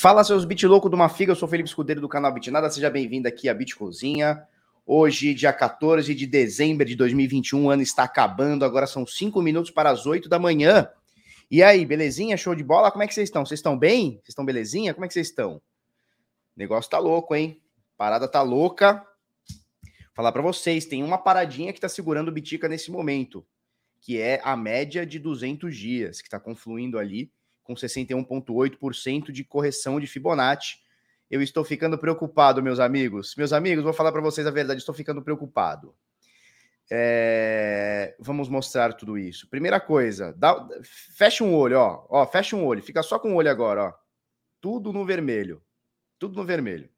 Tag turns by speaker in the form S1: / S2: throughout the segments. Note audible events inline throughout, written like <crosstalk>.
S1: Fala seus bit louco de uma figa, eu sou Felipe Escudeiro do canal Bitnada, seja bem-vindo aqui à Bit Cozinha. Hoje, dia 14 de dezembro de 2021, o ano está acabando, agora são 5 minutos para as 8 da manhã. E aí, belezinha? Show de bola? Como é que vocês estão? Vocês estão bem? Vocês estão belezinha? Como é que vocês estão? O negócio tá louco, hein? Parada tá louca. Falar para vocês, tem uma paradinha que tá segurando o Bitica nesse momento, que é a média de 200 dias, que está confluindo ali com 61,8% de correção de Fibonacci. Eu estou ficando preocupado, meus amigos. Meus amigos, vou falar para vocês a verdade, estou ficando preocupado. É... Vamos mostrar tudo isso. Primeira coisa, dá... fecha um olho, ó. ó. Fecha um olho, fica só com o olho agora, ó. Tudo no vermelho. Tudo no vermelho.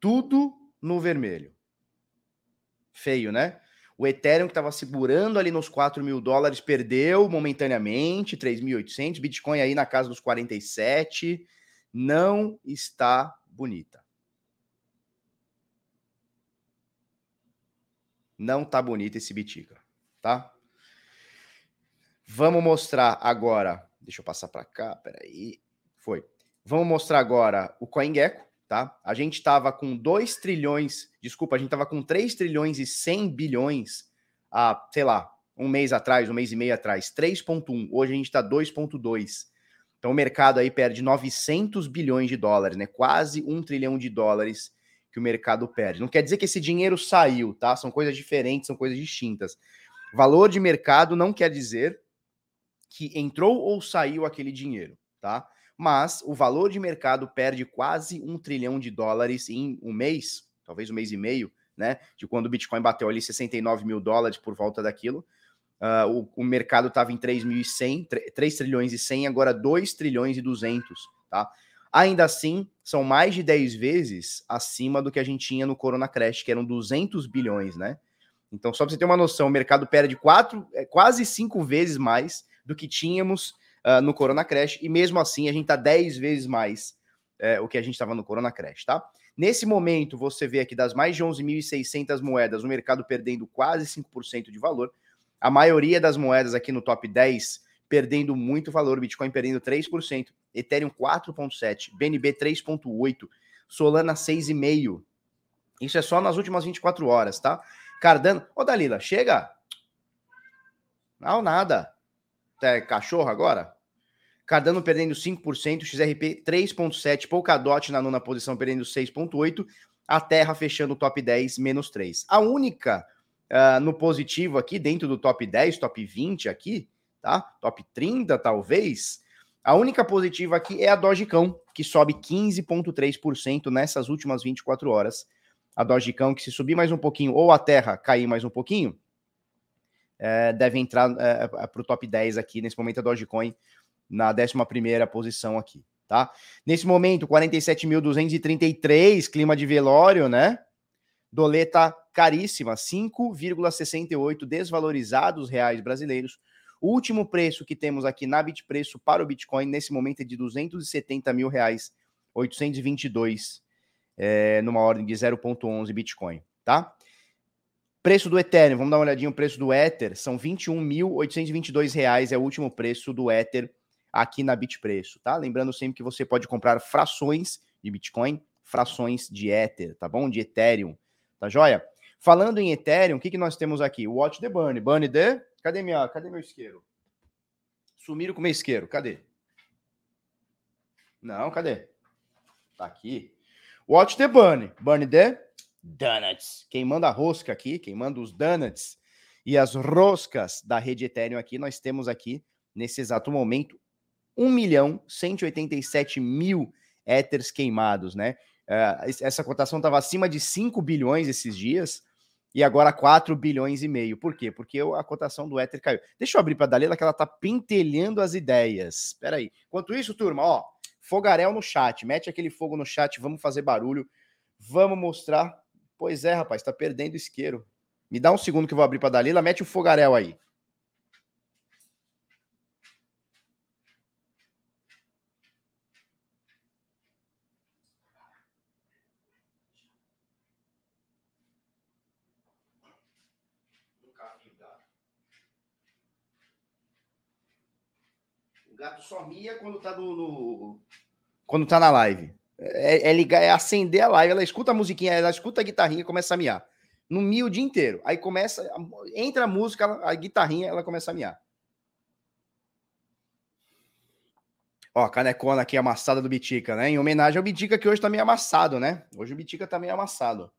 S1: Tudo no vermelho. Feio, né? O Ethereum, que estava segurando ali nos 4 mil dólares, perdeu momentaneamente 3.800. Bitcoin aí na casa dos 47. Não está bonita. Não tá bonito esse Bitica, tá? Vamos mostrar agora. Deixa eu passar para cá, peraí. Foi. Vamos mostrar agora o CoinGecko tá? A gente estava com 2 trilhões, desculpa, a gente estava com 3 trilhões e 100 bilhões há, sei lá, um mês atrás, um mês e meio atrás, 3.1, hoje a gente está 2.2. Então o mercado aí perde 900 bilhões de dólares, né? Quase um trilhão de dólares que o mercado perde. Não quer dizer que esse dinheiro saiu, tá? São coisas diferentes, são coisas distintas. Valor de mercado não quer dizer que entrou ou saiu aquele dinheiro, tá? Mas o valor de mercado perde quase um trilhão de dólares em um mês, talvez um mês e meio, né? De quando o Bitcoin bateu ali 69 mil dólares por volta daquilo. Uh, o, o, mercado estava em 3.100, 3 trilhões e 100, agora 2 trilhões e 200, tá? Ainda assim, são mais de 10 vezes acima do que a gente tinha no Corona Crash, que eram 200 bilhões, né? Então, só para você ter uma noção, o mercado perde quatro, é, quase cinco vezes mais do que tínhamos uh, no Corona Crash, e mesmo assim a gente está 10 vezes mais uh, o que a gente estava no Corona Crash, tá? Nesse momento, você vê aqui das mais de 11.600 moedas, o mercado perdendo quase 5% de valor. A maioria das moedas aqui no top 10 perdendo muito valor, Bitcoin perdendo 3%, Ethereum 4.7, BNB 3.8, Solana 6,5. Isso é só nas últimas 24 horas, tá? Cardano, ô Dalila, chega. Não, nada. É cachorro agora? Cardano perdendo 5%, XRP 3,7%, Polkadot na nona posição perdendo 6,8%, a Terra fechando o top 10, menos 3%. A única uh, no positivo aqui, dentro do top 10, top 20 aqui, tá? Top 30 talvez, a única positiva aqui é a Dogecão, que sobe 15,3% nessas últimas 24 horas. A Dogecão, que se subir mais um pouquinho, ou a Terra cair mais um pouquinho, é, deve entrar é, é para o top 10 aqui. Nesse momento, a Dogecoin na 11 posição aqui, tá? Nesse momento, 47.233, clima de velório, né? Doleta caríssima, 5,68 desvalorizados reais brasileiros. O último preço que temos aqui na Bitpreço para o Bitcoin nesse momento é de 270 mil reais, 822, é, numa ordem de 0,11 Bitcoin, tá? Preço do Ethereum, vamos dar uma olhadinha. O preço do Ether são 21.822 reais, é o último preço do Ether aqui na Bitpreço, tá? Lembrando sempre que você pode comprar frações de Bitcoin, frações de Ether, tá bom? De Ethereum, tá joia? Falando em Ethereum, o que, que nós temos aqui? Watch the Burn. Burn the... Cadê, minha... Cadê meu isqueiro? Sumiram com meu isqueiro, cadê? Não, cadê? Tá aqui. Watch the Burn. Burn the donuts. Quem manda a rosca aqui, quem manda os donuts e as roscas da rede Ethereum aqui, nós temos aqui, nesse exato momento, 1 milhão 187 mil Ethers queimados, né? Uh, essa cotação estava acima de 5 bilhões esses dias e agora 4 bilhões e meio. Por quê? Porque a cotação do Ether caiu. Deixa eu abrir para a Dalila que ela tá pentelhando as ideias. Espera aí. Enquanto isso, turma, ó, fogaréu no chat. Mete aquele fogo no chat, vamos fazer barulho. Vamos mostrar Pois é, rapaz, tá perdendo isqueiro. Me dá um segundo que eu vou abrir para Dalila, mete o fogaréu aí. Gato só mia quando tá no, no... quando tá na live. É, é, ligar, é acender a live, ela escuta a musiquinha, ela escuta a guitarrinha e começa a miar. No mia o dia inteiro. Aí começa, entra a música, a guitarrinha, ela começa a miar. Ó, a canecona aqui amassada do Bitica, né? Em homenagem ao Bitica, que hoje tá meio amassado, né? Hoje o Bitica tá meio amassado.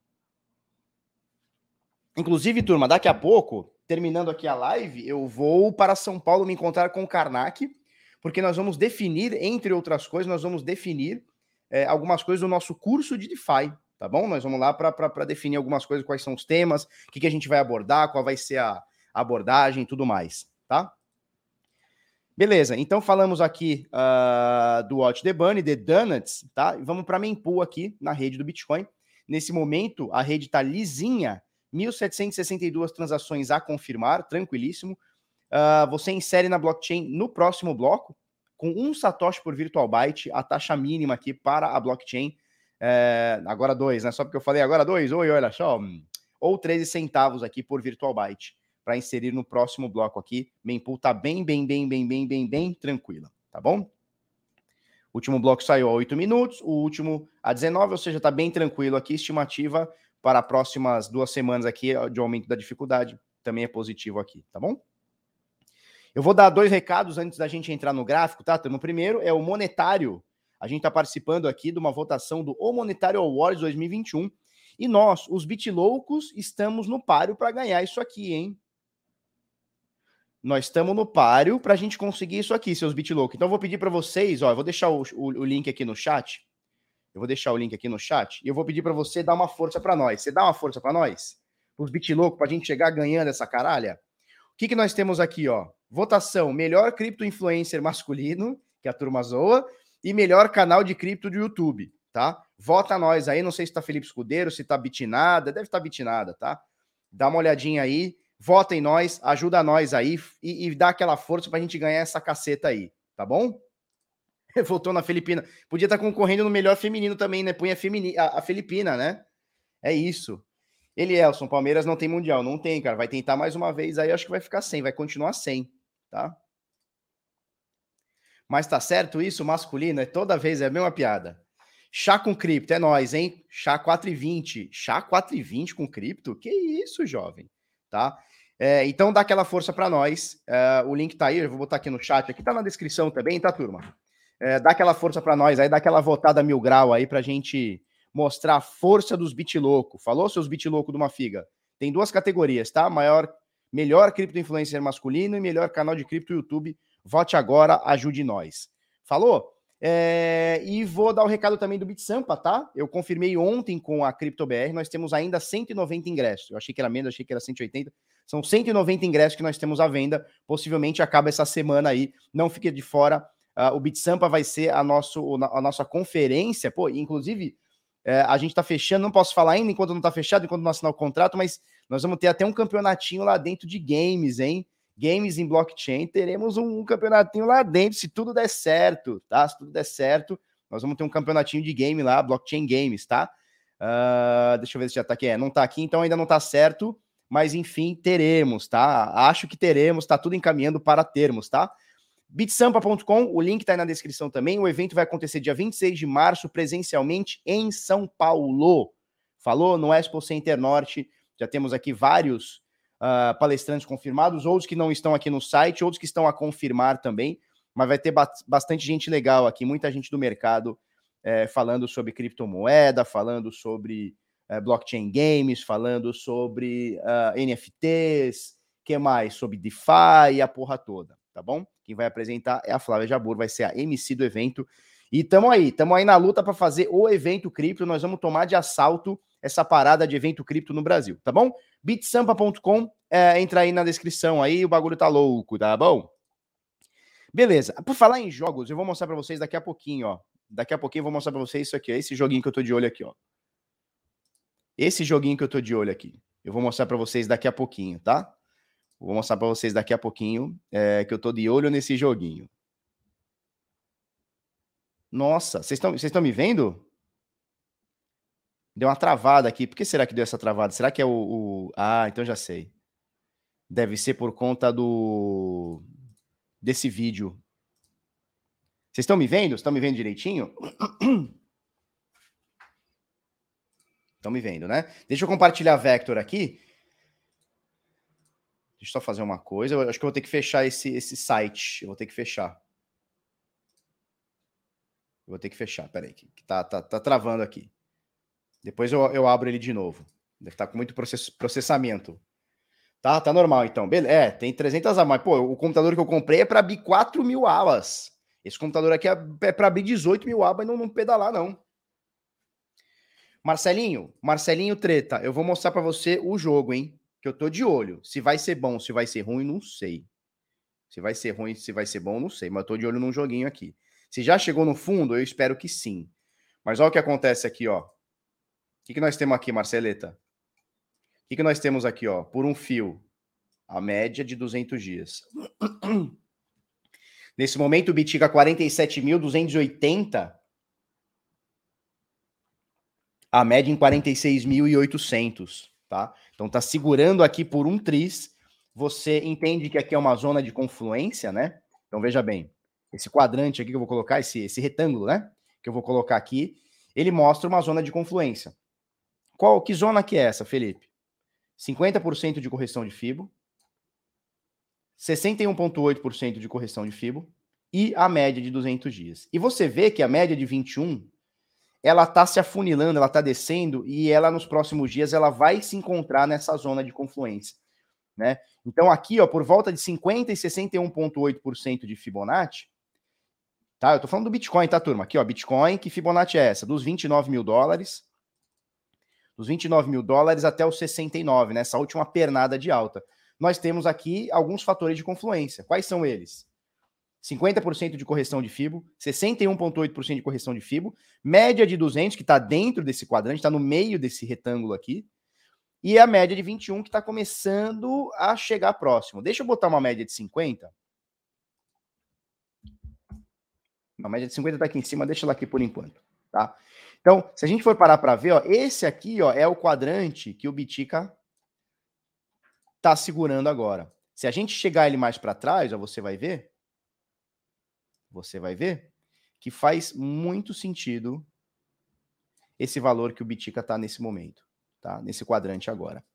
S1: Inclusive, turma, daqui a pouco, terminando aqui a live, eu vou para São Paulo me encontrar com o Karnak, porque nós vamos definir, entre outras coisas, nós vamos definir é, algumas coisas do nosso curso de DeFi, tá bom? Nós vamos lá para definir algumas coisas, quais são os temas, o que, que a gente vai abordar, qual vai ser a abordagem e tudo mais, tá? Beleza, então falamos aqui uh, do Watch the Bunny, The Donuts, tá? E vamos para Mempool aqui na rede do Bitcoin. Nesse momento, a rede está lisinha, 1.762 transações a confirmar, tranquilíssimo. Uh, você insere na blockchain no próximo bloco, com um Satoshi por Virtual Byte, a taxa mínima aqui para a blockchain. É, agora dois, né? Só porque eu falei agora dois, oi, olha só. Ou 13 centavos aqui por Virtual Byte para inserir no próximo bloco aqui. Mempool tá bem, bem, bem, bem, bem, bem, bem tranquila, tá bom? O último bloco saiu a 8 minutos, o último a 19, ou seja, tá bem tranquilo aqui. Estimativa para as próximas duas semanas aqui de aumento da dificuldade também é positivo aqui, tá bom? Eu vou dar dois recados antes da gente entrar no gráfico, tá? O primeiro é o monetário. A gente está participando aqui de uma votação do O Monetário Awards 2021 e nós, os Bitloucos, estamos no páreo para ganhar isso aqui, hein? Nós estamos no páreo para a gente conseguir isso aqui, seus Bitloucos. Então eu vou pedir para vocês, ó, eu vou deixar o, o, o, link aqui no chat. Eu vou deixar o link aqui no chat e eu vou pedir para você dar uma força para nós. Você dá uma força para nós? Os Bitloucos, para a gente chegar ganhando essa caralha? O que, que nós temos aqui, ó? Votação: melhor cripto influencer masculino, que a turma zoa, e melhor canal de cripto do YouTube, tá? Vota nós aí, não sei se tá Felipe Escudeiro, se tá Bitinada, deve estar tá Bitinada, tá? Dá uma olhadinha aí, vota em nós, ajuda nós aí e, e dá aquela força pra gente ganhar essa caceta aí, tá bom? <laughs> Votou na Filipina. Podia estar tá concorrendo no melhor feminino também, né? Punha a, a, Filipina, né? É isso. Ele, Elson, Palmeiras não tem Mundial. Não tem, cara. Vai tentar mais uma vez aí, acho que vai ficar sem, vai continuar sem tá? Mas tá certo isso, masculino, é toda vez é a mesma piada. Chá com cripto, é nós, hein? Chá 4,20. Chá 4,20 com cripto? Que isso, jovem, tá? É, então dá aquela força para nós. É, o link tá aí, eu vou botar aqui no chat, aqui tá na descrição também, tá, turma? É, dá aquela força para nós aí, dá aquela votada mil grau aí pra gente mostrar a força dos louco. Falou, seus louco de uma figa? Tem duas categorias, tá? Maior melhor cripto influencer masculino e melhor canal de cripto YouTube. Vote agora, ajude nós. Falou? É, e vou dar o recado também do BitSampa, tá? Eu confirmei ontem com a CryptoBR, nós temos ainda 190 ingressos. Eu achei que era menos, achei que era 180. São 190 ingressos que nós temos à venda. Possivelmente acaba essa semana aí. Não fique de fora. Uh, o BitSampa vai ser a, nosso, a nossa conferência. Pô, inclusive, é, a gente tá fechando, não posso falar ainda enquanto não tá fechado, enquanto não assinar o contrato, mas nós vamos ter até um campeonatinho lá dentro de games, hein? Games em blockchain, teremos um, um campeonatinho lá dentro, se tudo der certo, tá? Se tudo der certo, nós vamos ter um campeonatinho de game lá, blockchain games, tá? Uh, deixa eu ver se já tá aqui. É, não tá aqui, então ainda não tá certo, mas enfim, teremos, tá? Acho que teremos, tá tudo encaminhando para termos, tá? bitsampa.com, o link tá aí na descrição também. O evento vai acontecer dia 26 de março, presencialmente em São Paulo. Falou? No Expo Center Norte. Já temos aqui vários uh, palestrantes confirmados, outros que não estão aqui no site, outros que estão a confirmar também. Mas vai ter bastante gente legal aqui, muita gente do mercado é, falando sobre criptomoeda, falando sobre é, blockchain games, falando sobre uh, ah, NFTs, que mais? Sobre DeFi e a porra toda, tá bom? Quem vai apresentar é a Flávia Jabur, vai ser a MC do evento. E tamo aí, tamo aí na luta para fazer o evento cripto. Nós vamos tomar de assalto essa parada de evento cripto no Brasil, tá bom? bitsampa.com, é, entra aí na descrição aí, o bagulho tá louco, tá bom? Beleza. Por falar em jogos, eu vou mostrar para vocês daqui a pouquinho, ó. Daqui a pouquinho eu vou mostrar para vocês isso aqui, ó, esse joguinho que eu tô de olho aqui, ó. Esse joguinho que eu tô de olho aqui. Eu vou mostrar para vocês daqui a pouquinho, tá? Vou mostrar para vocês daqui a pouquinho é, que eu tô de olho nesse joguinho. Nossa, vocês estão me vendo? Deu uma travada aqui. Por que será que deu essa travada? Será que é o, o, Ah, então já sei. Deve ser por conta do desse vídeo. Vocês estão me vendo? Estão me vendo direitinho? <clears throat> Estão me vendo, né? Deixa eu compartilhar Vector aqui. Deixa eu só fazer uma coisa. Eu acho que eu vou ter que fechar esse, esse site. Eu vou ter que fechar. Eu vou ter que fechar. Peraí, que, tá, tá, tá travando aqui. Depois eu, eu abro ele de novo. Deve estar tá com muito process, processamento. Tá, tá normal então. Beleza. É, tem 300 a mais. Pô, o computador que eu comprei é para abrir 4 mil abas. Esse computador aqui é, é para abrir 18 mil abas e não, não pedalar, não. Marcelinho, Marcelinho Treta, eu vou mostrar para você o jogo, hein? Que eu tô de olho. Se vai ser bom, se vai ser ruim, não sei. Se vai ser ruim, se vai ser bom, não sei. Mas eu tô de olho num joguinho aqui. Se já chegou no fundo, eu espero que sim. Mas olha o que acontece aqui, ó. Que, que nós temos aqui, Marceleta? O que, que nós temos aqui, ó? Por um fio, a média de 200 dias. <clears throat> Nesse momento, o Bitica 47.280 a média em 46.800, tá? Então tá segurando aqui por um tris. Você entende que aqui é uma zona de confluência, né? Então veja bem, esse quadrante aqui que eu vou colocar, esse, esse retângulo, né? Que eu vou colocar aqui, ele mostra uma zona de confluência. Qual que zona que é essa, Felipe? 50% de correção de FIBO, 61,8% de correção de FIBO e a média de 200 dias. E você vê que a média de 21 ela está se afunilando, ela está descendo e ela nos próximos dias ela vai se encontrar nessa zona de confluência, né? Então aqui, ó, por volta de 50 e 61.8% de Fibonacci, tá? Eu tô falando do Bitcoin, tá, turma? Aqui, ó, Bitcoin, que Fibonacci é essa? Dos 29 mil dólares, dos 29 mil dólares até os 69, nessa né? última pernada de alta. Nós temos aqui alguns fatores de confluência. Quais são eles? 50% de correção de FIBO, 61,8% de correção de FIBO, média de 200, que está dentro desse quadrante, está no meio desse retângulo aqui, e a média de 21, que está começando a chegar próximo. Deixa eu botar uma média de 50. A média de 50 está aqui em cima, deixa ela aqui por enquanto, tá? Então, se a gente for parar para ver, ó, esse aqui ó, é o quadrante que o Bitica está segurando agora. Se a gente chegar ele mais para trás, ó, você vai ver, você vai ver que faz muito sentido esse valor que o Bitica está nesse momento, tá? Nesse quadrante agora.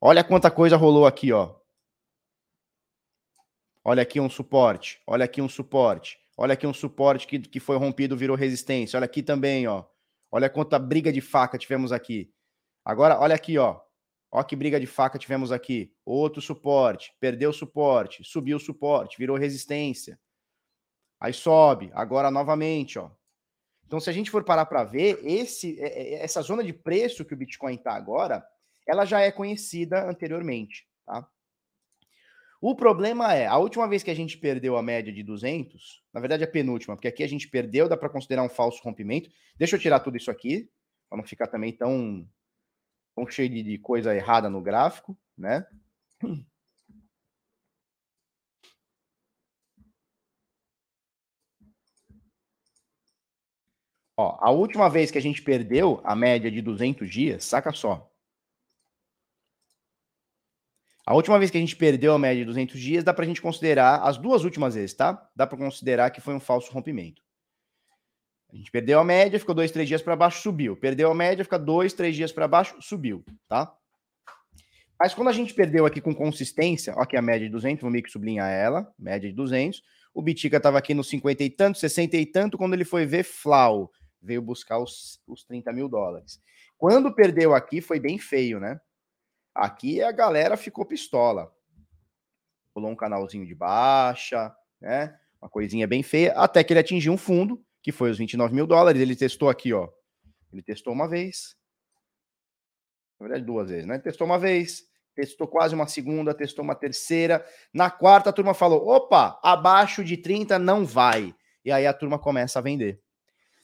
S1: Olha quanta coisa rolou aqui, ó. Olha aqui um suporte, olha aqui um suporte, olha aqui um suporte que, que foi rompido, virou resistência. Olha aqui também, ó. Olha quanta briga de faca tivemos aqui. Agora, olha aqui, ó. Olha que briga de faca tivemos aqui. Outro suporte, perdeu suporte, subiu suporte, virou resistência. Aí sobe, agora novamente, ó. Então, se a gente for parar para ver, esse, é, é, essa zona de preço que o Bitcoin está agora, ela já é conhecida anteriormente, tá? O problema é, a última vez que a gente perdeu a média de 200, na verdade a penúltima, porque aqui a gente perdeu, dá para considerar um falso rompimento. Deixa eu tirar tudo isso aqui, para não ficar também tão, tão cheio de coisa errada no gráfico, né? Ó, a última vez que a gente perdeu a média de 200 dias, saca só. A última vez que a gente perdeu a média de 200 dias, dá para a gente considerar, as duas últimas vezes, tá? Dá para considerar que foi um falso rompimento. A gente perdeu a média, ficou dois, três dias para baixo, subiu. Perdeu a média, fica dois, três dias para baixo, subiu, tá? Mas quando a gente perdeu aqui com consistência, ó, aqui a média de 200, vou meio que sublinhar ela, média de 200. O Bitica estava aqui nos 50 e tanto, 60 e tanto, quando ele foi ver flau veio buscar os, os 30 mil dólares. Quando perdeu aqui, foi bem feio, né? Aqui a galera ficou pistola. Rolou um canalzinho de baixa, né? Uma coisinha bem feia, até que ele atingiu um fundo, que foi os 29 mil dólares. Ele testou aqui, ó. Ele testou uma vez. Na verdade, duas vezes, né? Testou uma vez, testou quase uma segunda, testou uma terceira. Na quarta, a turma falou: opa, abaixo de 30 não vai. E aí a turma começa a vender.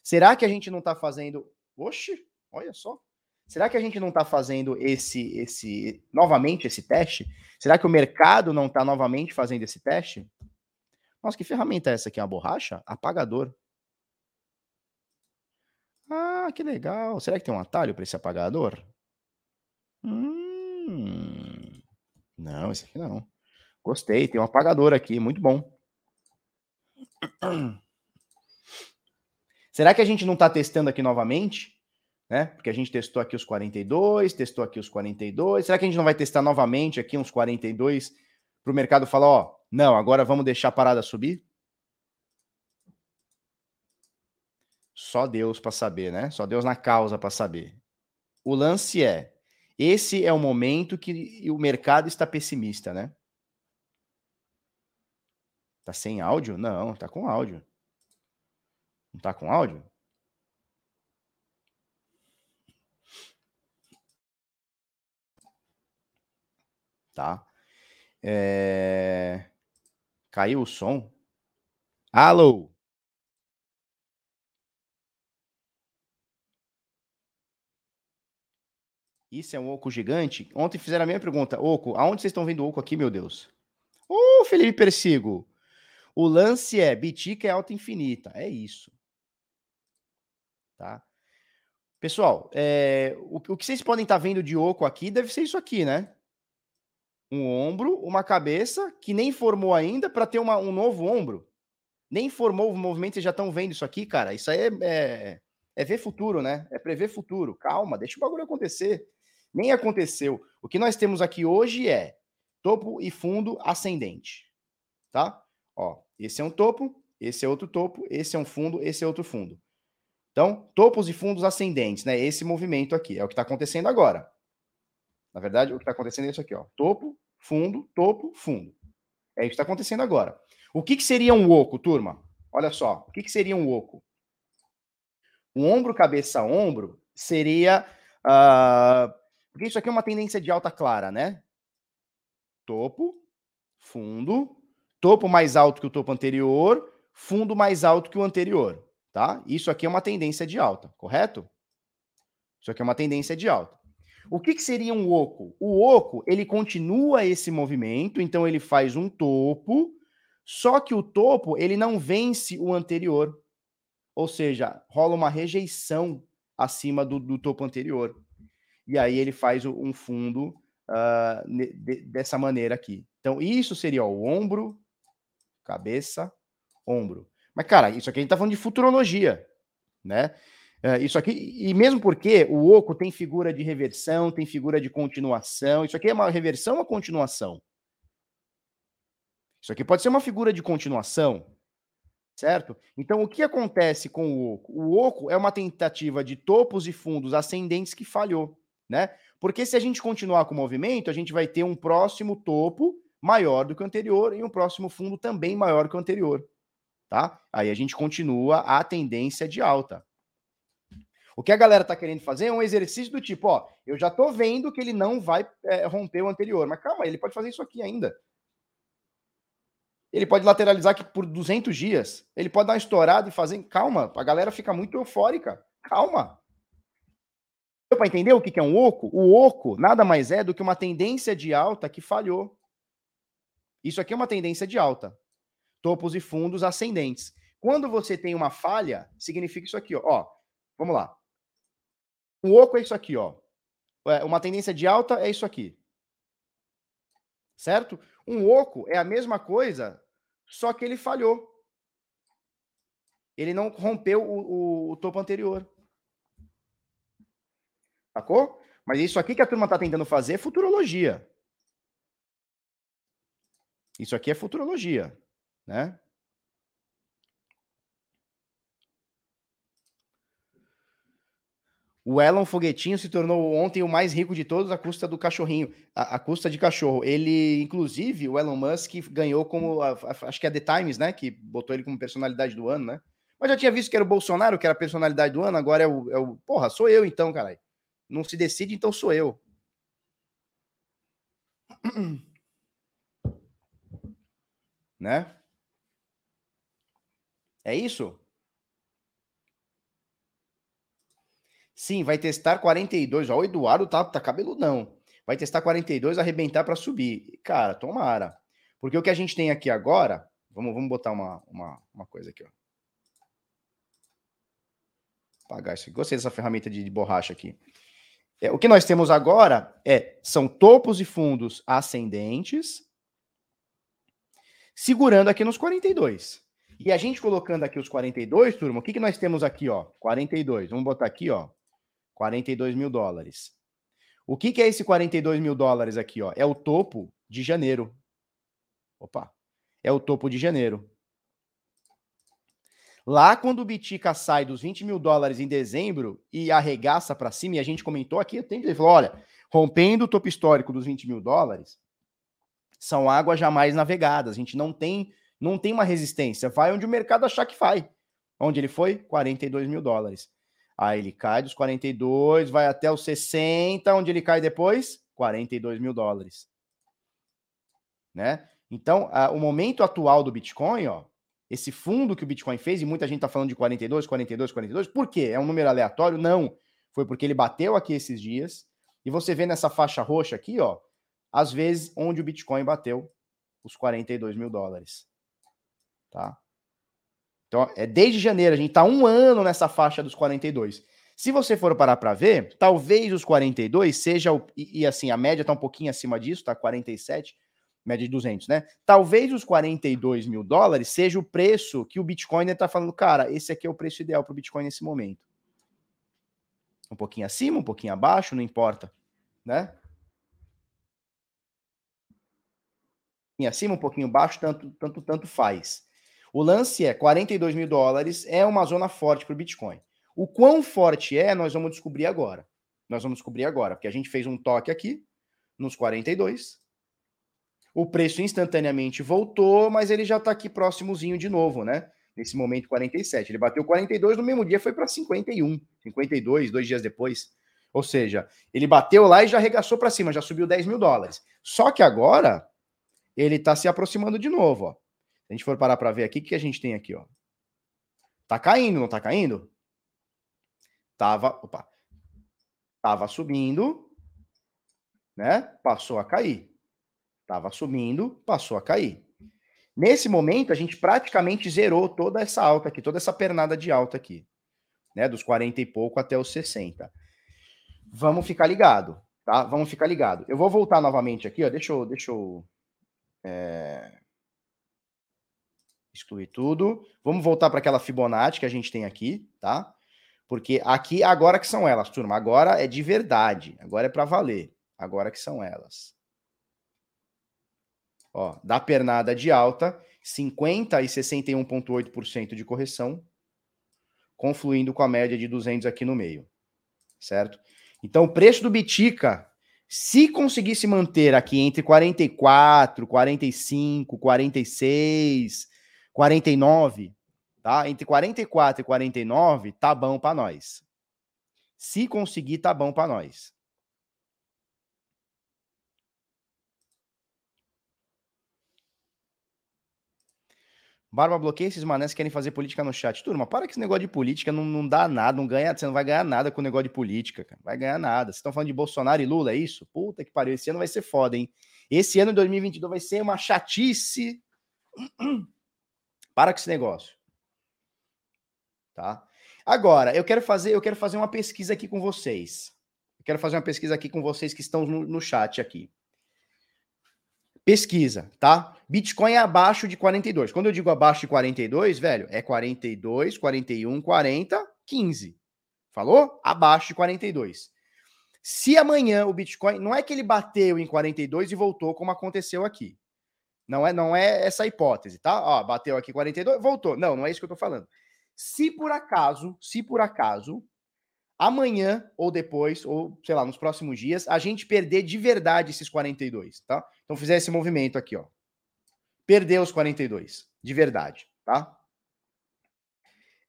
S1: Será que a gente não está fazendo. Oxe, olha só. Será que a gente não está fazendo esse, esse novamente esse teste? Será que o mercado não está novamente fazendo esse teste? Nossa, que ferramenta é essa aqui? Uma borracha? Apagador. Ah, que legal. Será que tem um atalho para esse apagador? Hum, não, esse aqui não. Gostei, tem um apagador aqui, muito bom. Será que a gente não está testando aqui novamente? Né? Porque a gente testou aqui os 42, testou aqui os 42. Será que a gente não vai testar novamente aqui uns 42 para o mercado falar, ó, não, agora vamos deixar a parada subir? Só Deus para saber, né? Só Deus na causa para saber. O lance é, esse é o momento que o mercado está pessimista, né? Tá sem áudio? Não, tá com áudio. Não tá com áudio? Tá. É... Caiu o som? Alô? Isso é um oco gigante? Ontem fizeram a mesma pergunta. Oco, aonde vocês estão vendo oco aqui, meu Deus? Ô, Felipe Persigo. O lance é, Bitica é alta infinita. É isso. Tá? Pessoal, é, o, o, que vocês podem estar tá vendo de oco aqui deve ser isso aqui, né? Um ombro, uma cabeça que nem formou ainda para ter uma, um novo ombro. Nem formou o movimento, vocês já estão vendo isso aqui, cara. Isso aí é, é, é ver futuro, né? É prever futuro. Calma, deixa o bagulho acontecer. Nem aconteceu. O que nós temos aqui hoje é topo e fundo ascendente. Tá? Ó, esse é um topo, esse é outro topo, esse é um fundo, esse é outro fundo. Então, topos e fundos ascendentes, né? Esse movimento aqui é o que está acontecendo agora. Na verdade, o que está acontecendo é isso aqui, ó. Topo, fundo, topo, fundo. É isso que está acontecendo agora. O que, que seria um oco, turma? Olha só, o que, que seria um oco? Um ombro, cabeça, ombro seria. Uh, porque isso aqui é uma tendência de alta clara, né? Topo, fundo, topo mais alto que o topo anterior, fundo mais alto que o anterior, tá? Isso aqui é uma tendência de alta, correto? Isso aqui é uma tendência de alta. O que, que seria um oco? O oco, ele continua esse movimento, então ele faz um topo, só que o topo, ele não vence o anterior. Ou seja, rola uma rejeição acima do, do topo anterior. E aí ele faz um fundo uh, de, dessa maneira aqui. Então, isso seria ó, o ombro, cabeça, ombro. Mas, cara, isso aqui a gente tá falando de futurologia, né? Uh, isso aqui, e mesmo porque o oco tem figura de reversão, tem figura de continuação, isso aqui é uma reversão ou continuação? Isso aqui pode ser uma figura de continuação, certo? Então, o que acontece com o oco? O oco é uma tentativa de topos e fundos ascendentes que falhou, né? Porque se a gente continuar com o movimento, a gente vai ter um próximo topo maior do que o anterior e um próximo fundo também maior que o anterior, tá? Aí a gente continua a tendência de alta. O que a galera tá querendo fazer é um exercício do tipo, ó, eu já tô vendo que ele não vai é, romper o anterior, mas calma, ele pode fazer isso aqui ainda. Ele pode lateralizar aqui por 200 dias. Ele pode dar uma estourada e fazer. Calma, a galera fica muito eufórica. Calma. Deu para entender o que é um oco? O oco nada mais é do que uma tendência de alta que falhou. Isso aqui é uma tendência de alta. Topos e fundos ascendentes. Quando você tem uma falha, significa isso aqui, ó. ó vamos lá. O oco é isso aqui, ó. É, uma tendência de alta é isso aqui. Certo? Um oco é a mesma coisa, só que ele falhou. Ele não rompeu o, o, o topo anterior. Sacou? Mas isso aqui que a turma está tentando fazer é futurologia. Isso aqui é futurologia, né? O Elon Foguetinho se tornou ontem o mais rico de todos à custa do cachorrinho, à, custa de cachorro. Ele, inclusive, o Elon Musk ganhou como, a, a, acho que é The Times, né? Que botou ele como personalidade do ano, né? Mas já tinha visto que era o Bolsonaro, que era a personalidade do ano, agora é o, é o. Porra, sou eu então, caralho. Não se decide, então sou eu. <clears throat> Né? É isso? Sim, vai testar 42. Ó, o Eduardo tá, tá cabeludão. Vai testar 42, arrebentar para subir. Cara, tomara. Porque o que a gente tem aqui agora. Vamos, vamos botar uma, uma, uma coisa aqui, ó. Apagar isso aqui. Gostei dessa ferramenta de, de borracha aqui. É, o que nós temos agora é são topos e fundos ascendentes segurando aqui nos 42. E a gente colocando aqui os 42, turma, o que, que nós temos aqui, ó? 42. Vamos botar aqui, ó. 42 mil dólares. O que, que é esse 42 mil dólares aqui, ó? É o topo de janeiro. Opa. É o topo de janeiro. Lá quando o Bitica sai dos 20 mil dólares em dezembro e arregaça para cima, e a gente comentou aqui, tenho que falou, olha, rompendo o topo histórico dos 20 mil dólares, são águas jamais navegadas. A gente não tem, não tem uma resistência. Vai onde o mercado achar que vai. Onde ele foi? 42 mil dólares. Aí ele cai dos 42, vai até os 60, onde ele cai depois? 42 mil dólares. Né? Então, a, o momento atual do Bitcoin, ó, esse fundo que o Bitcoin fez, e muita gente está falando de 42, 42, 42, por quê? É um número aleatório? Não. Foi porque ele bateu aqui esses dias, e você vê nessa faixa roxa aqui, ó, às vezes onde o Bitcoin bateu os 42 mil dólares. Tá? Então, é desde janeiro, a gente está um ano nessa faixa dos 42. Se você for parar para ver, talvez os 42 seja o. E, e assim, a média está um pouquinho acima disso, tá 47, média de 200, né? Talvez os 42 mil dólares seja o preço que o Bitcoin está falando, cara, esse aqui é o preço ideal para o Bitcoin nesse momento. Um pouquinho acima, um pouquinho abaixo, não importa, né? pouquinho acima, um pouquinho baixo, tanto, tanto, tanto faz. O lance é 42 mil dólares é uma zona forte para o Bitcoin. O quão forte é, nós vamos descobrir agora. Nós vamos descobrir agora, porque a gente fez um toque aqui nos 42. O preço instantaneamente voltou, mas ele já está aqui próximozinho de novo, né? Nesse momento 47. Ele bateu 42 no mesmo dia, foi para 51, 52, dois dias depois. Ou seja, ele bateu lá e já arregaçou para cima, já subiu 10 mil dólares. Só que agora ele está se aproximando de novo. Ó. A gente for parar para ver aqui, o que a gente tem aqui? Ó? Tá caindo, não tá caindo? Tava, opa, tava subindo, né? Passou a cair. Tava subindo, passou a cair. Nesse momento, a gente praticamente zerou toda essa alta aqui, toda essa pernada de alta aqui, né? Dos 40 e pouco até os 60. Vamos ficar ligado, tá? Vamos ficar ligado. Eu vou voltar novamente aqui, ó. Deixa eu, deixa eu é... Excluir tudo. Vamos voltar para aquela Fibonacci que a gente tem aqui, tá? Porque aqui, agora que são elas, turma. Agora é de verdade. Agora é para valer. Agora que são elas. Ó, da pernada de alta, 50 e 61,8% de correção, confluindo com a média de 200 aqui no meio. Certo? Então, o preço do Bitica se conseguisse manter aqui entre 44, 45, 46, 49, tá? Entre 44 e 49, tá bom para nós. Se conseguir, tá bom para nós. Barba bloqueia esses manés que querem fazer política no chat. Turma, para que esse negócio de política não, não dá nada, não ganha, você não vai ganhar nada com o negócio de política, cara. Vai ganhar nada. Vocês estão falando de Bolsonaro e Lula, é isso? Puta que pariu, esse ano vai ser foda, hein? Esse ano, 2022, vai ser uma chatice. <clears throat> Para com esse negócio. Tá? Agora, eu quero fazer, eu quero fazer uma pesquisa aqui com vocês. Eu quero fazer uma pesquisa aqui com vocês que estão no, no chat aqui. Pesquisa, tá? Bitcoin é abaixo de 42. Quando eu digo abaixo de 42, velho, é 42, 41, 40, 15. Falou? Abaixo de 42. Se amanhã o Bitcoin, não é que ele bateu em 42 e voltou como aconteceu aqui. Não é, não é essa hipótese, tá? Ó, bateu aqui 42, voltou. Não, não é isso que eu tô falando. Se por acaso, se por acaso amanhã ou depois, ou sei lá, nos próximos dias, a gente perder de verdade esses 42, tá? Então fizer esse movimento aqui, ó. Perder os 42, de verdade, tá?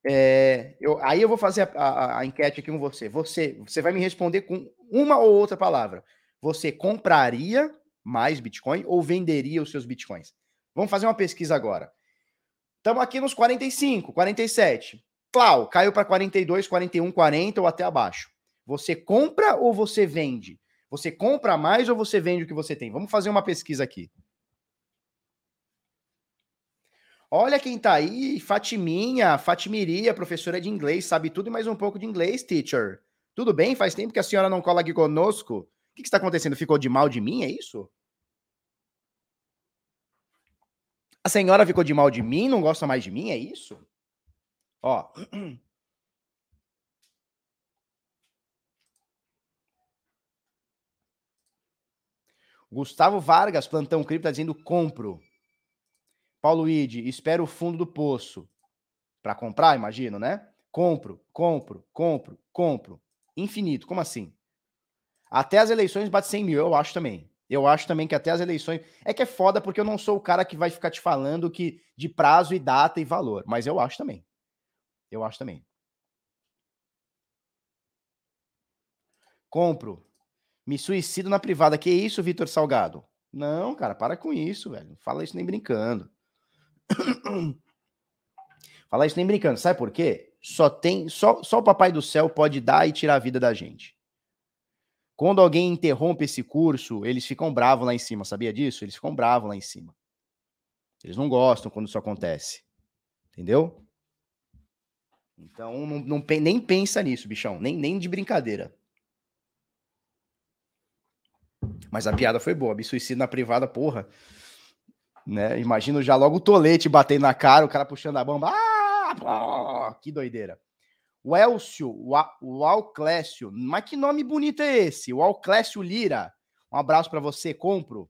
S1: É, eu, aí eu vou fazer a, a, a, enquete aqui com você. Você, você vai me responder com uma ou outra palavra. Você compraria mais Bitcoin ou venderia os seus Bitcoins? Vamos fazer uma pesquisa agora. Estamos aqui nos 45, 47. Clau, caiu para 42, 41, 40 ou até abaixo. Você compra ou você vende? Você compra mais ou você vende o que você tem? Vamos fazer uma pesquisa aqui. Olha quem tá aí, Fatiminha, Fatimiria, professora de inglês, sabe tudo e mais um pouco de inglês, teacher. Tudo bem? Faz tempo que a senhora não cola aqui conosco. Que, que está acontecendo? Ficou de mal de mim, é isso? A senhora ficou de mal de mim, não gosta mais de mim, é isso? Ó. <clears throat> Gustavo Vargas, plantão cripto, tá dizendo compro. Paulo Ide, espero o fundo do poço. Para comprar, imagino, né? Compro, compro, compro, compro. Infinito, como assim? Até as eleições bate 100 mil, eu acho também. Eu acho também que até as eleições. É que é foda porque eu não sou o cara que vai ficar te falando que de prazo e data e valor. Mas eu acho também. Eu acho também. Compro. Me suicido na privada. Que isso, Vitor Salgado? Não, cara, para com isso, velho. Não fala isso nem brincando. <coughs> fala isso nem brincando. Sabe por quê? Só tem, só, só o papai do céu pode dar e tirar a vida da gente. Quando alguém interrompe esse curso, eles ficam bravos lá em cima, sabia disso? Eles ficam bravos lá em cima. Eles não gostam quando isso acontece. Entendeu? Então, não, não, nem pensa nisso, bichão. Nem, nem de brincadeira. Mas a piada foi boa. Me suicídio na privada, porra. Né? Imagino já logo o tolete batendo na cara, o cara puxando a bomba. Ah, que doideira. O Elcio, o Alclécio, mas que nome bonito é esse? O Alclécio Lira. Um abraço para você, compro.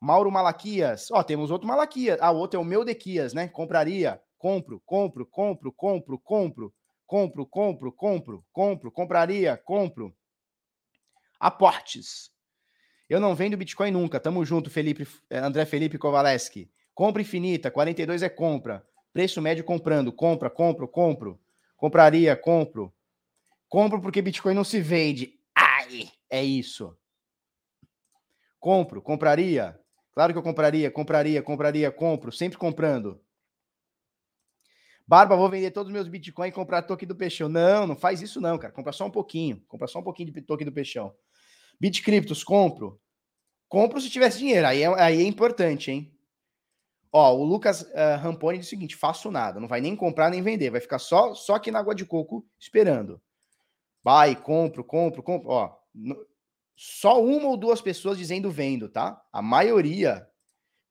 S1: Mauro Malaquias, ó, temos outro Malaquias. Ah, o outro é o meu Dequias, né? Compraria. Compro, compro, compro, compro, compro. Compro, compro, compro, compro, compraria, compro. Aportes. Eu não vendo Bitcoin nunca. Tamo junto, Felipe, eh, André Felipe Kovaleski. Compra infinita, 42 é compra. Preço médio comprando, compra, compro, compro. Compraria, compro. Compro porque Bitcoin não se vende. Ai, é isso. Compro, compraria. Claro que eu compraria, compraria, compraria, compro, sempre comprando. Barba, vou vender todos os meus Bitcoin e comprar token do Peixão. Não, não faz isso não, cara. Compra só um pouquinho. Compra só um pouquinho de token do Peixão. Bitcriptos, compro. Compro se tivesse dinheiro. Aí é, aí é importante, hein? Ó, o Lucas uh, Ramponi diz o seguinte: faço nada, não vai nem comprar nem vender, vai ficar só só aqui na água de coco esperando. Vai, compro, compro, compro. Ó, no, só uma ou duas pessoas dizendo vendo, tá? A maioria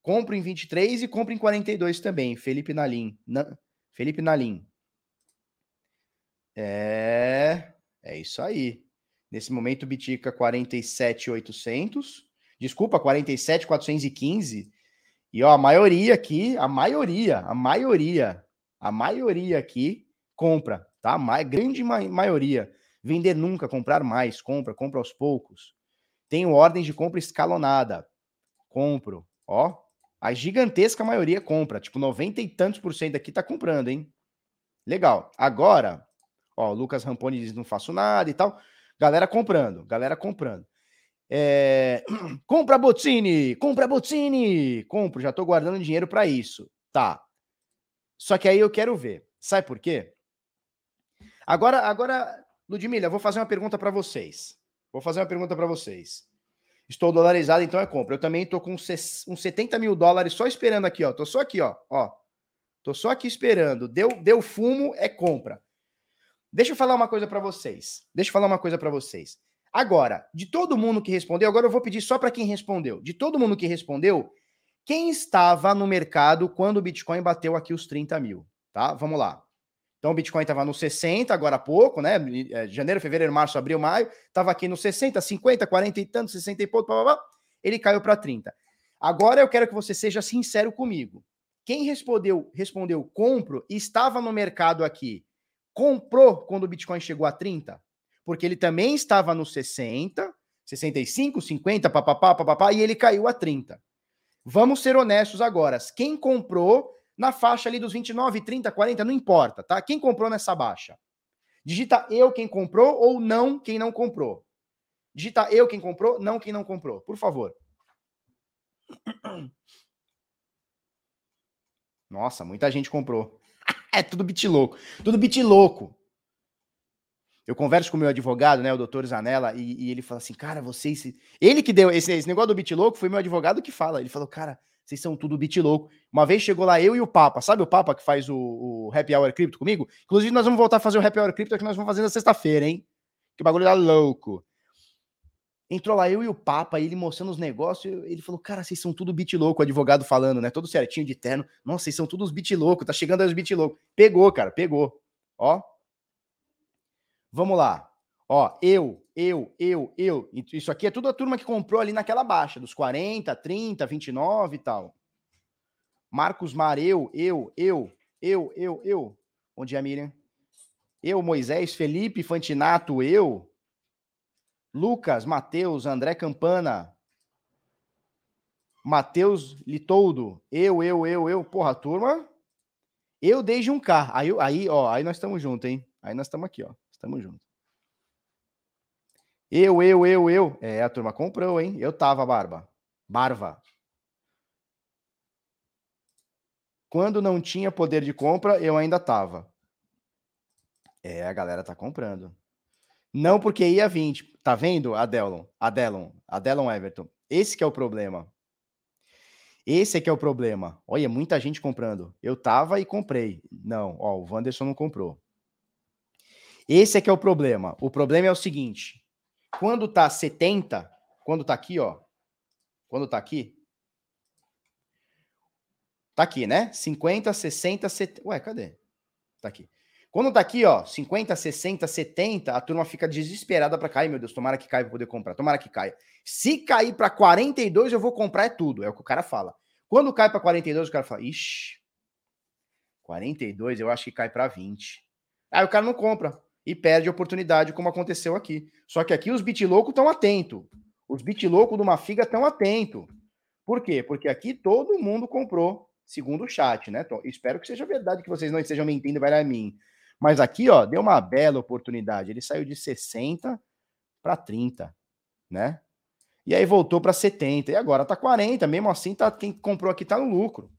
S1: compra em 23 e compra em 42 também. Felipe Nalim. Na, Felipe Nalim. É, é isso aí. Nesse momento, Bitica 47,800. Desculpa, 47,415 e ó, a maioria aqui, a maioria, a maioria, a maioria aqui compra, tá? A grande ma maioria. Vender nunca, comprar mais, compra, compra aos poucos. Tenho ordens de compra escalonada. Compro, ó. A gigantesca maioria compra, tipo 90 e tantos por cento aqui tá comprando, hein? Legal. Agora, ó, Lucas Ramponi diz não faço nada e tal. Galera comprando, galera comprando. É... <clears throat> Compra Bottini, compra Bottini, compro, já tô guardando dinheiro para isso. Tá. Só que aí eu quero ver. Sabe por quê? Agora, agora, Ludmila, eu vou fazer uma pergunta para vocês. Vou fazer uma pergunta para vocês. Estou dolarizado, então é compra. Eu também tô com uns 70 mil dólares só esperando aqui, ó. Tô só aqui, ó. ó. Tô só aqui esperando. Deu, deu fumo, é compra. Deixa eu falar uma coisa para vocês. Deixa eu falar uma coisa para vocês. Agora, de todo mundo que respondeu, agora eu vou pedir só para quem respondeu. De todo mundo que respondeu, quem estava no mercado quando o Bitcoin bateu aqui os 30 mil? Tá? Vamos lá. Então o Bitcoin estava no 60 agora há pouco, né? É, janeiro, fevereiro, março, abril, maio. Estava aqui no 60, 50, 40 e tanto, 60 e pouco, blá, blá, blá. ele caiu para 30. Agora eu quero que você seja sincero comigo. Quem respondeu, respondeu compro estava no mercado aqui, comprou quando o Bitcoin chegou a 30? Porque ele também estava no 60, 65, 50, papapá, papapá, e ele caiu a 30. Vamos ser honestos agora. Quem comprou na faixa ali dos 29, 30, 40, não importa, tá? Quem comprou nessa baixa? Digita eu quem comprou ou não quem não comprou. Digita eu quem comprou, não quem não comprou, por favor. Nossa, muita gente comprou. <laughs> é tudo bit louco. Tudo bit louco eu converso com o meu advogado, né, o doutor Zanella, e, e ele fala assim, cara, vocês... Ele que deu esse, esse negócio do bit louco, foi meu advogado que fala. Ele falou, cara, vocês são tudo bit louco. Uma vez chegou lá eu e o Papa, sabe o Papa que faz o, o Happy Hour Crypto comigo? Inclusive, nós vamos voltar a fazer o Happy Hour Crypto que nós vamos fazer na sexta-feira, hein? Que bagulho tá louco. Entrou lá eu e o Papa, ele mostrando os negócios, ele falou, cara, vocês são tudo bit louco, o advogado falando, né? Todo certinho de terno. Nossa, vocês são todos bit louco, tá chegando aí os bit louco. Pegou, cara, pegou. Ó. Vamos lá. Ó, eu, eu, eu, eu. Isso aqui é tudo a turma que comprou ali naquela baixa, dos 40, 30, 29 e tal. Marcos Mar, eu, eu, eu, eu, eu, eu. Onde é a Miriam? Eu, Moisés, Felipe Fantinato, eu. Lucas, Matheus, André Campana, Matheus Litoldo, eu, eu, eu, eu, porra, turma. Eu desde um K. Aí, aí, ó, aí nós estamos juntos, hein? Aí nós estamos aqui, ó. Estamos juntos. Eu, eu, eu, eu. É, a turma comprou, hein? Eu tava, Barba. Barva. Quando não tinha poder de compra, eu ainda tava. É, a galera tá comprando. Não porque ia 20. Tá vendo, Adelon? Adelon, Adelon Everton. Esse que é o problema. Esse é que é o problema. Olha, muita gente comprando. Eu tava e comprei. Não, ó, o Wanderson não comprou. Esse é que é o problema. O problema é o seguinte: quando tá 70, quando tá aqui, ó. Quando tá aqui. Tá aqui, né? 50, 60, 70. Ué, cadê? Tá aqui. Quando tá aqui, ó, 50, 60, 70, a turma fica desesperada para cair, meu Deus, tomara que caia para poder comprar, tomara que caia. Se cair para 42, eu vou comprar é tudo, é o que o cara fala. Quando cai para 42, o cara fala, ixi, 42, eu acho que cai para 20. Aí o cara não compra e perde a oportunidade, como aconteceu aqui. Só que aqui os bit loucos estão atentos. Os bit loucos de uma figa estão atentos. Por quê? Porque aqui todo mundo comprou, segundo o chat, né? Então, espero que seja verdade, que vocês não estejam mentindo vai a mim. Mas aqui, ó, deu uma bela oportunidade. Ele saiu de 60 para 30, né? E aí voltou para 70 e agora tá 40. Mesmo assim, tá quem comprou aqui tá no lucro.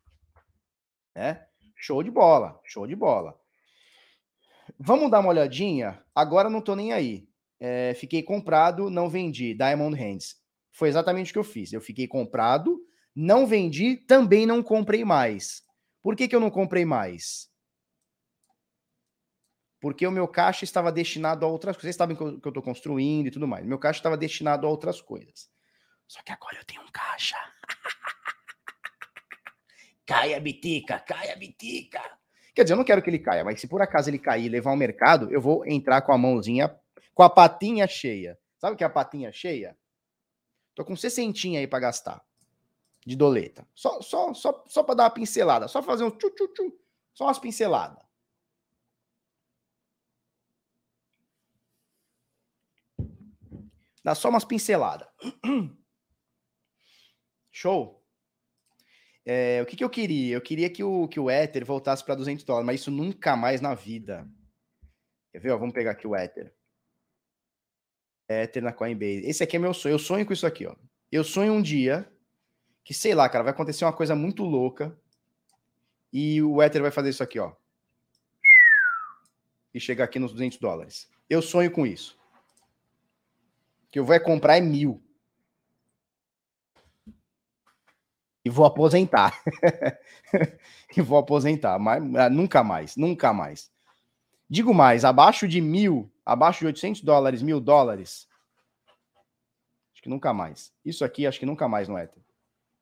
S1: Né? Show de bola, show de bola. Vamos dar uma olhadinha? Agora não tô nem aí. É, fiquei comprado, não vendi. Diamond Hands. Foi exatamente o que eu fiz. Eu fiquei comprado, não vendi, também não comprei mais. Por que, que eu não comprei mais? porque o meu caixa estava destinado a outras coisas. Vocês sabem que eu estou construindo e tudo mais. Meu caixa estava destinado a outras coisas. Só que agora eu tenho um caixa. <laughs> caia bitica, caia bitica. Quer dizer, eu não quero que ele caia, mas se por acaso ele cair e levar ao mercado, eu vou entrar com a mãozinha, com a patinha cheia. Sabe o que é a patinha cheia? Tô com 60 aí para gastar de doleta. Só, só, só, só para dar uma pincelada, só fazer um tchu, tchu, tchu, só umas pinceladas. Dá só umas pinceladas. <clears throat> Show? É, o que, que eu queria? Eu queria que o, que o Ether voltasse para 200 dólares, mas isso nunca mais na vida. Quer ver? Ó, vamos pegar aqui o Ether. Ether na Coinbase. Esse aqui é meu sonho. Eu sonho com isso aqui, ó. Eu sonho um dia que, sei lá, cara, vai acontecer uma coisa muito louca e o Ether vai fazer isso aqui, ó. E chegar aqui nos 200 dólares. Eu sonho com isso que eu vou comprar é mil. Vou aposentar. <laughs> e vou aposentar. Mas, ah, nunca mais, nunca mais. Digo mais, abaixo de mil, abaixo de 800 dólares, mil dólares. Acho que nunca mais. Isso aqui, acho que nunca mais no Ether.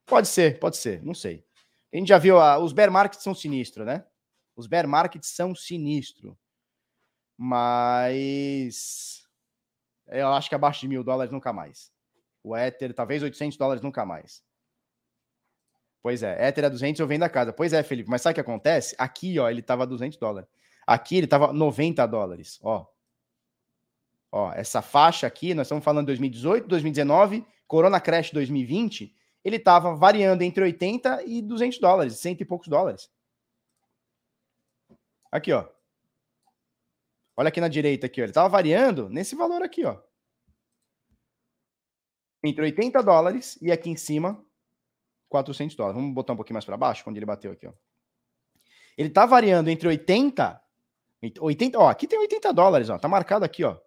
S1: Pode ser, pode ser, não sei. A gente já viu, ah, os bear markets são sinistros, né? Os bear markets são sinistros. Mas eu acho que abaixo de mil dólares nunca mais. O Ether, talvez 800 dólares nunca mais. Pois é, Ether é 200, eu vendo a casa. Pois é, Felipe, mas sabe o que acontece? Aqui, ó, ele tava 200 dólares. Aqui ele tava 90 dólares, ó. Ó, essa faixa aqui, nós estamos falando 2018, 2019, Corona Crash 2020, ele tava variando entre 80 e 200 dólares, cento e poucos dólares. Aqui, ó. Olha aqui na direita aqui, ó. ele estava variando nesse valor aqui, ó. Entre 80 dólares e aqui em cima 400 dólares. Vamos botar um pouquinho mais para baixo, quando ele bateu aqui, ó. Ele está variando entre 80 80, ó, aqui tem 80 dólares, ó. Tá marcado aqui, ó.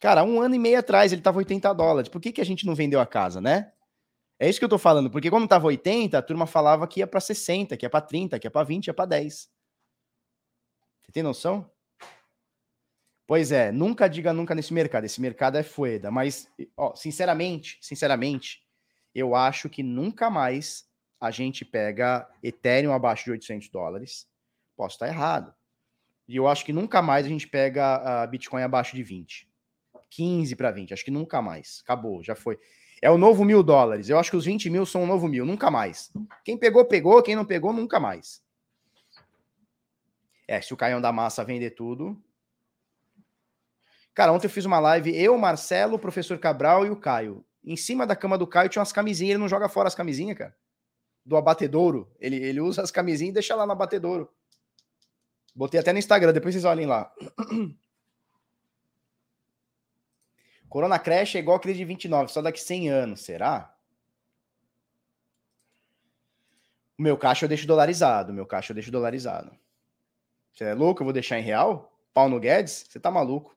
S1: Cara, um ano e meio atrás ele tava 80 dólares. Por que, que a gente não vendeu a casa, né? É isso que eu tô falando, porque quando tava 80, a turma falava que ia para 60, que ia para 30, que ia para 20, ia para 10. Você tem noção? Pois é, nunca diga nunca nesse mercado. Esse mercado é fueda. Mas, ó, sinceramente, sinceramente, eu acho que nunca mais a gente pega Ethereum abaixo de 800 dólares. Posso estar errado. E eu acho que nunca mais a gente pega a Bitcoin abaixo de 20. 15 para 20. Acho que nunca mais. Acabou, já foi. É o novo mil dólares. Eu acho que os 20 mil são o novo mil. Nunca mais. Quem pegou, pegou. Quem não pegou, nunca mais. É, se o Caião da Massa vender tudo. Cara, ontem eu fiz uma live, eu, Marcelo, o professor Cabral e o Caio. Em cima da cama do Caio tinha umas camisinhas, ele não joga fora as camisinhas, cara. Do abatedouro. Ele, ele usa as camisinhas e deixa lá no abatedouro. Botei até no Instagram, depois vocês olhem lá. <clears throat> Corona Crash é igual aquele de 29, só daqui 100 anos, será? O meu caixa eu deixo dolarizado, meu caixa eu deixo dolarizado. Você é louco? Eu vou deixar em real? Pau no Guedes? Você tá maluco?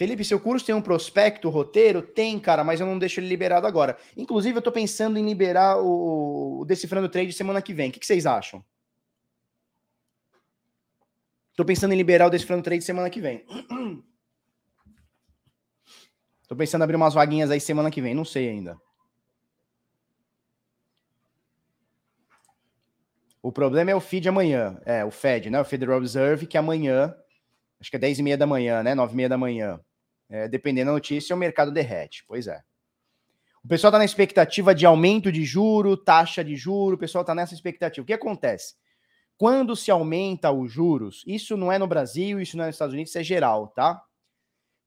S1: Felipe, seu curso tem um prospecto, roteiro? Tem, cara, mas eu não deixo ele liberado agora. Inclusive, eu tô pensando em liberar o, o Decifrando Trade semana que vem. O que, que vocês acham? Tô pensando em liberar o Decifrando Trade semana que vem. <clears throat> Tô pensando em abrir umas vaguinhas aí semana que vem, não sei ainda. O problema é o feed amanhã. É, o Fed, né? O Federal Reserve, que amanhã, acho que é 10 e meia da manhã, né? 9 e meia da manhã. É, dependendo da notícia, o mercado derrete. Pois é. O pessoal está na expectativa de aumento de juro, taxa de juro, o pessoal está nessa expectativa. O que acontece? Quando se aumenta os juros, isso não é no Brasil, isso não é nos Estados Unidos, isso é geral, tá?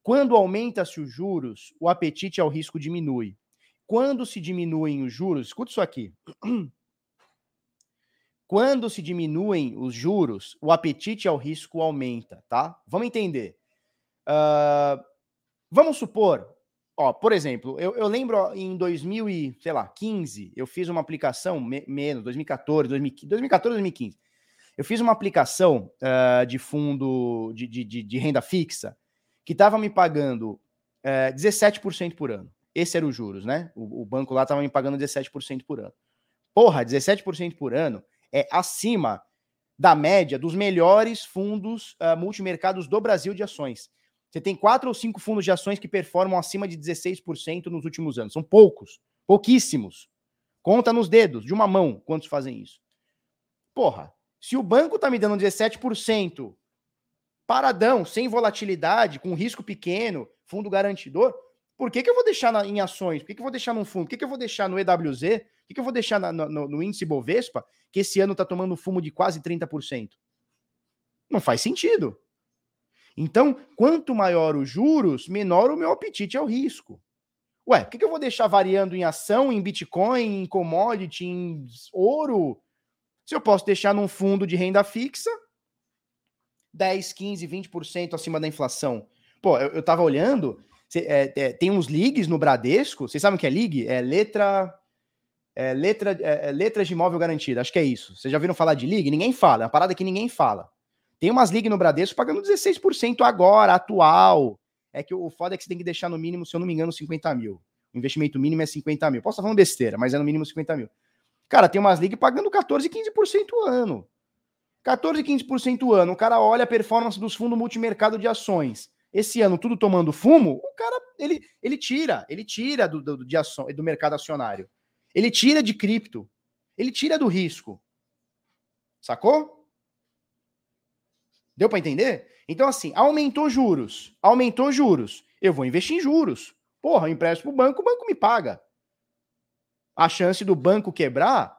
S1: Quando aumenta-se os juros, o apetite ao risco diminui. Quando se diminuem os juros, escuta isso aqui. <clears throat> Quando se diminuem os juros, o apetite ao risco aumenta, tá? Vamos entender. Uh, Vamos supor, ó, por exemplo, eu, eu lembro ó, em 2015, eu fiz uma aplicação, me, menos, 2014, 2015, 2014, 2015. Eu fiz uma aplicação uh, de fundo de, de, de, renda fixa que estava me pagando uh, eh, 17% por ano. Esse era os juros, né? O, o banco lá estava me pagando 17% por ano. Porra, 17% por ano é acima da média dos melhores fundos uh, multimercados do Brasil de ações. Você tem quatro ou cinco fundos de ações que performam acima de 16% nos últimos anos. São poucos, pouquíssimos. Conta nos dedos, de uma mão, quantos fazem isso. Porra, se o banco tá me dando 17%, paradão, sem volatilidade, com risco pequeno, fundo garantidor, por que, que eu vou deixar na, em ações? Por que, que eu vou deixar num fundo? Por que, que eu vou deixar no EWZ? Por que, que eu vou deixar na, no, no, índice Bovespa, que esse ano tá tomando fumo de quase 30%? Não faz sentido. Então, quanto maior os juros, menor o meu apetite ao risco. Ué, por que, eu vou deixar variando em ação, em Bitcoin, em commodity, em ouro? Se eu posso deixar num fundo de renda fixa, 10, 15, 20% acima da inflação. Pô, eu, eu tava olhando, cê, é, é, tem uns ligs no Bradesco, vocês sabem o que é lig? É letra. É, letra, é, é, letras de imóvel garantida, acho que é isso. Vocês já viram falar de lig? Ninguém fala, é uma parada que ninguém fala. Tem umas ligas no Bradesco pagando 16% agora, atual. É que o foda é que você tem que deixar no mínimo, se eu não me engano, 50 mil. O investimento mínimo é 50 mil. Posso estar falando besteira, mas é no mínimo 50 mil. Cara, tem umas ligas pagando 14, 15% ano. 14, 15% ano. O cara olha a performance dos fundos multimercado de ações. Esse ano, tudo tomando fumo, o cara, ele, ele tira, ele tira do, do, de do mercado acionário. Ele tira de cripto. Ele tira do risco. Sacou? Deu para entender? Então, assim, aumentou juros, aumentou juros. Eu vou investir em juros. Porra, eu empresto para o banco, o banco me paga. A chance do banco quebrar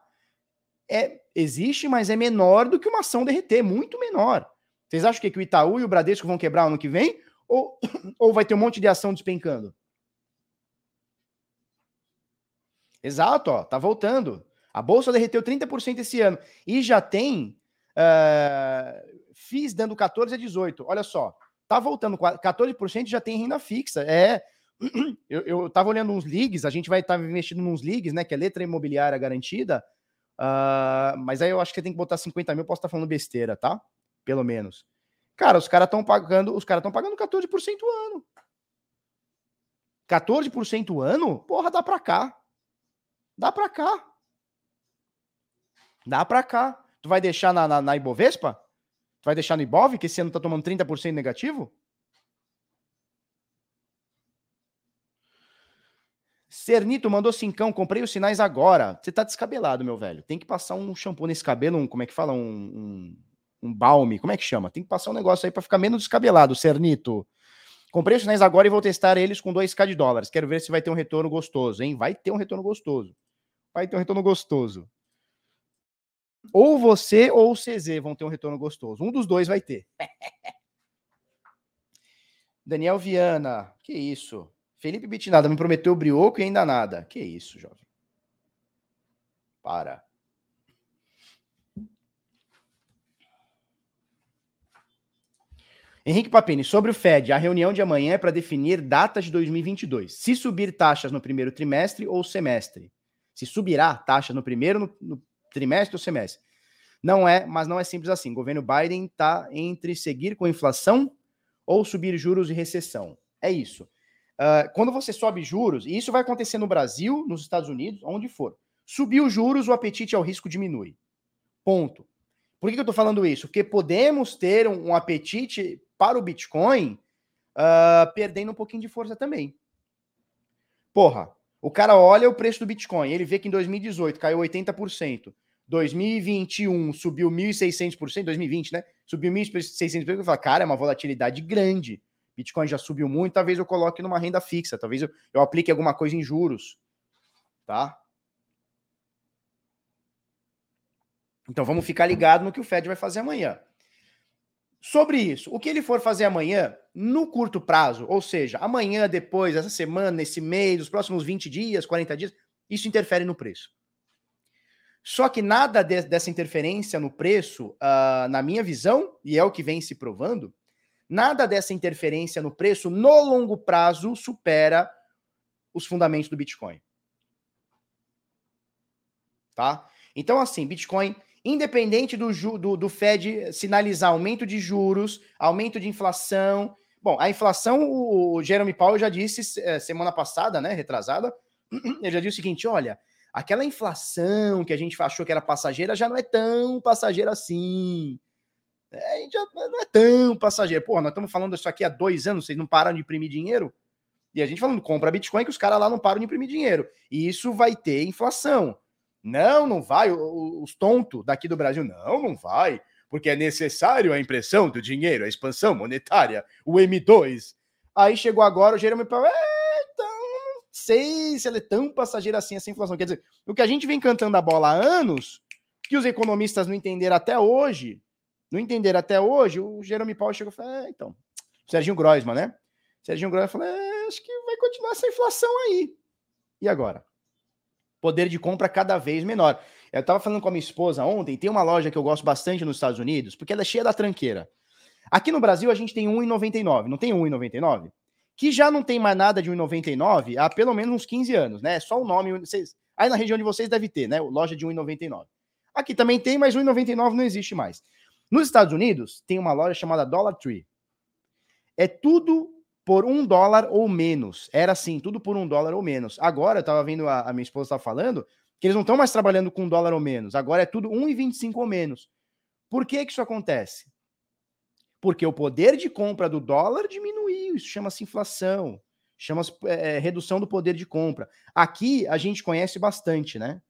S1: é existe, mas é menor do que uma ação derreter, muito menor. Vocês acham que, que o Itaú e o Bradesco vão quebrar ano que vem? Ou, <coughs> ou vai ter um monte de ação despencando? Exato, ó, tá voltando. A bolsa derreteu 30% esse ano e já tem uh, FIIs dando 14 a 18. Olha só, tá voltando 14% já tem renda fixa. É, <clears throat> eu, eu tava olhando uns leagues, a gente vai estar tá investindo nos leagues, né, que é letra imobiliária garantida. Uh, mas aí eu acho que tem que botar 50 mil, posso estar tá falando besteira, tá? Pelo menos. Cara, os caras estão pagando, os caras estão pagando 14% ano. 14% ano? Porra, dá pra cá. Dá pra cá. Dá pra cá. Tu vai deixar na, na, na Ibovespa? Vai deixar no Ibov, que esse ano tá tomando 30% negativo? Cernito mandou cincão, comprei os sinais agora. Você tá descabelado, meu velho. Tem que passar um shampoo nesse cabelo, um, como é que fala? Um, um, um balme, como é que chama? Tem que passar um negócio aí para ficar menos descabelado, Cernito. Comprei os sinais agora e vou testar eles com 2k de dólares. Quero ver se vai ter um retorno gostoso, hein? Vai ter um retorno gostoso. Vai ter um retorno gostoso. Ou você ou o CZ vão ter um retorno gostoso. Um dos dois vai ter. <laughs> Daniel Viana, que isso? Felipe Bitnada me prometeu brioco e ainda nada. Que isso, jovem? Para. Henrique Papini, sobre o Fed, a reunião de amanhã é para definir datas de 2022. Se subir taxas no primeiro trimestre ou semestre. Se subirá taxas no primeiro no, no trimestre ou semestre. Não é, mas não é simples assim. O governo Biden está entre seguir com inflação ou subir juros e recessão. É isso. Uh, quando você sobe juros, e isso vai acontecer no Brasil, nos Estados Unidos, onde for. Subiu juros, o apetite ao risco diminui. Ponto. Por que, eu estou falando isso? Porque podemos ter um, um apetite para o Bitcoin uh, perdendo um pouquinho de força também. Porra, o cara olha o preço do Bitcoin, ele vê que em 2018 caiu 80%, 2021 subiu 1.600%, 2020, né? Subiu 1.600%, ele fala, cara, é uma volatilidade grande. Bitcoin já subiu muito, talvez eu coloque numa renda fixa, talvez eu, eu aplique alguma coisa em juros, tá? Então vamos ficar ligado no que o Fed vai fazer amanhã. Sobre isso, o que ele for fazer amanhã, no curto prazo, ou seja, amanhã, depois, essa semana, esse mês, os próximos 20 dias, 40 dias, isso interfere no preço. Só que nada de, dessa interferência no preço, uh, na minha visão, e é o que vem se provando, nada dessa interferência no preço no longo prazo supera os fundamentos do Bitcoin. Tá? Então, assim, Bitcoin independente do, do, do, Fed sinalizar aumento de juros, aumento de inflação. Bom, a inflação, o Jeremy Powell já disse é, semana passada, né, retrasada, <clears throat> ele já disse o seguinte: olha, aquela inflação que a gente achou que era passageira já não é tão passageira assim. É, já não é tão passageira. Pô, nós estamos falando disso aqui há dois anos, vocês não param de imprimir dinheiro? E a gente falando, compra Bitcoin, que os caras lá não param de imprimir dinheiro. E isso vai ter inflação. Não, não vai. Os tontos daqui do Brasil, não, não vai, porque é necessário a impressão do dinheiro, a expansão monetária, o M2. Aí chegou agora o Jeremy Powell, se ela é tão passageira assim essa inflação. Quer dizer, o que a gente vem cantando a bola há anos, que os economistas não entenderam até hoje, não entenderam até hoje, o Jeremy Powell chegou e falou, é, então, Serginho Groisman, né? Serginho Groisman falou, é, acho que vai continuar essa inflação aí. E agora? poder de compra cada vez menor. Eu estava falando com a minha esposa ontem, tem uma loja que eu gosto bastante nos Estados Unidos, porque ela é cheia da tranqueira. Aqui no Brasil a gente tem 1,99, não tem 1,99? Que já não tem mais nada de 1,99 há pelo menos uns 15 anos, né? Só o nome, vocês, aí na região de vocês deve ter, né? Loja de 1,99. Aqui também tem, mas 1,99 não existe mais. Nos Estados Unidos tem uma loja chamada Dollar Tree. É tudo por um dólar ou menos. Era assim, tudo por um dólar ou menos. Agora, eu estava vendo a, a, minha esposa estava falando que eles não estão mais trabalhando com um dólar ou menos. Agora é tudo 1,25 ou menos. Por que, que isso acontece? Porque o poder de compra do dólar diminuiu. Isso chama-se inflação. Chama-se é, redução do poder de compra. Aqui a gente conhece bastante, né?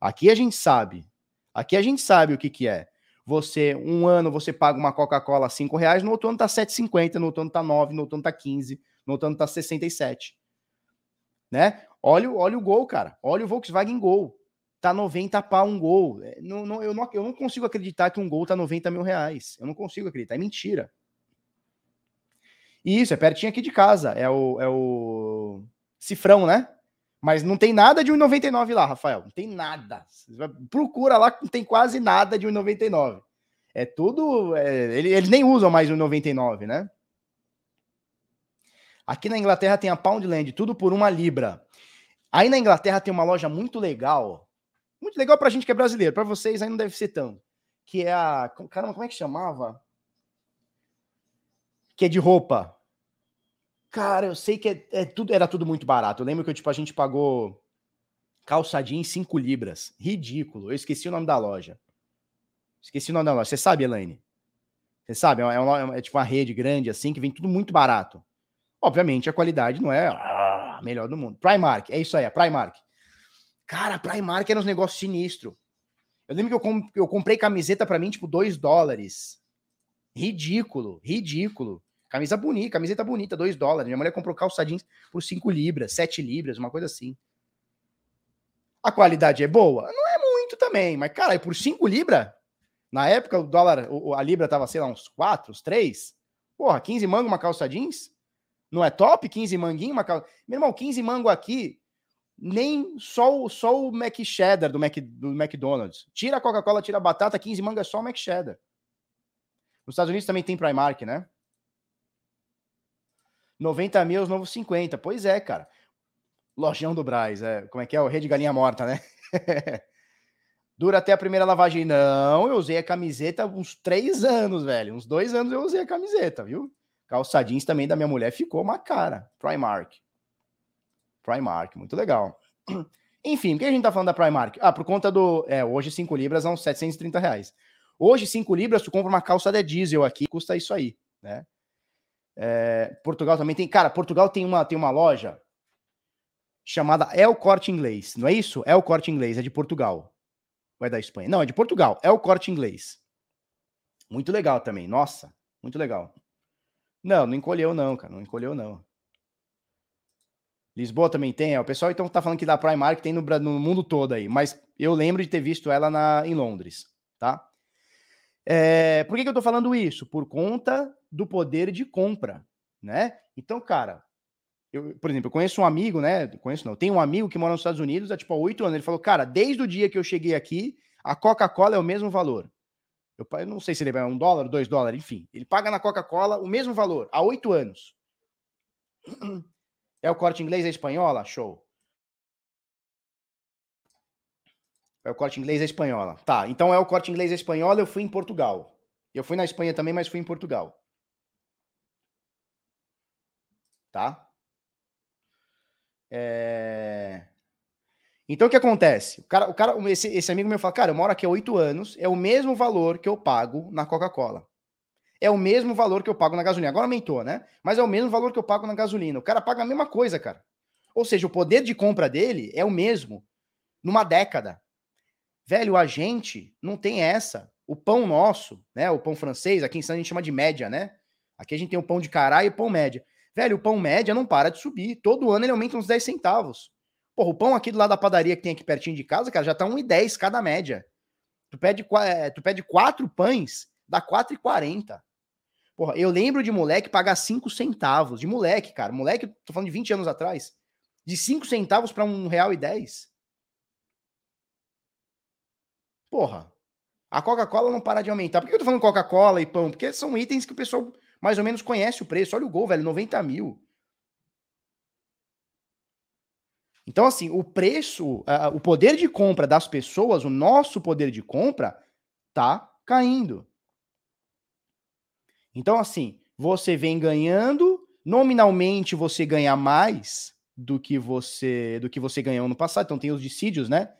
S1: Aqui a gente sabe. Aqui a gente sabe o que, que é. Você, um ano, você paga uma Coca-Cola R$ reais, no outro ano tá 7,50, no outro ano tá 9, no outro ano tá 15, no outro ano tá 67. Né? Olha, olha o gol, cara. Olha o Volkswagen Gol. Tá 90 pau um gol. É, não, não, eu, não, eu não consigo acreditar que um gol tá 90 mil reais. Eu não consigo acreditar. É mentira. E isso, é pertinho aqui de casa. É o, é o cifrão, né? Mas não tem nada de 1,99 lá, Rafael. Não tem nada. Procura lá, não tem quase nada de 1,99. É tudo. É, eles nem usam mais 1,99, né? Aqui na Inglaterra tem a Poundland, tudo por uma libra. Aí na Inglaterra tem uma loja muito legal. Muito legal pra gente que é brasileiro. Para vocês aí não deve ser tão. Que é a. Caramba, como é que chamava? Que é de roupa. Cara, eu sei que é, é, tudo, era tudo muito barato. Eu lembro que tipo, a gente pagou calçadinho em 5 libras. Ridículo. Eu esqueci o nome da loja. Esqueci o nome da loja. Você sabe, Elaine? Você sabe, é, uma, é, tipo uma rede grande assim que vem tudo muito barato. Obviamente a qualidade não é a melhor do mundo. Primark, é isso aí, a Primark. Cara, Primark era um negócio sinistro. Eu lembro que eu, comp eu comprei camiseta para mim, tipo, 2 dólares. Ridículo, ridículo. Camisa bonita, camiseta bonita, 2 dólares. Minha mulher comprou calça jeans por 5 libras, 7 libras, uma coisa assim. A qualidade é boa? Não é muito também, mas, cara, por 5 libras, na época o dólar, a libra tava, sei lá, uns 4, uns 3. Porra, 15 mango uma calça jeans? Não é top? 15 manguinho uma calça. Meu irmão, 15 mango aqui, nem só o, só o Mac Cheddar do, Mac, do McDonald's. Tira a Coca-Cola, tira a batata, 15 mango é só o Mac Cheddar. Nos Estados Unidos também tem Primark, né? 90 mil, os novos 50. Pois é, cara. Lojão do Braz, é, como é que é? O rei de galinha morta, né? <laughs> Dura até a primeira lavagem. Não, eu usei a camiseta uns três anos, velho. Uns dois anos eu usei a camiseta, viu? Calça jeans também da minha mulher ficou uma cara. Primark. Primark, muito legal. <clears throat> Enfim, por que a gente tá falando da Primark? Ah, por conta do. É, hoje 5 libras são 730 reais. Hoje, 5 libras, tu compra uma calça de diesel aqui, custa isso aí, né? É, Portugal também tem. Cara, Portugal tem uma, tem uma loja chamada El Corte Inglês. Não é isso? El Corte Inglês, é de Portugal. É da Espanha? Não, é de Portugal. É o Corte Inglês. Muito legal também. Nossa, muito legal. Não, não encolheu não, cara. Não encolheu não. Lisboa também tem. É, o pessoal então tá falando que da Primark tem no, no mundo todo aí. Mas eu lembro de ter visto ela na, em Londres, tá? É, por que, que eu tô falando isso? Por conta do poder de compra, né? Então, cara, eu, por exemplo, eu conheço um amigo, né? Conheço não, tem um amigo que mora nos Estados Unidos há tipo oito anos. Ele falou, cara, desde o dia que eu cheguei aqui, a Coca-Cola é o mesmo valor. Eu, eu não sei se ele vai um dólar, dois dólares, enfim. Ele paga na Coca-Cola o mesmo valor há oito anos. É o corte inglês e espanhola? Show. É o corte inglês e espanhola. Tá, então é o corte inglês e espanhola. Eu fui em Portugal. Eu fui na Espanha também, mas fui em Portugal. Tá? É... Então o que acontece? O cara, o cara esse, esse amigo meu fala, cara, eu moro aqui há oito anos, é o mesmo valor que eu pago na Coca-Cola. É o mesmo valor que eu pago na gasolina. Agora aumentou, né? Mas é o mesmo valor que eu pago na gasolina. O cara paga a mesma coisa, cara. Ou seja, o poder de compra dele é o mesmo numa década. Velho, a gente não tem essa. O pão nosso, né? O pão francês, aqui em São a gente chama de média, né? Aqui a gente tem o pão de cará e o pão média. Velho, o pão média não para de subir. Todo ano ele aumenta uns 10 centavos. Porra, o pão aqui do lado da padaria que tem aqui pertinho de casa, cara, já tá 1,10 cada média. Tu pede, é, tu pede quatro pães, dá 4,40. Porra, eu lembro de moleque pagar 5 centavos. De moleque, cara. Moleque, tô falando de 20 anos atrás. De 5 centavos para um real e 10. Porra, a Coca-Cola não para de aumentar. Por que eu tô falando Coca-Cola e pão? Porque são itens que o pessoal mais ou menos conhece o preço. Olha o gol, velho, 90 mil. Então, assim, o preço, uh, o poder de compra das pessoas, o nosso poder de compra, tá caindo. Então, assim, você vem ganhando, nominalmente você ganha mais do que você do que você ganhou no passado. Então tem os dissídios, né?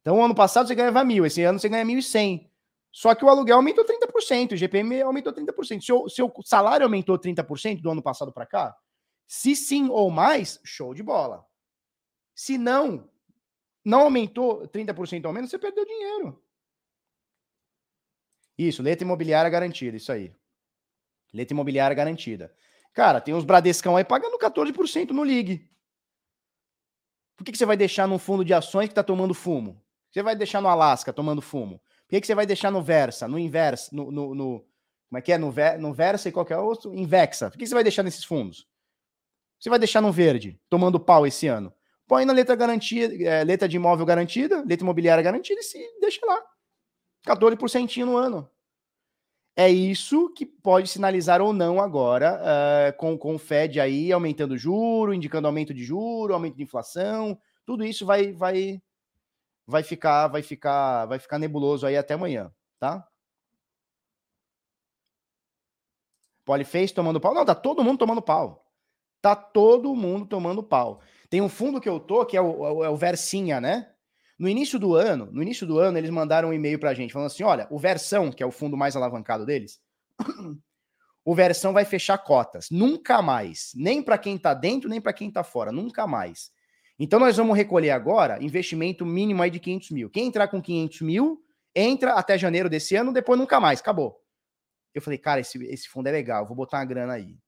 S1: Então, ano passado você ganhava mil, esse ano você ganha mil e cem. Só que o aluguel aumentou 30%, o GPM aumentou 30%. Seu, seu salário aumentou 30% do ano passado para cá? Se sim ou mais, show de bola. Se não, não aumentou 30% ao menos, você perdeu dinheiro. Isso, letra imobiliária garantida, isso aí. Letra imobiliária garantida. Cara, tem uns Bradescão aí pagando 14% no Ligue. Por que, que você vai deixar num fundo de ações que está tomando fumo? Você vai deixar no Alasca tomando fumo? Por que, que você vai deixar no Versa, no Inversa, no, no, no, como é que é? No, no Versa e qualquer outro? Invexa. Por que, que você vai deixar nesses fundos? Você vai deixar no verde, tomando pau esse ano? Põe na letra garantia, é, letra de imóvel garantida, letra imobiliária garantida e se deixa lá. 14% no ano. É isso que pode sinalizar ou não agora, uh, com, com o Fed aí aumentando juro, indicando aumento de juro, aumento de inflação, tudo isso vai, vai, vai ficar, vai ficar, vai ficar nebuloso aí até amanhã, tá? Poliface tomando pau? Não, tá todo mundo tomando pau. Tá todo mundo tomando pau. Tem um fundo que eu tô, que é o, é o Versinha, né? No início do ano, no início do ano, eles mandaram um e-mail pra gente falando assim: olha, o Versão, que é o fundo mais alavancado deles, <clears throat> o versão vai fechar cotas. Nunca mais. Nem para quem está dentro, nem para quem está fora. Nunca mais. Então nós vamos recolher agora investimento mínimo aí de 500 mil. Quem entrar com 500 mil, entra até janeiro desse ano, depois nunca mais. Acabou. Eu falei, cara, esse, esse fundo é legal, vou botar uma grana aí.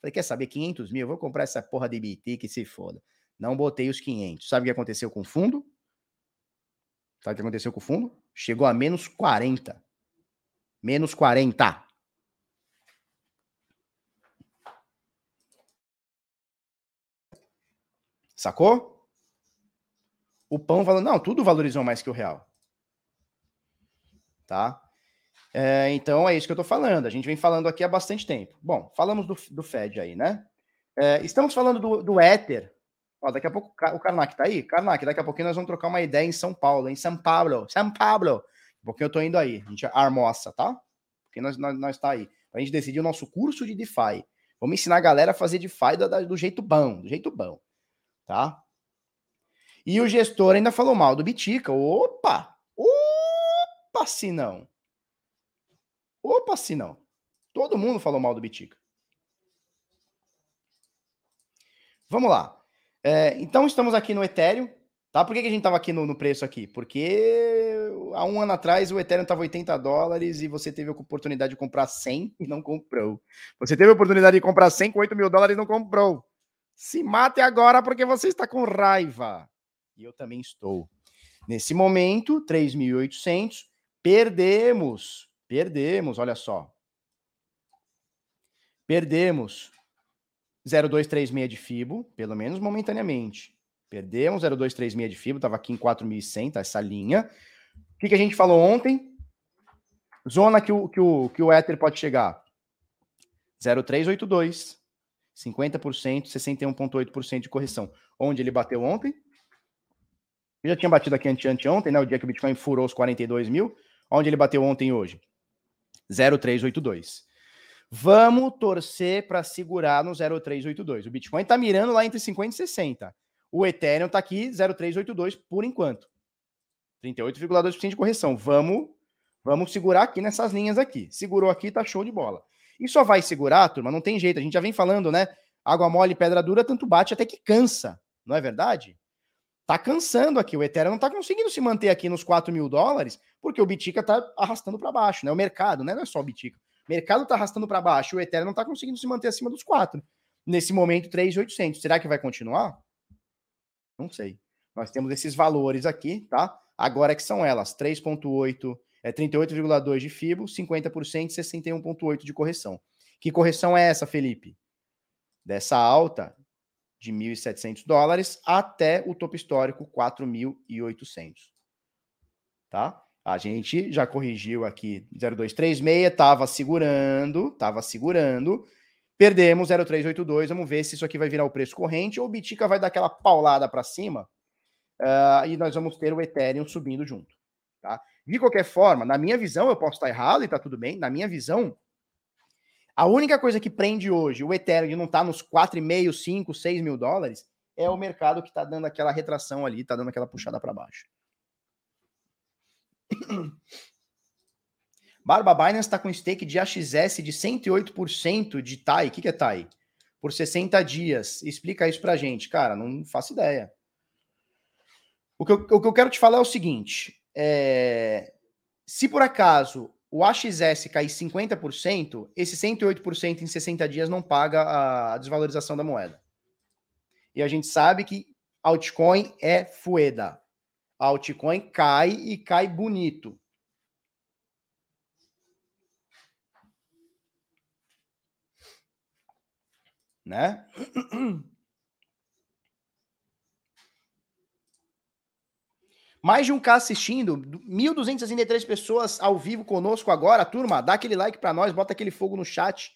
S1: Falei, quer saber, 500 mil? Vou comprar essa porra de BT que se foda. Não botei os 500. Sabe o que aconteceu com o fundo? Sabe o que aconteceu com o fundo? Chegou a menos 40. Menos 40. Sacou? O pão falou, não, tudo valorizou mais que o real. Tá? É, então é isso que eu tô falando. A gente vem falando aqui há bastante tempo. Bom, falamos do, do Fed aí, né? É, estamos falando do, do Ether. Ó, daqui a pouco o Karnak tá aí? Karnak, daqui a pouquinho nós vamos trocar uma ideia em São Paulo, em São Paulo, São Paulo. Um pouquinho eu tô indo aí. A gente armoça, tá? Porque nós, nós, nós tá aí. A gente decidir o nosso curso de DeFi. Vamos ensinar a galera a fazer DeFi do, do jeito bom, do jeito bom tá? E o gestor ainda falou mal do Bitica. Opa! Opa, se não. Opa, se não. Todo mundo falou mal do Bitica. Vamos lá. É, então estamos aqui no Ethereum, tá? Por que, que a gente estava aqui no, no, preço aqui? Porque há um ano atrás o Ethereum estava 80 dólares e você teve a oportunidade de comprar 100 e não comprou. Você teve a oportunidade de comprar 100 com 8 mil dólares e não comprou. Se mate agora porque você está com raiva. E eu também estou. Nesse momento, 3.800, perdemos. Perdemos, olha só. Perdemos 0,236 de FIBO, pelo menos momentaneamente. Perdemos 0,236 de FIBO, estava aqui em 4.100, tá essa linha. O que, que a gente falou ontem? Zona que o, que o, que o Ether pode chegar. 0,382. 50%, 61,8% de correção. Onde ele bateu ontem? Eu já tinha batido aqui ante, ante ontem, né? O dia que o Bitcoin furou os 42 mil. Onde ele bateu ontem e hoje? 0,382. Vamos torcer para segurar no 0,382. O Bitcoin está mirando lá entre 50 e 60. O Ethereum está aqui 0,382 por enquanto. 38,2% de correção. Vamos, vamos segurar aqui nessas linhas aqui. Segurou aqui, tá show de bola. E só vai segurar, turma, não tem jeito. A gente já vem falando, né? Água mole, pedra dura, tanto bate até que cansa, não é verdade? Tá cansando aqui. O Ethereum não tá conseguindo se manter aqui nos 4 mil dólares, porque o Bitica tá arrastando para baixo, né? O mercado, né? Não é só o Bitica. Mercado tá arrastando para baixo, o Ethereum não tá conseguindo se manter acima dos 4. Nesse momento, 3,800. Será que vai continuar? Não sei. Nós temos esses valores aqui, tá? Agora que são elas, 3,8 é 38,2 de FIBO, 50% 61,8 de correção. Que correção é essa, Felipe? Dessa alta de 1.700 dólares até o topo histórico 4.800. Tá? A gente já corrigiu aqui 0236, estava segurando, estava segurando. Perdemos 0382, vamos ver se isso aqui vai virar o preço corrente ou o Bitica vai dar aquela paulada para cima uh, e nós vamos ter o Ethereum subindo junto. Tá? De qualquer forma, na minha visão, eu posso estar errado e tá tudo bem. Na minha visão, a única coisa que prende hoje o Ethereum não tá nos 4,5, 5, 6 mil dólares é o mercado que tá dando aquela retração ali, tá dando aquela puxada para baixo. <clears throat> Barba Binance está com stake de AXS de 108% de TAI. O que, que é TAI? Por 60 dias. Explica isso pra gente. Cara, não faço ideia. O que eu, o que eu quero te falar é o seguinte: é, se por acaso o AXS cair 50%, esse 108% em 60 dias não paga a desvalorização da moeda. E a gente sabe que altcoin é fueda. A altcoin cai e cai bonito. Né? Mais de um K assistindo, 1.263 pessoas ao vivo conosco agora. Turma, dá aquele like para nós, bota aquele fogo no chat.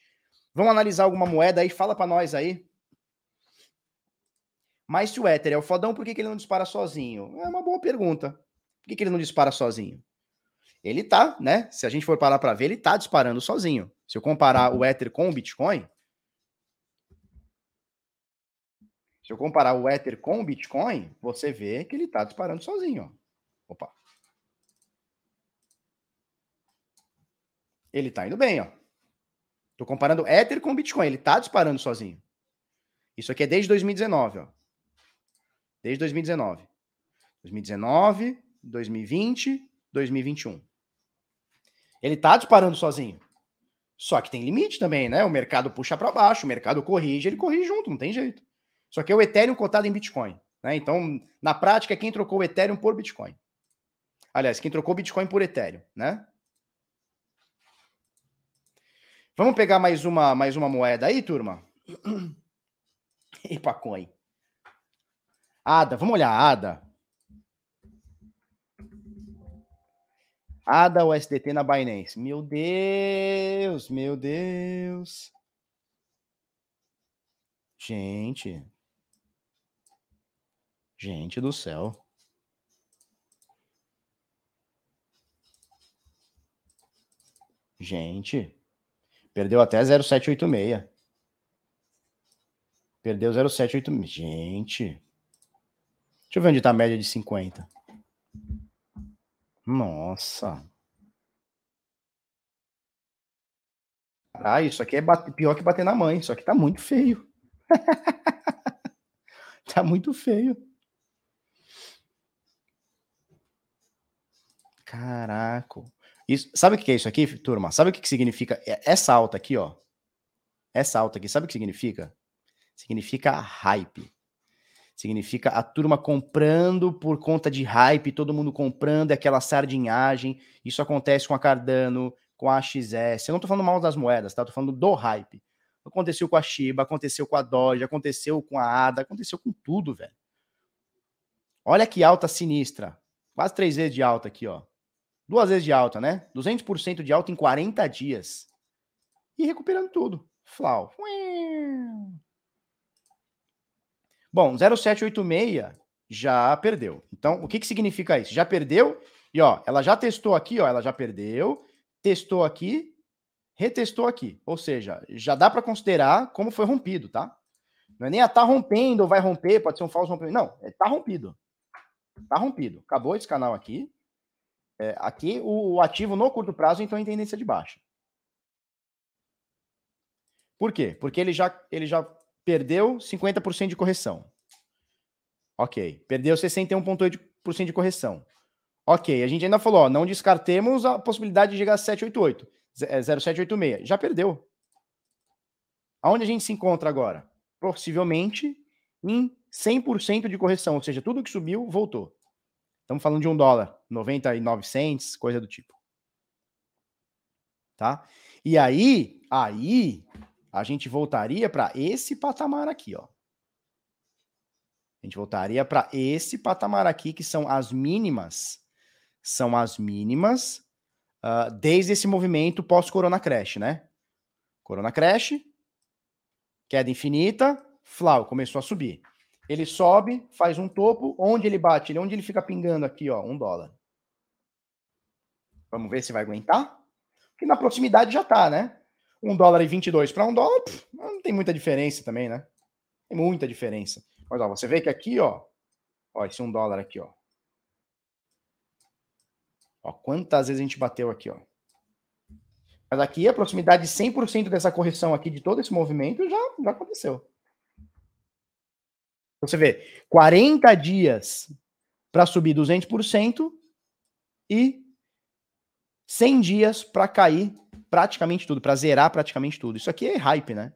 S1: Vamos analisar alguma moeda aí, fala para nós aí. Mas se o Ether é o fodão, por que, que ele não dispara sozinho? É uma boa pergunta. Por que, que ele não dispara sozinho? Ele tá, né? Se a gente for parar para ver, ele tá disparando sozinho. Se eu comparar o Ether com o Bitcoin, Se eu comparar o Ether com o Bitcoin, você vê que ele está disparando sozinho. Ó. Opa. Ele está indo bem, ó. Tô comparando Ether com Bitcoin. Ele tá disparando sozinho. Isso aqui é desde 2019, ó. Desde 2019. 2019, 2020, 2021. Ele tá disparando sozinho. Só que tem limite também, né? O mercado puxa para baixo, o mercado corrige, ele corrige junto, não tem jeito. Só que é o Ethereum cotado em Bitcoin. Né? Então, na prática, quem trocou o Ethereum por Bitcoin. Aliás, quem trocou Bitcoin por Ethereum, né? Vamos pegar mais uma, mais uma moeda aí, turma? <clears throat> Epa, coin. ADA, vamos olhar ADA. ADA USDT na Binance. Meu Deus, meu Deus. Gente. Gente do céu. Gente. Perdeu até 0786. Perdeu 0786. Gente. Deixa eu ver onde está a média de 50. Nossa. Ah, isso aqui é pior que bater na mãe. Isso aqui tá muito feio. <laughs> tá muito feio. Caraca. Isso, sabe o que é isso aqui, turma? Sabe o que significa essa alta aqui, ó? Essa alta aqui, sabe o que significa? Significa hype. Significa a turma comprando por conta de hype, todo mundo comprando, é aquela sardinhagem. Isso acontece com a Cardano, com a XS. Eu não tô falando mal das moedas, tá? Eu tô falando do hype. Aconteceu com a Shiba, aconteceu com a Doge, aconteceu com a ADA, aconteceu com tudo, velho. Olha que alta sinistra. Quase três vezes de alta aqui, ó. Duas vezes de alta, né? 200% de alta em 40 dias. E recuperando tudo. Flau. Bom, 0786 já perdeu. Então, o que, que significa isso? Já perdeu e ó, ela já testou aqui, ó, ela já perdeu, testou aqui, retestou aqui. Ou seja, já dá para considerar como foi rompido, tá? Não é nem a tá rompendo ou vai romper, pode ser um falso rompimento. Não, é tá rompido. Tá rompido. Acabou esse canal aqui. É, aqui o, o, ativo no curto prazo então em tendência de baixa. Por quê? Porque ele já, ele já perdeu 50% de correção. Ok. Perdeu 61,8% de correção. Ok. A gente ainda falou, ó, não descartemos a possibilidade de chegar a 788, 0786. É, Já perdeu. Aonde a gente se encontra agora? Possivelmente em 100% de correção, ou seja, tudo que subiu voltou. Estamos falando de um dólar, 99 cents, coisa do tipo. Tá? E aí, aí a gente voltaria para esse patamar aqui, ó. A gente voltaria para esse patamar aqui, que são as mínimas. São as mínimas uh, desde esse movimento pós-Corona Crash, né? Corona Crash, queda infinita, Flau começou a subir. Ele sobe, faz um topo, onde ele bate? Onde ele fica pingando aqui, ó, um dólar. Vamos ver se vai aguentar? Porque na proximidade já tá, né? Um dólar e 22 para um dólar, pff, não tem muita diferença também, né? Tem muita diferença. Mas ó, você vê que aqui, ó, ó, esse um dólar aqui, ó. Ó, quantas vezes a gente bateu aqui, ó. Mas aqui a proximidade de 100% dessa correção aqui de todo esse movimento já, já aconteceu. Você vê, 40 dias para subir 200% e 100 dias para cair praticamente tudo, para zerar praticamente tudo. Isso aqui é hype, né?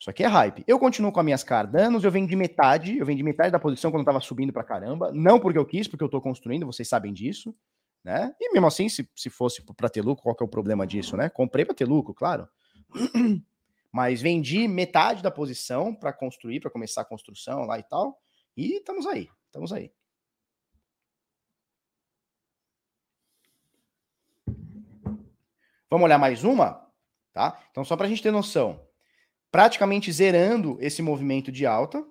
S1: Isso aqui é hype. Eu continuo com as minhas Cardanos, eu vendi metade, eu vendi metade da posição quando estava subindo para caramba. Não porque eu quis, porque eu estou construindo, vocês sabem disso, né? E mesmo assim, se, se fosse para ter lucro, qual que é o problema disso, né? Comprei para ter lucro, claro. <clears throat> Mas vendi metade da posição para construir, para começar a construção lá e tal. E estamos aí, estamos aí. Vamos olhar mais uma? Tá? Então, só para a gente ter noção, praticamente zerando esse movimento de alta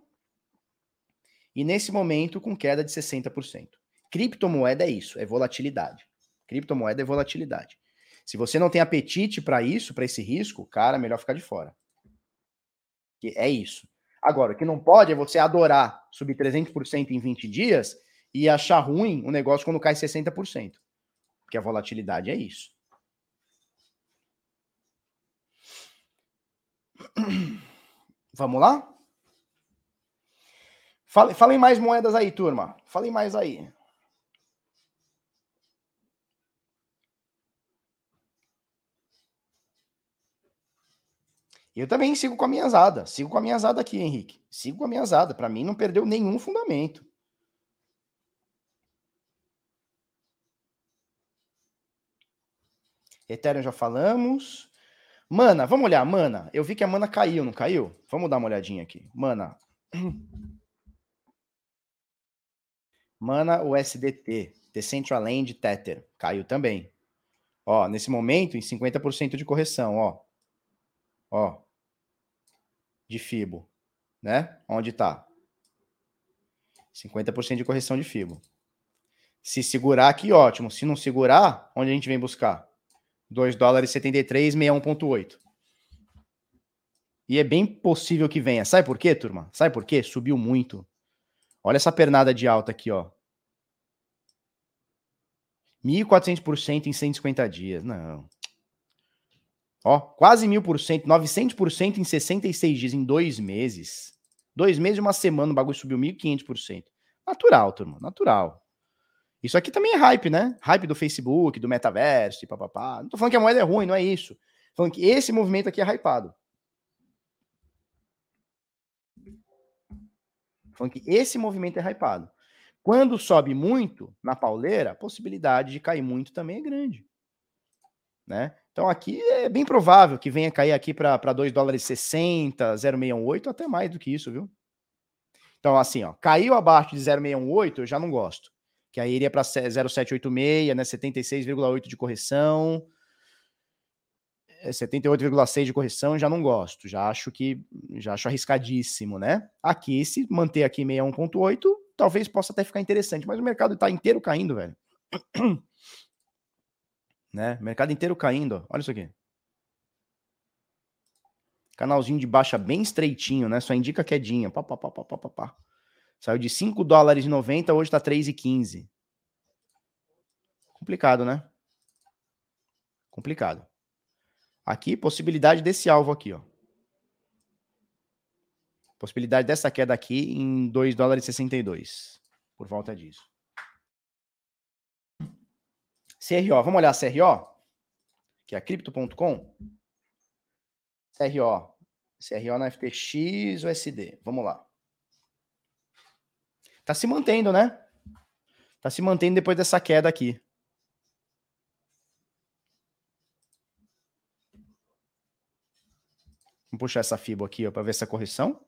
S1: e nesse momento com queda de 60%. Criptomoeda é isso, é volatilidade. Criptomoeda é volatilidade. Se você não tem apetite para isso, para esse risco, cara, melhor ficar de fora. É isso. Agora, o que não pode é você adorar subir 300% em 20 dias e achar ruim o negócio quando cai 60%. Porque a volatilidade é isso. <clears throat> Vamos lá? Fale, falem mais moedas aí, turma. Falem mais aí. Eu também sigo com a minha azada. Sigo com a minha azada aqui, Henrique. Sigo com a minha azada. Para mim, não perdeu nenhum fundamento. Ethereum já falamos. Mana, vamos olhar. Mana, eu vi que a mana caiu, não caiu? Vamos dar uma olhadinha aqui. Mana. Mana, o SDT. Decentraland Tether. Caiu também. Ó, nesse momento, em 50% de correção, ó. Ó de FIBO, né? Onde está? 50% de correção de FIBO. Se segurar aqui, ótimo. Se não segurar, onde a gente vem buscar? 2 dólares 73, 61.8. E é bem possível que venha. Sabe por quê, turma? Sabe por quê? Subiu muito. Olha essa pernada de alta aqui, ó. 1.400% em 150 dias. Não. Ó, quase mil por cento, 900% em 66 dias, em dois meses. Dois meses e uma semana o bagulho subiu 1.500%. Natural, turma, natural. Isso aqui também é hype, né? Hype do Facebook, do metaverso papapá. Não tô falando que a moeda é ruim, não é isso. Tô falando que esse movimento aqui é hypado. Tô falando que esse movimento é hypado. Quando sobe muito na pauleira, a possibilidade de cair muito também é grande. Né? Então aqui é bem provável que venha cair aqui para 2 dólares 60, 0,618, até mais do que isso, viu? Então assim, ó, caiu abaixo de 0,618, eu já não gosto. Que aí iria para 0,786, né, 76,8 de correção. 78,6 é, de correção, já não gosto. Já acho que já acho arriscadíssimo, né? Aqui se manter aqui 61.8, talvez possa até ficar interessante, mas o mercado está inteiro caindo, velho. <clears throat> né? Mercado inteiro caindo, olha isso aqui. Canalzinho de baixa bem estreitinho, né? Só indica quedinha. Pá, pá, pá, pá, pá, pá. Saiu de 5 dólares e 90, hoje tá 3,15. Complicado, né? Complicado. Aqui, possibilidade desse alvo aqui, ó. Possibilidade dessa queda aqui em 2 dólares e 62. Por volta disso. CRO, vamos olhar CRO, que é a Crypto.com. CRO, CRO na FTX USD. Vamos lá. Tá se mantendo, né? Tá se mantendo depois dessa queda aqui. Vamos puxar essa FIBO aqui para ver essa correção.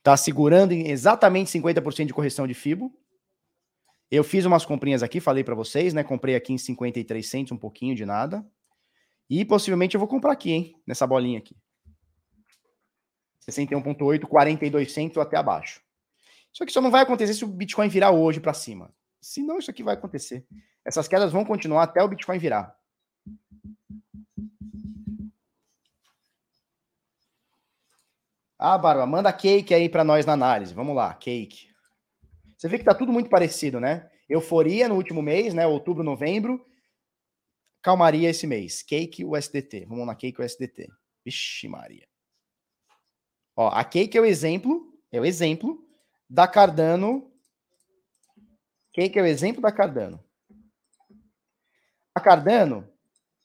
S1: Tá segurando em exatamente 50% de correção de FIBO. Eu fiz umas comprinhas aqui, falei para vocês, né? Comprei aqui em 53 centos, um pouquinho de nada. E possivelmente eu vou comprar aqui, hein? Nessa bolinha aqui. 61.8, 42 centos até abaixo. Isso aqui só não vai acontecer se o Bitcoin virar hoje para cima. Senão isso aqui vai acontecer. Essas quedas vão continuar até o Bitcoin virar. Ah, Bárbara, manda cake aí para nós na análise. Vamos lá, cake. Você vê que tá tudo muito parecido, né? Euforia no último mês, né? Outubro, novembro. Calmaria esse mês. Cake USDT. Vamos na Cake USDT. Vixe, Maria. Ó, a Cake é o exemplo, é o exemplo da Cardano. Cake é o exemplo da Cardano. A Cardano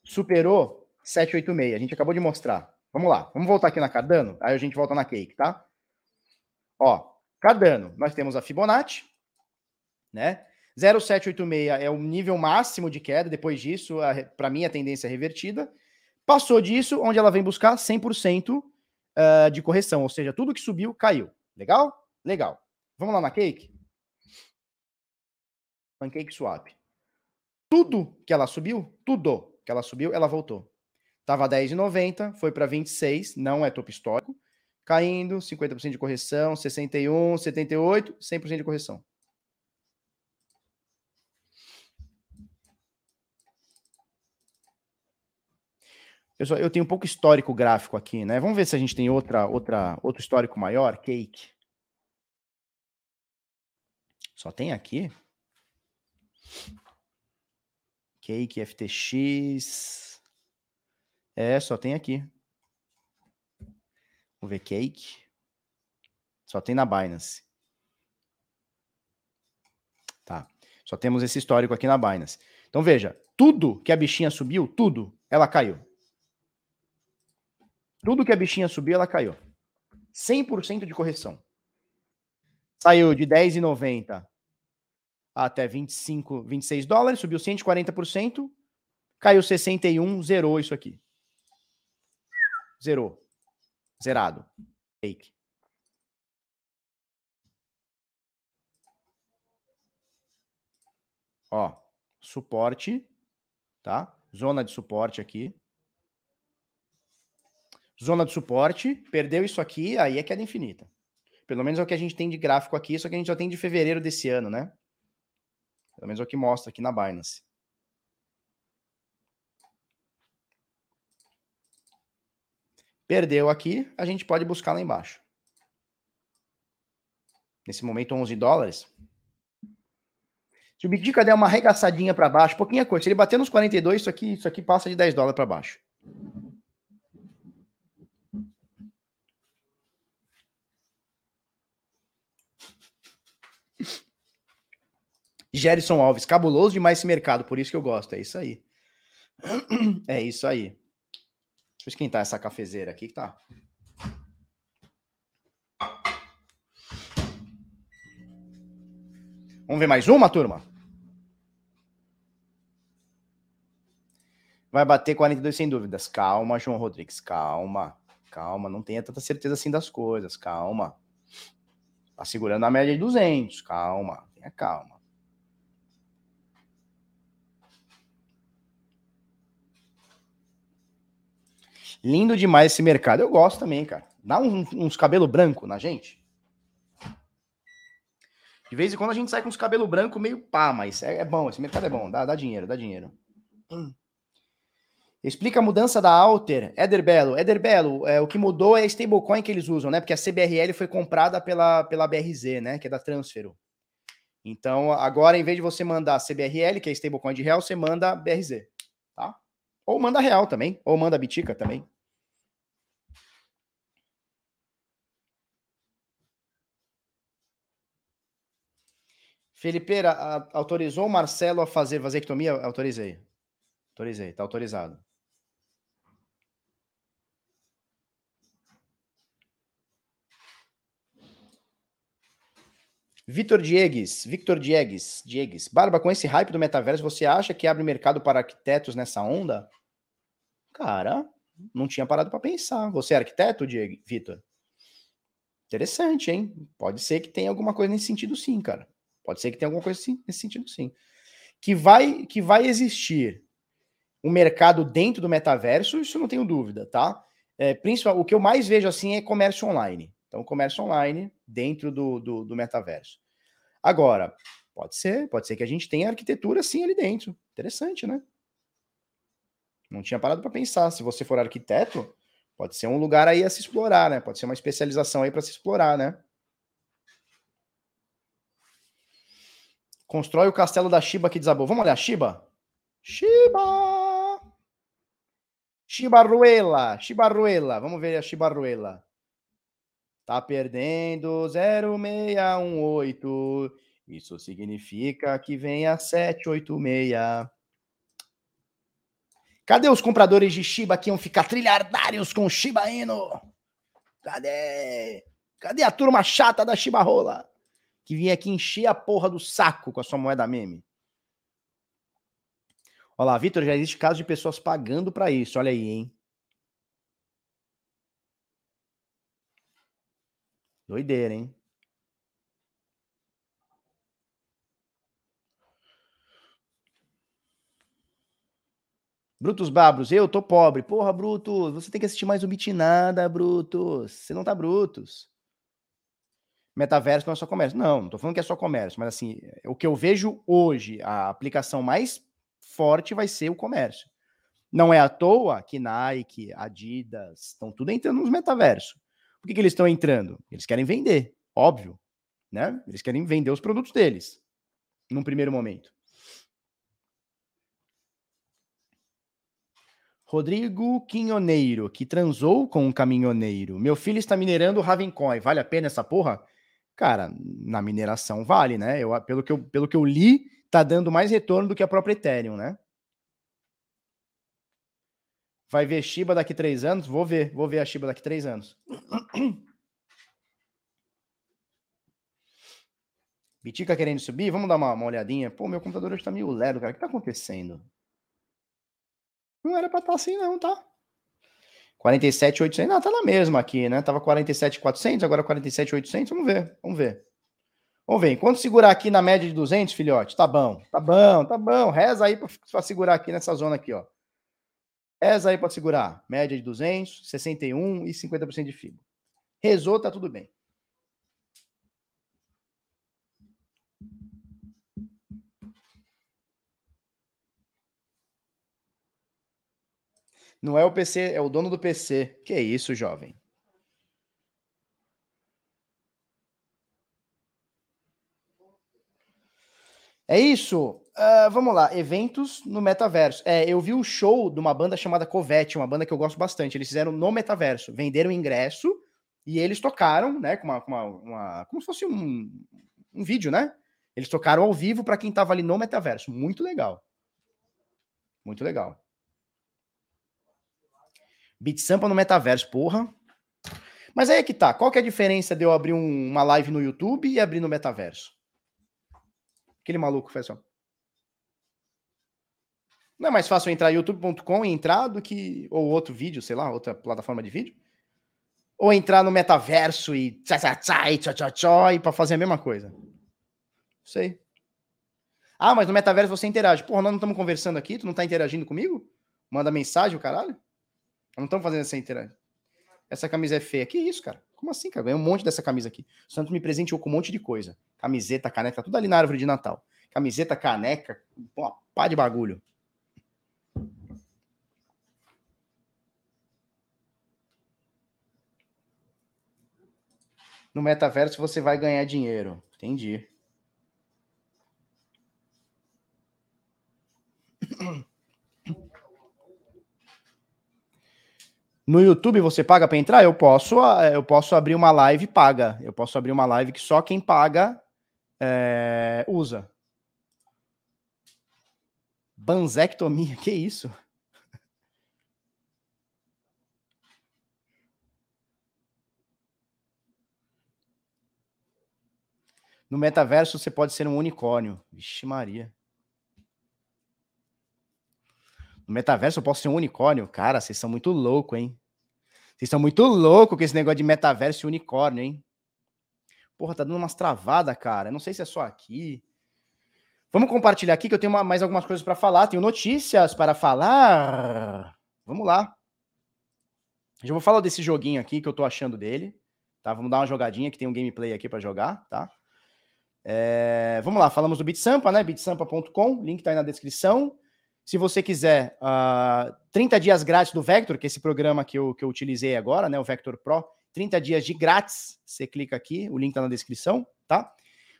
S1: superou 786. A gente acabou de mostrar. Vamos lá. Vamos voltar aqui na Cardano. Aí a gente volta na Cake, tá? Ó, Cardano, nós temos a Fibonacci, né? 0,786 é o nível máximo de queda, depois disso, para mim, a tendência é revertida. Passou disso, onde ela vem buscar 100% uh, de correção, ou seja, tudo que subiu caiu. Legal? Legal. Vamos lá na Cake? Pancake Swap. Tudo que ela subiu, tudo que ela subiu, ela voltou. Tava 10,90, foi para 26, não é topo histórico caindo, 50% de correção, 61, 78, 100% de correção. Pessoal, eu tenho um pouco histórico gráfico aqui, né? Vamos ver se a gente tem outra, outra, outro histórico maior. Cake. Só tem aqui. Cake, FTX. É, só tem aqui. Vamos ver cake. Só tem na Binance. Tá. Só temos esse histórico aqui na Binance. Então veja, tudo que a bichinha subiu, tudo, ela caiu. Tudo que a bichinha subiu, ela caiu. 100% de correção. Saiu de 10,90 até 25, 26 dólares, subiu 140%, caiu 61, zerou isso aqui. Zerou. Zerado. Fake. Ó, suporte, tá? Zona de suporte aqui. Zona de suporte, perdeu isso aqui, aí é queda infinita. Pelo menos é o que a gente tem de gráfico aqui, só que a gente já tem de fevereiro desse ano, né? Pelo menos é o que mostra aqui na Binance. Perdeu aqui, a gente pode buscar lá embaixo. Nesse momento, 11 dólares. Se o Bitica der uma arregaçadinha para baixo, pouquinha coisa. Se ele bater nos 42, isso aqui, isso aqui passa de 10 dólares para baixo. Gerson Alves, cabuloso demais esse mercado, por isso que eu gosto. É isso aí. <clears throat> É isso aí. Deixa eu esquentar essa cafezeira aqui que tá. Vamos ver mais uma, turma? Vai bater 42 sem dúvidas. Calma, João Rodrigues. Calma. Calma. Não tenha tanta certeza assim das coisas. Calma. Tá segurando a média de 200. Calma. Tenha calma. Lindo demais esse mercado. Eu gosto também, cara. Dá uns, uns cabelo branco na gente. De vez em quando a gente sai com os cabelo branco meio pá, mas é, é bom. Esse mercado é bom. Dá, dá dinheiro, dá dinheiro. Hum. Explica a mudança da Alter. Eder Belo. Eder Belo, é, o que mudou é a stablecoin que eles usam, né? Porque a CBRL foi comprada pela, pela BRZ, né? Que é da Transfero. Então, agora, em vez de você mandar CBRL, que é stablecoin de real, você manda BRZ, tá? Ou manda real também, ou manda Bitica também. Felipeira, autorizou o Marcelo a fazer vasectomia? Autorizei. Autorizei, tá autorizado. Vitor Diegues, Victor Diegues, Diegues. Barba, com esse hype do metaverso, você acha que abre mercado para arquitetos nessa onda? Cara, não tinha parado para pensar. Você é arquiteto, Diego, Vitor? Interessante, hein? Pode ser que tenha alguma coisa nesse sentido, sim, cara. Pode ser que tenha alguma coisa assim, nesse sentido, sim. Que vai, que vai existir um mercado dentro do metaverso, isso não tenho dúvida, tá? É, principal, o que eu mais vejo assim é comércio online. Então, comércio online dentro do, do, do metaverso. Agora, pode ser, pode ser que a gente tenha arquitetura sim ali dentro. Interessante, né? Não tinha parado para pensar. Se você for arquiteto, pode ser um lugar aí a se explorar, né? Pode ser uma especialização aí para se explorar, né? Constrói o castelo da Shiba que desabou. Vamos olhar, Shiba. Shiba! Shibaruela, Shibaruela. Vamos ver a Shibaruela. Tá perdendo 0618. Isso significa que vem a 786. Cadê os compradores de Shiba que iam ficar trilhardários com Shiba Inu? Cadê? Cadê a turma chata da Shiba Rola? Que vinha aqui encher a porra do saco com a sua moeda meme. Olha lá, Vitor, já existe caso de pessoas pagando para isso. Olha aí, hein? Doideira, hein? Brutus Babros, eu tô pobre. Porra, Brutus, você tem que assistir mais o Bitinada, Brutus. Você não tá Brutus metaverso não é só comércio. Não, não estou falando que é só comércio, mas assim, o que eu vejo hoje, a aplicação mais forte vai ser o comércio. Não é à toa que Nike, Adidas, estão tudo entrando nos metaversos. Por que, que eles estão entrando? Eles querem vender, óbvio, né? Eles querem vender os produtos deles, num primeiro momento. Rodrigo Quinhoneiro, que transou com um caminhoneiro. Meu filho está minerando Ravencoin. Vale a pena essa porra? Cara, na mineração vale, né? Eu, pelo, que eu, pelo que eu li, tá dando mais retorno do que a própria Ethereum, né? Vai ver Shiba daqui três anos? Vou ver, vou ver a Shiba daqui três anos. <clears throat> Bitica querendo subir? Vamos dar uma, uma olhadinha. Pô, meu computador hoje tá meio lerdo, cara. O que tá acontecendo? Não era pra estar tá assim, não, tá? 47,800. Não, tá na mesma aqui, né? Tava 47,400, agora 47,800. Vamos ver, vamos ver. Vamos ver. Enquanto segurar aqui na média de 200, filhote, tá bom, tá bom, tá bom. Reza aí para segurar aqui nessa zona aqui, ó. Reza aí para segurar. Média de 200, 61 e 50% de fibra. Rezou, tá tudo bem. Não é o PC, é o dono do PC. Que isso, jovem? É isso. Uh, vamos lá. Eventos no metaverso. É, eu vi o um show de uma banda chamada Covete, uma banda que eu gosto bastante. Eles fizeram no metaverso. Venderam ingresso e eles tocaram, né? Com uma, uma, uma como se fosse um, um vídeo, né? Eles tocaram ao vivo para quem tava ali no metaverso. Muito legal. Muito legal. Beat Sampa no metaverso, porra. Mas aí é que tá. Qual que é a diferença de eu abrir um, uma live no YouTube e abrir no metaverso? Aquele maluco fez assim, Não é mais fácil entrar youtube.com e entrar do que. Ou outro vídeo, sei lá, outra plataforma de vídeo? Ou entrar no metaverso e tchá, tchá, tchá, tchá, tchá, tchá, e pra fazer a mesma coisa? Não sei. Ah, mas no metaverso você interage. Porra, nós não estamos conversando aqui, tu não tá interagindo comigo? Manda mensagem, o caralho? Não estão fazendo essa interação. Essa camisa é feia. Que isso, cara? Como assim, cara? Ganhei um monte dessa camisa aqui. O Santos me presenteou com um monte de coisa. Camiseta, caneca, tudo ali na árvore de Natal. Camiseta, caneca, uma pá de bagulho. No metaverso você vai ganhar dinheiro. Entendi. <clears throat> No YouTube você paga para entrar? Eu posso, ah, eu posso abrir uma live paga. Eu posso abrir uma live que só quem paga é, usa. Banzectomia, que isso? No metaverso você pode ser um unicórnio. Vixe Maria. No metaverso eu posso ser um unicórnio? Cara, vocês são muito loucos, hein? Vocês são muito loucos com esse negócio de metaverso e unicórnio, hein? Porra, tá dando umas travadas, cara. não sei se é só aqui. Vamos compartilhar aqui que eu tenho mais algumas coisas para falar. Tenho notícias para falar. Vamos lá. Já vou falar desse joguinho aqui que eu tô achando dele. Tá? Vamos dar uma jogadinha que tem um gameplay aqui para jogar, tá? É, vamos lá, falamos do BitSampa, né? bitsampa.com, link tá aí na descrição. Se você quiser uh, ah, 30 dias grátis do Vector, que é esse programa que eu, que eu utilizei agora, né? O Vector Pro, 30 dias de grátis. Você clica aqui, o link tá na descrição, tá?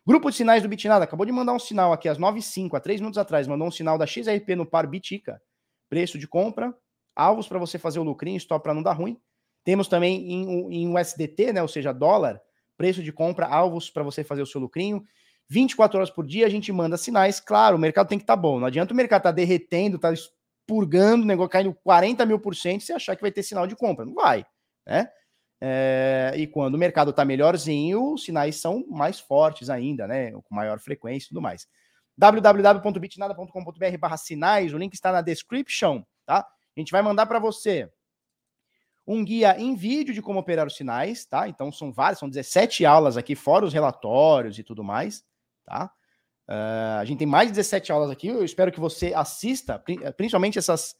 S1: Grupo de sinais do Bitnada, acabou de mandar um sinal aqui às 9h05, há 3 minutos atrás, mandou um sinal da XRP no par Bitica. Preço de compra, alvos para você fazer o lucrinho, stop para não dar ruim. Temos também em, em USDT, né? Ou seja, dólar, preço de compra, alvos para você fazer o seu lucrinho. 24 horas por dia a gente manda sinais. Claro, o mercado tem que estar tá bom. Não adianta o mercado estar tá derretendo, tá expurgando, o negócio caindo 40 mil por cento, você achar que vai ter sinal de compra. Não vai, né? É, e quando o mercado está melhorzinho, os sinais são mais fortes ainda, né? Com maior frequência e tudo mais. www.bitnada.com.br barra sinais, o link está na description, tá? A gente vai mandar para você um guia em vídeo de como operar os sinais, tá? Então são várias, são 17 aulas aqui, fora os relatórios e tudo mais tá? Uh, a gente tem mais de 17 aulas aqui. Eu espero que você assista, principalmente essas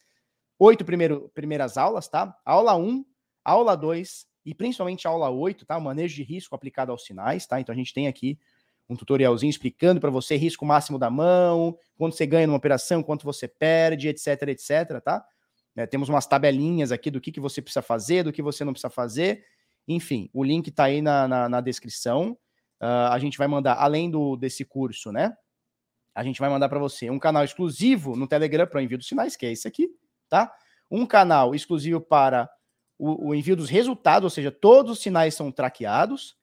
S1: oito primeiras aulas, tá? Aula 1, aula 2 e principalmente aula 8, tá? O manejo de risco aplicado aos sinais, tá? Então a gente tem aqui um tutorialzinho explicando para você risco máximo da mão, quanto você ganha numa operação, quanto você perde, etc, etc, tá? É, temos umas tabelinhas aqui do que, que você precisa fazer, do que você não precisa fazer. Enfim, o link está aí na, na, na descrição. Uh, a gente vai mandar, além do desse curso, né? A gente vai mandar para você um canal exclusivo no Telegram para o envio dos sinais, que é esse aqui, tá? um canal exclusivo para o, o envio dos resultados, ou seja, todos os sinais são traqueados.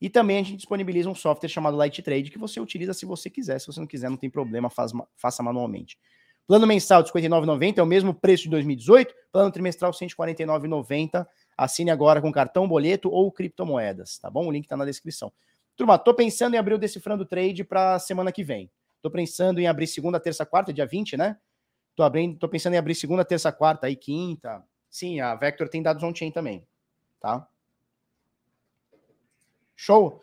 S1: E também a gente disponibiliza um software chamado Light Trade que você utiliza se você quiser. Se você não quiser, não tem problema, faz, faça manualmente. Plano mensal de R$ 59,90 é o mesmo preço de 2018. Plano trimestral R$ 149,90. Assine agora com cartão, boleto ou criptomoedas, tá bom? O link está na descrição. Turma, tô pensando em abrir o Decifrando Trade para semana que vem. Tô pensando em abrir segunda, terça, quarta, dia 20, né? Tô, abrindo, tô pensando em abrir segunda, terça, quarta e quinta. Sim, a Vector tem dados on-chain também, tá? Show?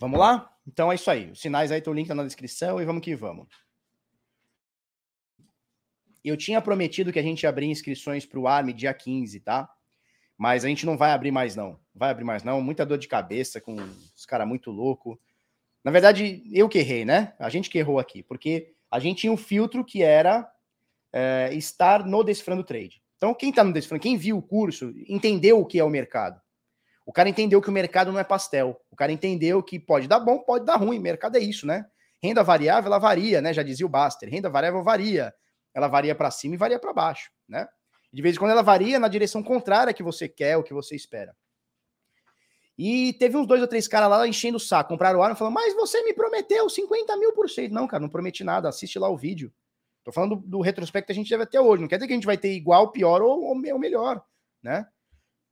S1: Vamos lá? Então é isso aí. Os sinais aí, o link tá na descrição e vamos que vamos. Eu tinha prometido que a gente ia abrir inscrições para o ARM dia 15, tá? Mas a gente não vai abrir mais, não. Vai abrir mais, não. Muita dor de cabeça com os caras muito louco. Na verdade, eu que errei, né? A gente que errou aqui, porque a gente tinha um filtro que era é, estar no Decifrando Trade. Então, quem está no Decifrando, quem viu o curso, entendeu o que é o mercado. O cara entendeu que o mercado não é pastel. O cara entendeu que pode dar bom, pode dar ruim. Mercado é isso, né? Renda variável, ela varia, né? Já dizia o Baster. Renda variável varia. Ela varia para cima e varia para baixo, né? De vez em quando ela varia na direção contrária que você quer, o que você espera. E teve uns dois ou três caras lá enchendo o saco, compraram o e falaram, mas você me prometeu 50 mil por cento. Não, cara, não prometi nada, assiste lá o vídeo. Tô falando do, retrospecto que a gente deve ter hoje. Não quer dizer que a gente vai ter igual, pior ou, ou, melhor, né?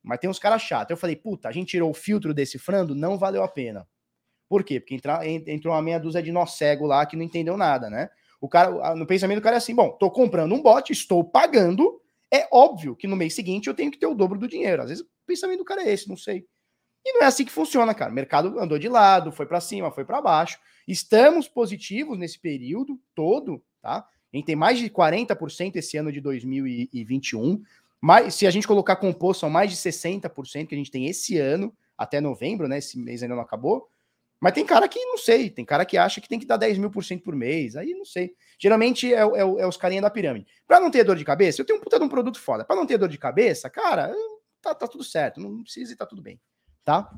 S1: Mas tem uns caras chatos. Eu falei, puta, a gente tirou o filtro decifrando, não valeu a pena. Por quê? Porque entrou uma meia dúzia de nó cego lá que não entendeu nada, né? O cara, no pensamento do cara é assim: bom, tô comprando um bot, estou pagando. É óbvio que no mês seguinte eu tenho que ter o dobro do dinheiro. Às vezes o pensamento do cara é esse, não sei. E não é assim que funciona, cara. O mercado andou de lado, foi para cima, foi para baixo. Estamos positivos nesse período todo, tá? A gente tem mais de 40% esse ano de 2021. Mas se a gente colocar composto, são mais de 60% que a gente tem esse ano, até novembro, né? Esse mês ainda não acabou. Mas tem cara que não sei, tem cara que acha que tem que dar 10 mil por cento por mês. Aí não sei. Geralmente é, é, é os carinha da pirâmide. Para não ter dor de cabeça, eu tenho um puta de um produto foda. Para não ter dor de cabeça, cara, tá, tá tudo certo. Não precisa e tá tudo bem. Tá?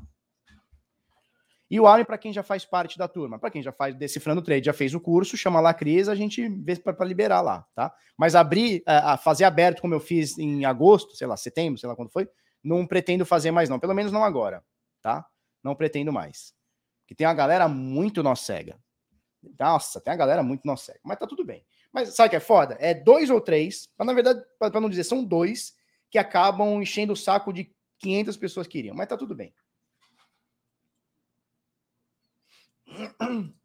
S1: E o ARM, para quem já faz parte da turma, para quem já faz Decifrando Trade, já fez o curso, chama lá a Cris, a gente vê para liberar lá, tá? Mas abrir, a, fazer aberto como eu fiz em agosto, sei lá, setembro, sei lá quando foi, não pretendo fazer mais não, pelo menos não agora, tá? Não pretendo mais. Que tem uma galera muito nó cega. Nossa, tem uma galera muito nó cega, mas tá tudo bem. Mas sabe o que é foda? É dois ou três, mas na verdade, para não dizer, são dois que acabam enchendo o saco de 500 pessoas que iriam, mas tá tudo bem. <clears throat>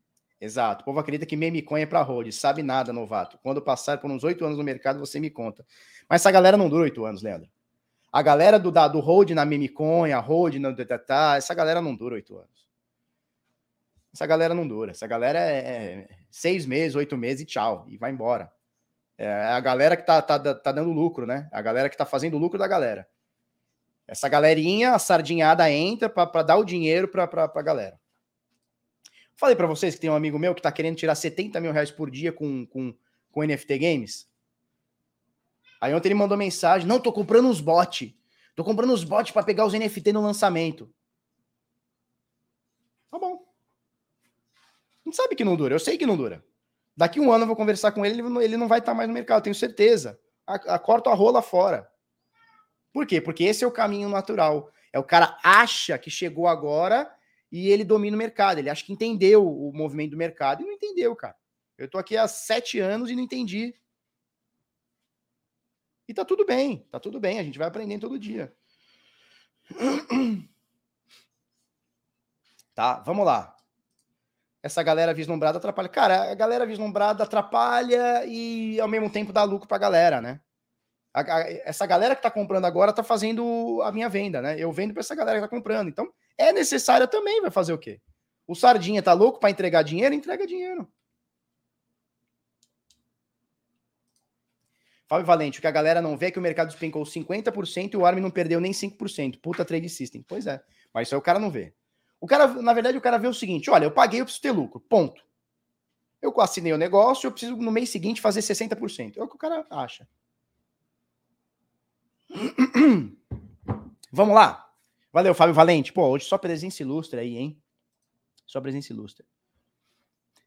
S1: Exato. O povo acredita que meme coin é para hold. Sabe nada, novato. Quando passar por uns oito anos no mercado, você me conta. Mas essa galera não dura oito anos, Leandro. A galera do, da, do hold na a hold no tá, essa galera não dura oito anos. Essa galera não dura. Essa galera é, é seis meses, oito meses e tchau. E vai embora. É a galera que tá, tá, tá dando lucro, né? A galera que tá fazendo lucro da galera. Essa galerinha, a sardinhada entra para dar o dinheiro para a galera. Falei para vocês que tem um amigo meu que tá querendo tirar 70 mil reais por dia com, com, com NFT Games. Aí ontem ele mandou mensagem: Não, tô comprando uns bots. Tô comprando uns bots para pegar os NFT no lançamento. Tá bom. Não sabe que não dura. Eu sei que não dura. Daqui um ano eu vou conversar com ele, ele não vai estar tá mais no mercado, tenho certeza. A, a, corta a rola fora. Por quê? Porque esse é o caminho natural. É o cara acha que chegou agora e ele domina o mercado. Ele acha que entendeu o movimento do mercado e não entendeu, cara. Eu tô aqui há sete anos e não entendi. E tá tudo bem, tá tudo bem, a gente vai aprendendo todo dia. <clears throat> Tá, vamos lá. Essa galera vislumbrada atrapalha. Cara, a galera vislumbrada atrapalha e ao mesmo tempo dá lucro pra galera, né? A, a, essa galera que tá comprando agora tá fazendo a minha venda, né? Eu vendo para essa galera que tá comprando. Então, é necessária também, vai fazer o quê? O Sardinha tá louco para entregar dinheiro? Entrega dinheiro. Fábio Valente, o que a galera não vê é que o mercado despencou 50% e o ARM não perdeu nem 5%. Puta trade system. Pois é. Mas isso aí o cara não vê. O cara, na verdade, o cara vê o seguinte: olha, eu paguei, eu preciso ter lucro. Ponto. Eu assinei o negócio, eu preciso no mês seguinte fazer 60%. É o que o cara acha. <clears throat> Vamos lá. Valeu, Fábio Valente. Pô, hoje só presença ilustre aí, hein? Só presença ilustre.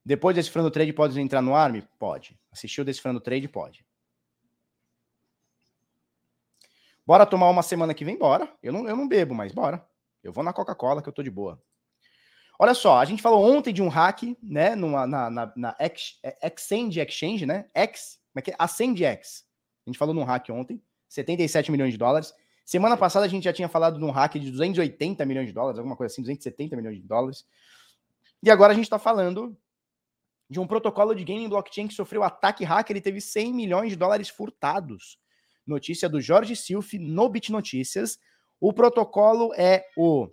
S1: Depois desse Decifrando Trade, pode entrar no ARM? Pode. Assistiu Decifrando Trade? Pode. Bora tomar uma semana que vem? Bora. Eu não, eu não bebo, mas bora. Eu vou na Coca-Cola que eu tô de boa. Olha só, a gente falou ontem de um hack, né? Numa, na, na, na Ex, é, Exchange Exchange, né? X, como é que é? Ascend X. A gente falou num hack ontem, 77 milhões de dólares. Semana passada a gente já tinha falado num hack de 280 milhões de dólares, alguma coisa assim, 270 milhões de dólares. E agora a gente está falando de um protocolo de gaming blockchain que sofreu ataque hacker e teve 100 milhões de dólares furtados. Notícia do Jorge Silf no Bit Notícias. O protocolo é o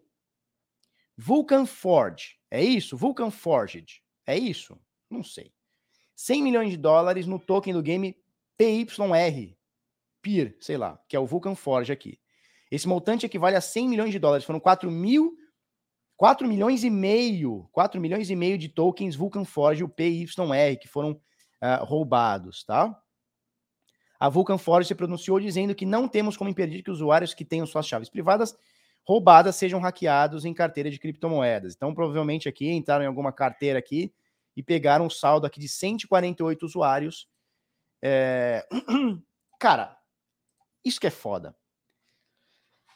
S1: Vulcan Forge. É isso? Vulcan Forged. É isso? Não sei. 100 milhões de dólares no token do game PYR. PIR, sei lá, que é o Vulcan Forge aqui. Esse montante equivale a 100 milhões de dólares. Foram 4 mil 4 milhões e meio, 4 milhões e meio de tokens Vulcan Forge, o PYR, que foram uh, roubados, tá? A Vulcan Forge se pronunciou dizendo que não temos como impedir que usuários que tenham suas chaves privadas roubadas sejam hackeados em carteira de criptomoedas. Então, provavelmente aqui entraram em alguma carteira aqui e pegaram um saldo aqui de 148 usuários. É... <clears throat> Cara, isso que é foda.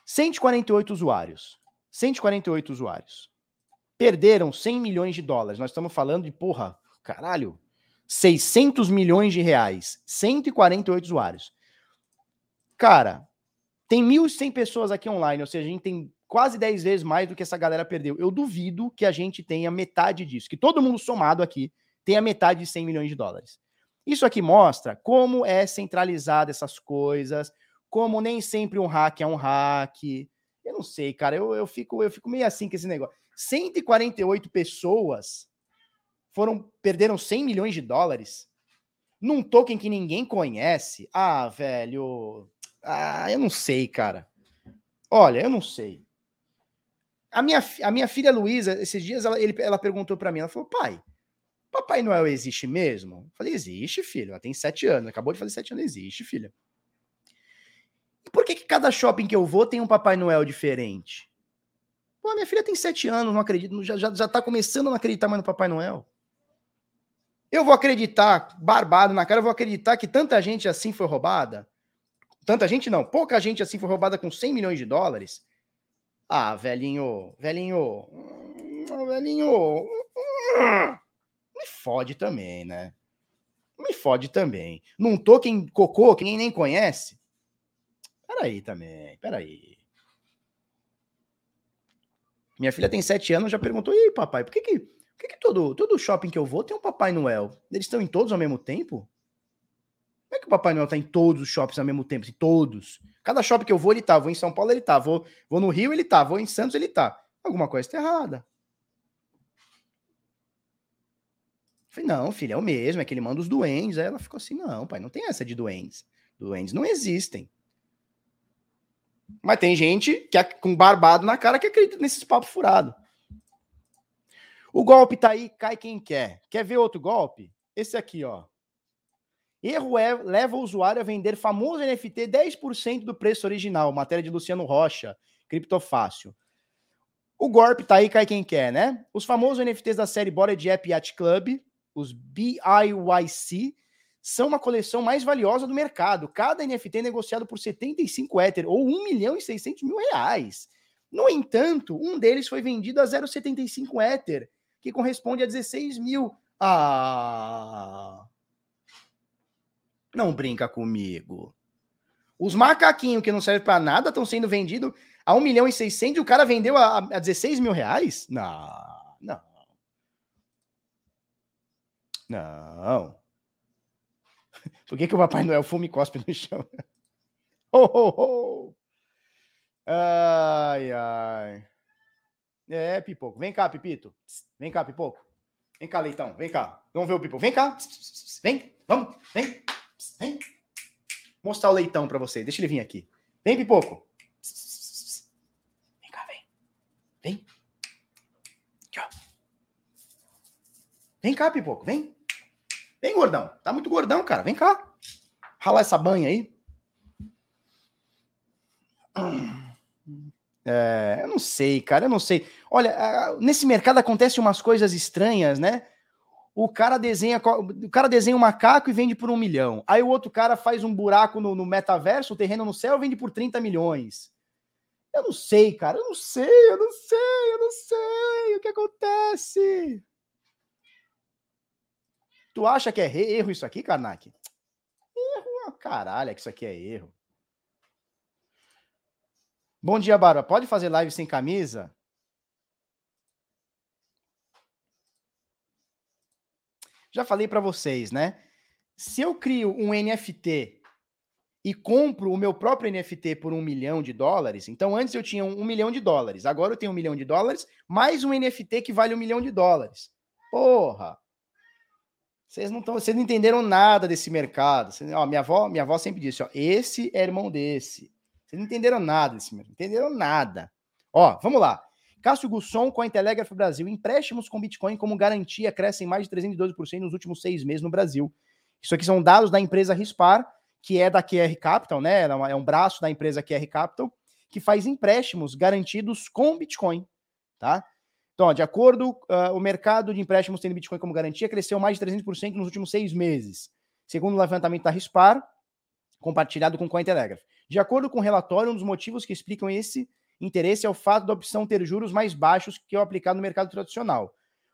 S1: 148 usuários. 148 usuários. Perderam 100 milhões de dólares. Nós estamos falando de, porra, caralho, 600 milhões de reais. 148 usuários. Cara, tem 1.100 pessoas aqui online, ou seja, a gente tem quase 10 vezes mais do que essa galera perdeu. Eu duvido que a gente tenha metade disso, que todo mundo somado aqui tenha metade de 100 milhões de dólares. Isso aqui mostra como é centralizada essas coisas, como nem sempre um hack é um hack. Eu não sei, cara, eu, eu, fico, eu fico meio assim com esse negócio. 148 pessoas foram perderam 100 milhões de dólares num token que ninguém conhece. Ah, velho, ah, eu não sei, cara. Olha, eu não sei. A minha, a minha filha Luísa, esses dias, ela, ele, ela perguntou para mim, ela falou, pai, Papai Noel existe mesmo? Eu falei, existe, filho. Ela tem sete anos, acabou de fazer sete anos, existe, filha. E por que, que cada shopping que eu vou tem um Papai Noel diferente? Pô, minha filha tem sete anos, não acredito, já, já, já tá começando a não acreditar mais no Papai Noel. Eu vou acreditar, barbado na cara, eu vou acreditar que tanta gente assim foi roubada? Tanta gente não, pouca gente assim foi roubada com 100 milhões de dólares. Ah, velhinho, velhinho, velhinho, me fode também, né? Me fode também. Num token cocô que ninguém nem conhece? Peraí também, peraí. Minha filha tem sete anos, já perguntou, e aí, papai, por que que, por que, que todo, todo shopping que eu vou tem um Papai Noel? Eles estão em todos ao mesmo tempo? Como é que o Papai Noel tá em todos os shoppings ao mesmo tempo? Em todos. Cada shopping que eu vou, ele tá. Vou em São Paulo, ele tá. Vou, vou no Rio, ele tá. Vou em Santos, ele tá. Alguma coisa tá errada. falei, não, filho, é o mesmo, é que ele manda os duendes. Aí ela ficou assim, não, pai, não tem essa de duendes. Duendes não existem. Mas tem gente que é com barbado na cara que acredita nesses papos furados. O golpe tá aí, cai quem quer. Quer ver outro golpe? Esse aqui, ó. Erro é, leva o usuário a vender famoso NFT 10% do preço original. Matéria de Luciano Rocha, Criptofácil. O golpe tá aí, cai quem quer, né? Os famosos NFTs da série Bored App Yacht Club, os BIYC, são uma coleção mais valiosa do mercado. Cada NFT é negociado por 75 Ether, ou 1 milhão e 600 mil reais. No entanto, um deles foi vendido a 0,75 Ether, que corresponde a 16 mil. Ah! Não brinca comigo. Os macaquinhos que não servem para nada estão sendo vendidos a 1 milhão e 600 e o cara vendeu a, a 16 mil reais? Não, não. Não. Por que, que o Papai Noel fuma e cospe no chão? Oh, oh, oh. Ai, ai. É, Pipoco. Vem cá, Pipito. Vem cá, Pipoco. Vem cá, Leitão. Vem cá. Vamos ver o Pipoco. Vem cá. Vem. Vamos. Vem. Vem. Mostrar o leitão para você. Deixa ele vir aqui. Vem, Pipoco. Vem cá, vem. Vem. Aqui, ó. Vem cá, Pipoco. Vem. Vem, gordão. Tá muito gordão, cara. Vem cá. Ralar essa banha aí. É, eu não sei, cara. Eu não sei. Olha, nesse mercado acontecem umas coisas estranhas, né? o cara desenha o cara desenha um macaco e vende por um milhão. Aí o outro cara faz um buraco no, no metaverso, o terreno no céu, vende por 30 milhões. Eu não sei, cara. Eu não sei, eu não sei, eu não sei. O que acontece? Tu acha que é erro isso aqui, Karnak? Erro, caralho, é que isso aqui é erro. Bom dia, Barba. Pode fazer live sem camisa? Já falei para vocês, né? Se eu crio um NFT e compro o meu próprio NFT por um milhão de dólares, então antes eu tinha um, milhão de dólares, agora eu tenho um milhão de dólares, mais um NFT que vale um milhão de dólares. Porra! Vocês não, tão, vocês não entenderam nada desse mercado. Ó, minha, avó, minha avó sempre disse: ó, esse é irmão desse. Vocês não entenderam nada desse mercado. Entenderam nada. Ó, vamos lá. Cássio Gusson, com a Intelegraph Brasil. Empréstimos com Bitcoin como garantia crescem mais de 312% nos últimos seis meses no Brasil. Isso aqui são dados da empresa Rispar, que é da QR Capital, né? É um braço da empresa QR Capital, que faz empréstimos garantidos com Bitcoin, tá? Então, de acordo, uh, o mercado de empréstimos tendo Bitcoin como garantia cresceu mais de 300% nos últimos seis meses, segundo o levantamento da Rispar, compartilhado com o Cointelegraph. De acordo com o relatório, um dos motivos que explicam esse interesse é o fato da opção ter juros mais baixos que o aplicado no mercado tradicional,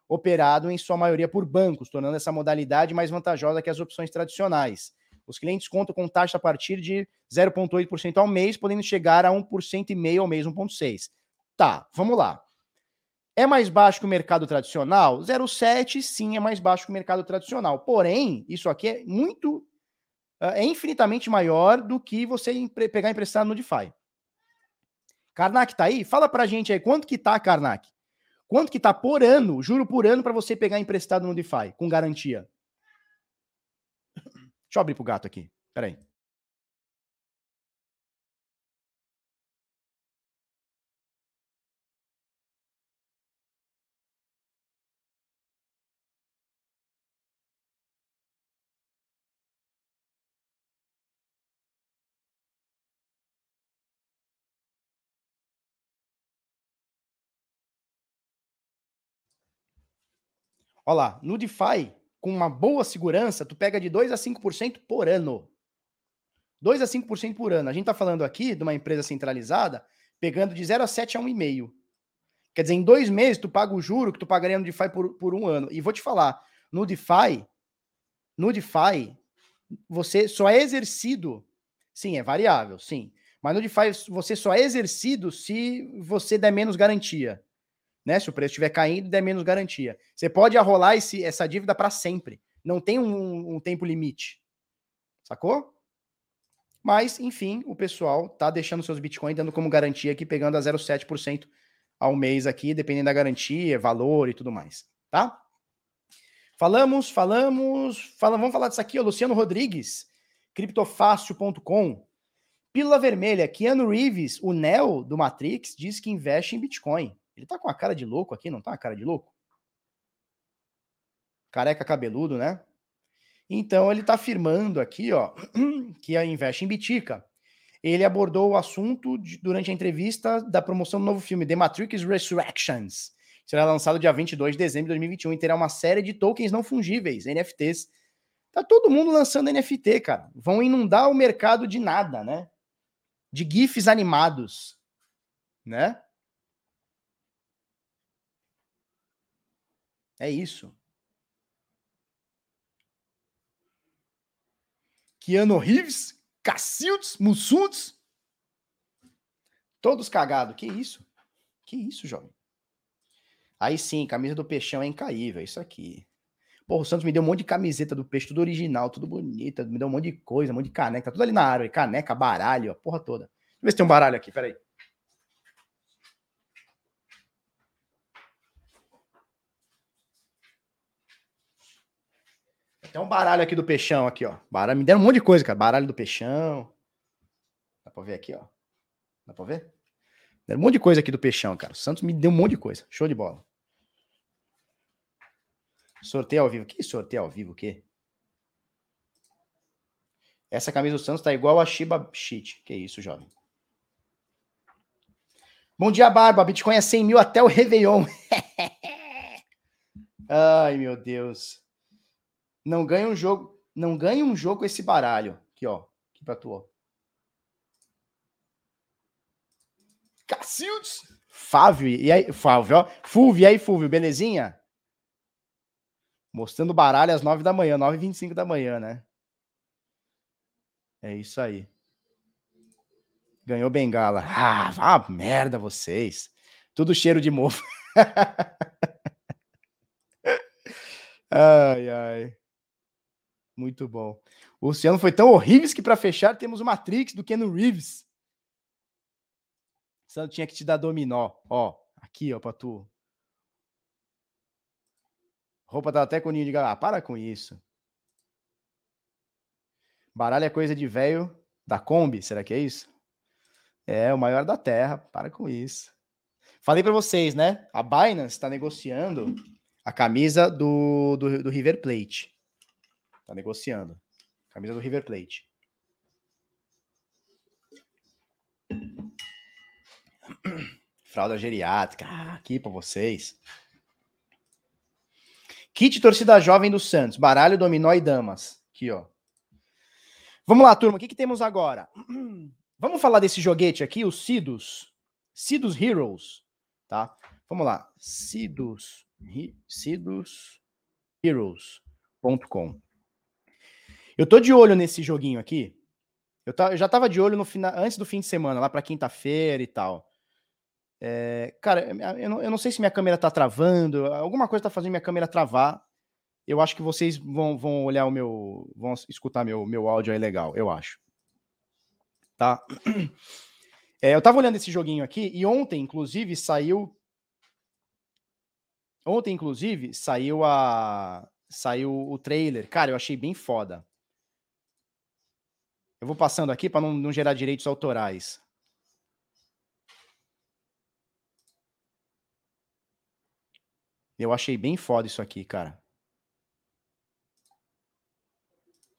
S1: operado em sua maioria por bancos, tornando essa modalidade mais vantajosa que as opções tradicionais. Os clientes contam com taxa a partir de 0,8% ao mês, podendo chegar a 1,5% ao mês, 1,6%. Tá, vamos lá. É mais baixo que o mercado tradicional? 0,7 sim é mais baixo que o mercado tradicional. Porém, isso aqui é muito é infinitamente maior do que você pegar emprestado no DeFi. Karnak tá aí? Fala pra gente aí, quanto que tá, Karnak? Quanto que tá por ano, juro por ano, para você pegar emprestado no DeFi, com garantia? Deixa eu abrir pro gato aqui. Peraí. Olha lá, no DeFi, com uma boa segurança, tu pega de 2 a 5% por ano. 2 a 5% por ano. A gente está falando aqui de uma empresa centralizada, pegando de 0 a 7 a 1,5. Quer dizer, em dois meses, tu paga o juro que tu pagaria no DeFi por, por um ano. E vou te falar, no DeFi, no DeFi, você só é exercido. Sim, é variável, sim. Mas no DeFi, você só é exercido se você der menos garantia né? Se o preço estiver caindo, der menos garantia. Você pode arrolar esse, essa dívida para sempre. Não tem um, um, tempo limite. Sacou? Mas, enfim, o pessoal tá deixando seus bitcoins dando como garantia aqui, pegando a 0,7% ao mês aqui, dependendo da garantia, valor e tudo mais, tá? Falamos, falamos, fala, vamos falar disso aqui, ó, Luciano Rodrigues, criptofácil.com. Pílula vermelha, Keanu Reeves, o Neo do Matrix, diz que investe em Bitcoin. Ele tá com a cara de louco aqui, não tá a cara de louco? Careca cabeludo, né? Então ele tá afirmando aqui, ó, <clears throat> que a investe em Bitica. Ele abordou o assunto de, durante a entrevista da promoção do novo filme The Matrix Resurrections. Será lançado dia 22 de dezembro de 2021 e terá uma série de tokens não fungíveis, NFTs. Tá todo mundo lançando NFT, cara. Vão inundar o mercado de nada, né? De GIFs animados, né? É isso. Keanu Reeves, Cacildes, Mussundes. Todos cagados. Que isso? Que isso, jovem? Aí sim, camisa do Peixão é incaível. É isso aqui. Porra, o Santos me deu um monte de camiseta do peixe, tudo original, tudo bonita. Me deu um monte de coisa, um monte de caneca. Tá tudo ali na árvore. Caneca, baralho, a porra toda. Deixa eu ver se tem um baralho aqui, peraí. Tem um baralho aqui do peixão, aqui, ó. Baralho, me deram um monte de coisa, cara. Baralho do peixão. Dá pra ver aqui, ó. Dá pra ver? Deram um monte de coisa aqui do peixão, cara. O Santos me deu um monte de coisa. Show de bola. Sorteio ao vivo. Que sorteio ao vivo? O quê? Essa camisa do Santos tá igual a Shiba Shit. Que isso, jovem. Bom dia, Barba. Bitcoin é 100 mil até o Réveillon. <laughs> Ai, meu Deus. Não ganha um jogo, não ganha um jogo esse baralho. Aqui, ó. Aqui pra tu, ó. Cacildes! Fávio, e aí, Fávio, ó. Fulvio, e aí, Fulvio, belezinha? Mostrando baralho às 9 da manhã, 9h25 da manhã, né? É isso aí. Ganhou bengala. Ah, vá merda vocês. Tudo cheiro de mofo. <laughs> ai, ai. Muito bom. O Luciano foi tão horrível que para fechar temos o Matrix do Keanu Reeves. Santo tinha que te dar dominó. Ó, aqui, ó, pra tu. Roupa tá até com ninho de gato. Ah, para com isso. Baralho é coisa de velho da Kombi, será que é isso? É, o maior da Terra. Para com isso. Falei para vocês, né? A Binance está negociando a camisa do, do, do River Plate. Tá negociando. Camisa do River Plate. Fralda geriátrica, ah, aqui para vocês. Kit torcida jovem do Santos, baralho, dominó e damas. Aqui, ó. Vamos lá, turma, o que, que temos agora? <clears throat> Vamos falar desse joguete aqui, o Sidus. Sidus Heroes, tá? Vamos lá. Sidus, Sidus Heroes.com. Eu tô de olho nesse joguinho aqui. Eu, tá, eu já tava de olho no antes do fim de semana, lá para quinta-feira e tal. É, cara, eu não, eu não, sei se minha câmera tá travando, alguma coisa tá fazendo minha câmera travar. Eu acho que vocês vão, vão olhar o meu. vão escutar meu, meu áudio aí legal, eu acho. Tá? É, eu tava olhando esse joguinho aqui e ontem, inclusive, saiu. Ontem, inclusive, saiu a. Saiu o trailer. Cara, eu achei bem foda. Eu vou passando aqui para não, não gerar direitos autorais. Eu achei bem foda isso aqui, cara.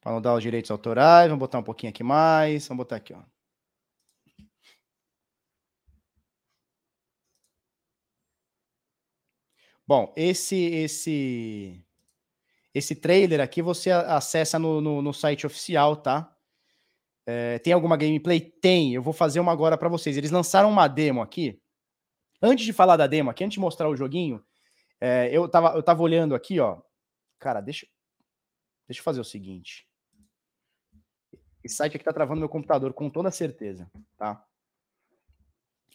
S1: Para não dar os direitos autorais, vamos botar um pouquinho aqui mais. Vamos botar aqui, ó. Bom, esse esse esse trailer aqui você acessa no, no, no site oficial, tá? É, tem alguma gameplay? Tem. Eu vou fazer uma agora para vocês. Eles lançaram uma demo aqui. Antes de falar da demo aqui, antes de mostrar o joguinho, é, eu, tava, eu tava olhando aqui, ó. Cara, deixa, deixa eu fazer o seguinte. Esse site aqui tá travando meu computador, com toda certeza, tá?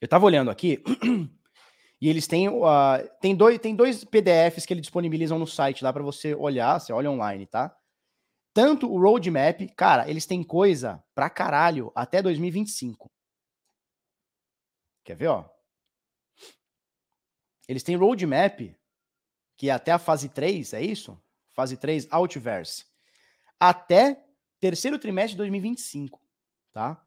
S1: Eu tava olhando aqui <clears throat> e eles têm, uh, tem, dois, tem dois PDFs que eles disponibilizam no site lá para você olhar, você olha online, tá? Tanto o roadmap, cara, eles têm coisa pra caralho até 2025. Quer ver, ó? Eles têm roadmap que é até a fase 3, é isso? Fase 3 Outverse. Até terceiro trimestre de 2025, tá?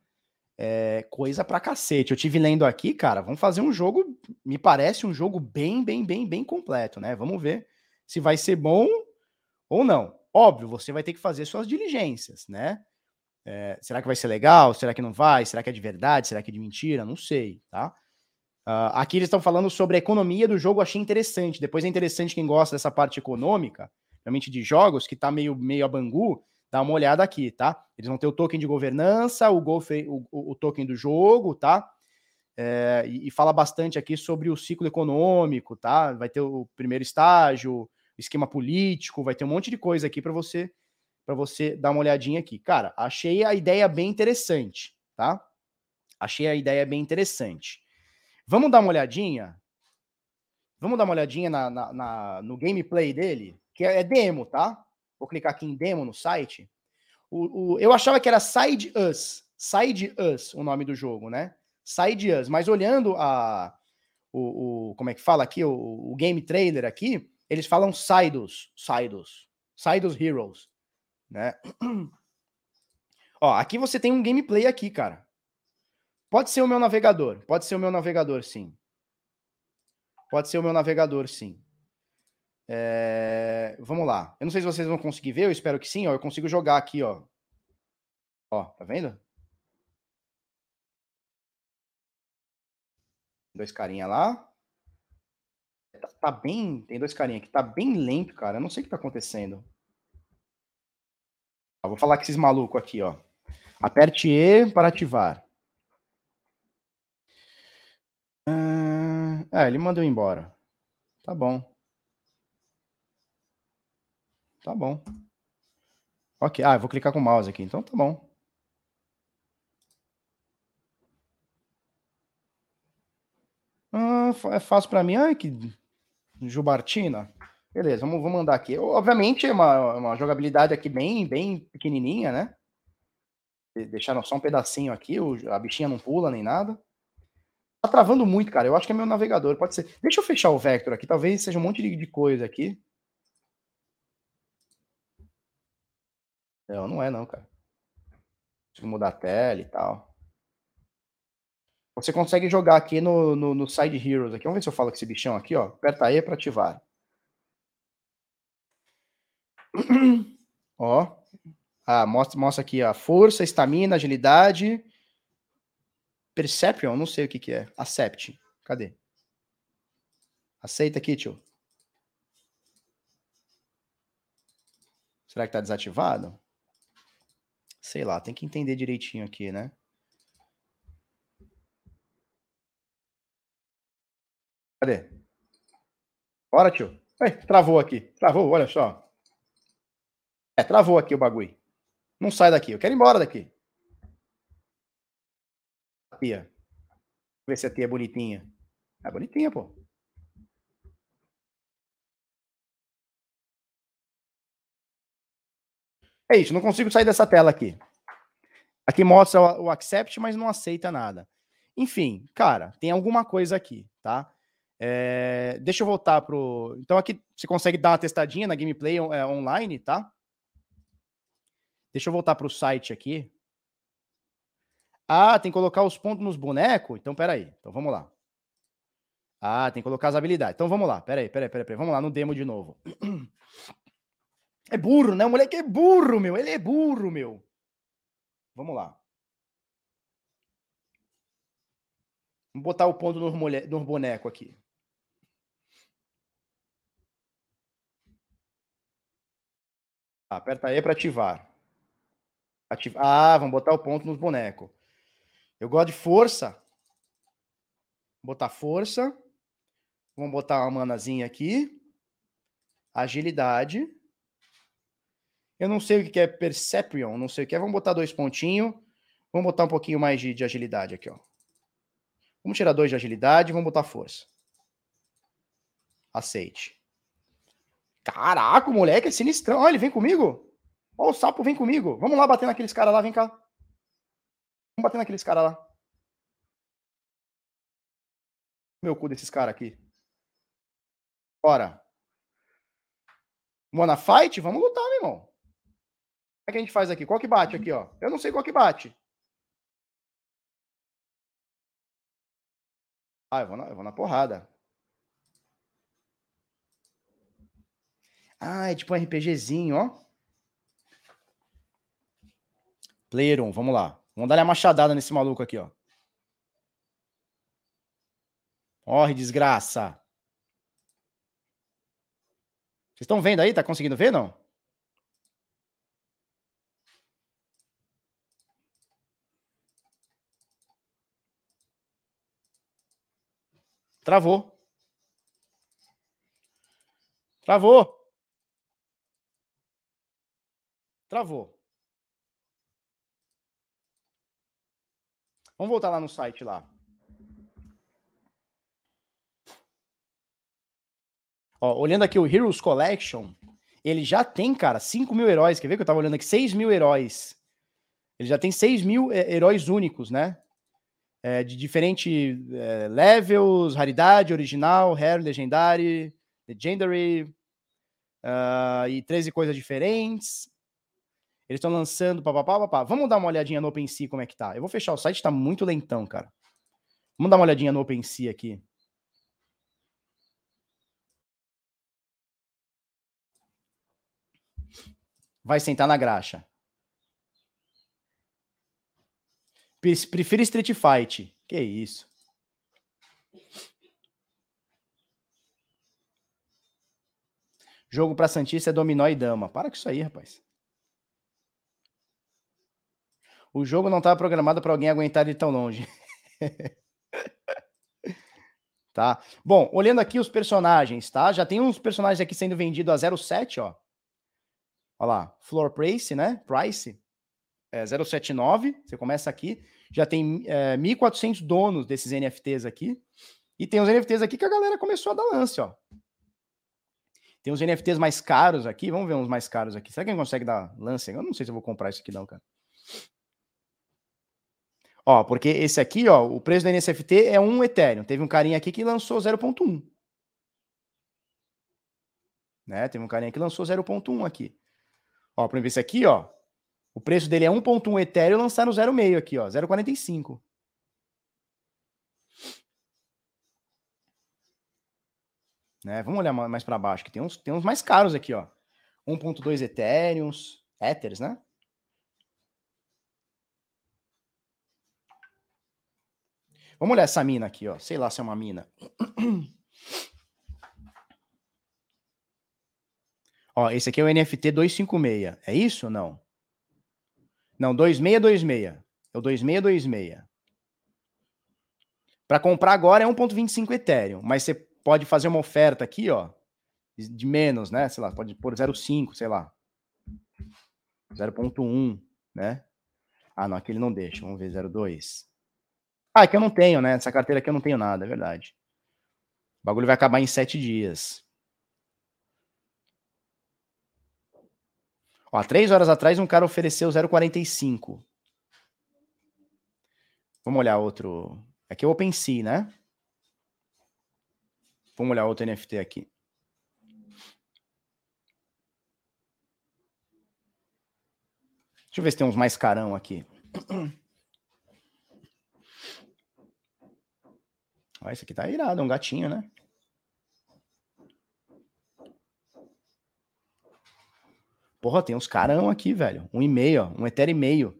S1: É coisa pra cacete. Eu tive lendo aqui, cara, vamos fazer um jogo, me parece um jogo bem, bem, bem, bem completo, né? Vamos ver se vai ser bom ou não. Óbvio, você vai ter que fazer suas diligências, né? É, será que vai ser legal? Será que não vai? Será que é de verdade? Será que é de mentira? Não sei, tá? Uh, aqui eles estão falando sobre a economia do jogo, achei interessante. Depois é interessante quem gosta dessa parte econômica, realmente de jogos, que tá meio, meio a bangu, dá uma olhada aqui, tá? Eles vão ter o token de governança, o, golf, o, o token do jogo, tá? É, e, e, fala bastante aqui sobre o ciclo econômico, tá? Vai ter o primeiro estágio, esquema político, vai ter um monte de coisa aqui para você para você dar uma olhadinha aqui. Cara, achei a ideia bem interessante, tá? Achei a ideia bem interessante. Vamos dar uma olhadinha? Vamos dar uma olhadinha na, na, na, no gameplay dele, que é, é demo, tá? Vou clicar aqui em demo no site. O, o, eu achava que era Side Us, Side Us, o nome do jogo, né? Side Us, mas olhando a, o, o como é que fala aqui, o, o game trailer aqui, eles falam Sidos, Sidos, Sidos Heroes, né? Ó, aqui você tem um gameplay aqui, cara. Pode ser o meu navegador. Pode ser o meu navegador, sim. Pode ser o meu navegador, sim. É... Vamos lá. Eu não sei se vocês vão conseguir ver, eu espero que sim. Ó, eu consigo jogar aqui, ó. Ó, tá vendo? Dois carinha lá. Tá, bem. Tem dois carinha aqui. Tá bem lento, cara. Eu não sei o que tá acontecendo. vou falar com esses malucos aqui, ó. Aperte E para ativar. Ah, é, ele mandou embora. Tá bom. Tá bom. Ok. Ah, eu vou clicar com o mouse aqui. Então tá bom. Ah, é fácil para mim. Ai, que Jubartina. Beleza, vamos, vamos mandar aqui. Obviamente, é uma, uma jogabilidade aqui bem, bem pequenininha, né? Deixaram só um pedacinho aqui, a bichinha não pula nem nada. Tá travando muito, cara. Eu acho que é meu navegador, pode ser. Deixa eu fechar o Vector aqui, talvez seja um monte de, coisa aqui. Não, não é não, cara. Preciso mudar a tela e tal. Você consegue jogar aqui no, no, no Side Heroes aqui. Vamos ver se eu falo com esse bichão aqui, ó. Aperta E para ativar. ó. Ah, mostra, mostra aqui a força, estamina, agilidade. Perception, não sei o que, que é. Accept. Cadê? Aceita aqui, tio. Será que tá desativado? Sei lá, tem que entender direitinho aqui, né? Cadê? Bora, tio. Travou aqui. Travou, olha só. É, travou aqui o bagulho. Não sai daqui. Eu quero ir embora daqui. A tia. Ver se a tia é bonitinha. É bonitinha, pô. É isso, não consigo sair dessa tela aqui. Aqui mostra o accept, mas não aceita nada. Enfim, cara, tem alguma coisa aqui, tá? É, deixa eu voltar pro. Então aqui você consegue dar uma testadinha na gameplay é, online, tá? Deixa eu voltar para o site aqui. Ah, tem que colocar os pontos nos bonecos? Então, peraí. Então, vamos lá. Ah, tem que colocar as habilidades. Então, vamos lá. Peraí, peraí, peraí. peraí. Vamos lá no demo de novo. É burro, né? O moleque é burro, meu. Ele é burro, meu. Vamos lá. Vamos botar o ponto no, mole... aqui. Aperta E para ativar. Ativa... Ah, vamos botar o ponto nos bonecos. Eu gosto de força. Botar força. Vamos botar uma manazinha aqui. Agilidade. Eu não sei o que é Perception, não sei o que é. Vamos botar dois pontinhos. Vamos botar um pouquinho mais de, de agilidade aqui, ó. Vamos tirar dois de agilidade vamos botar força. Aceite. Caraca, o moleque é sinistrão. Olha, ele vem comigo. Ó, o sapo vem comigo. Vamos lá bater naqueles caras lá, vem cá. Vamos bater naqueles caras lá. Meu cu desses caras aqui. Bora. Wanna fight? Vamos lutar, meu irmão. Como é que a gente faz aqui? Qual que bate aqui, ó? Eu não sei qual que bate. Ah, eu vou na, eu vou na porrada. Ah, é tipo um RPGzinho, ó. Player 1, vamos lá. Vamos dar uma machadada nesse maluco aqui, ó. Morre, desgraça. Vocês estão vendo aí? Tá conseguindo ver, não? Travou. Travou. Travou. Vamos voltar lá no site lá. Ó, olhando aqui o Heroes Collection, ele já tem, cara, 5 mil heróis. Quer ver que eu tava olhando aqui? 6 mil heróis. Ele já tem 6 mil é, heróis únicos, né? É, de diferentes é, levels, raridade, original, rare, legendary, legendary, uh, e 13 coisas diferentes. Eles estão lançando, papapá, papá. Vamos dar uma olhadinha no OpenSea como é que tá. Eu vou fechar o site, tá muito lentão, cara. Vamos dar uma olhadinha no OpenSea aqui. Vai sentar na graxa. Prefiro Street Fight. Que isso? Jogo para Santista é dominó e dama. Para com isso aí, rapaz. O jogo não estava programado para alguém aguentar de tão longe. <laughs> tá? Bom, olhando aqui os personagens, tá? Já tem uns personagens aqui sendo vendidos a 0,7, ó. Olha lá, floor price, né? Price é 079, você começa aqui, já tem é, 1.400 donos desses NFTs aqui, e tem os NFTs aqui que a galera começou a dar lance, ó. Tem uns NFTs mais caros aqui, vamos ver uns mais caros aqui. Será que a gente consegue dar lance? Eu não sei se eu vou comprar isso aqui não, cara. Ó, porque esse aqui, ó, o preço da NSFT é 1 Ethereum. Teve um carinha aqui que lançou 0.1. Né? Teve um carinha que lançou 0.1 aqui. Ó, por exemplo, esse aqui, ó, o preço dele é 1.1 Ethereum, lançaram 0,5 aqui, ó, 0,45. Né? Vamos olhar mais para baixo, que tem uns, tem uns mais caros aqui, ó. 1.2 Ethereums, Ethers, né? Vamos olhar essa mina aqui, ó. Sei lá se é uma mina. <clears throat> ó, esse aqui é o NFT 256. É isso ou não? Não, 2626. É o 2626. Para comprar agora é 1.25 Ethereum, mas você pode fazer uma oferta aqui, ó, de menos, né? Sei lá, pode pôr 0.5, sei lá. 0.1, né? Ah, não, aqui ele não deixa. Vamos ver 0.2. Ah, é que eu não tenho, né? Essa carteira aqui eu não tenho nada, é verdade. O bagulho vai acabar em sete dias. Ó, três horas atrás um cara ofereceu 0,45. Vamos olhar outro. Aqui é o OpenSea, né? Vamos olhar outro NFT aqui. Deixa eu ver se tem uns mais carão aqui. <clears throat> Ó, esse aqui tá irado, é um gatinho, né? Porra, tem uns carão aqui, velho. Um e meio, ó. Um Ether e meio.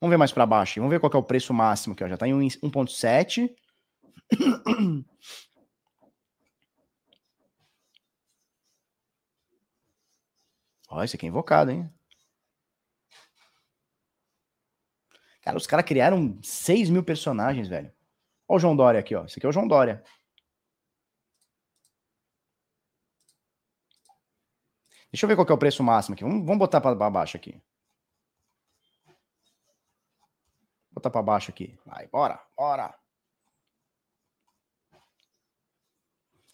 S1: Vamos ver mais para baixo. Vamos ver qual é o preço máximo aqui, ó. Já tá em 1.7. Ó, esse aqui é invocado, hein? Cara, os caras criaram 6 mil personagens, velho. Ó o João Dória aqui, ó. Esse aqui é o João Dória. Deixa eu ver qual é o preço máximo aqui. Vamos, botar para baixo aqui. Botar para baixo aqui. Vai, bora, bora.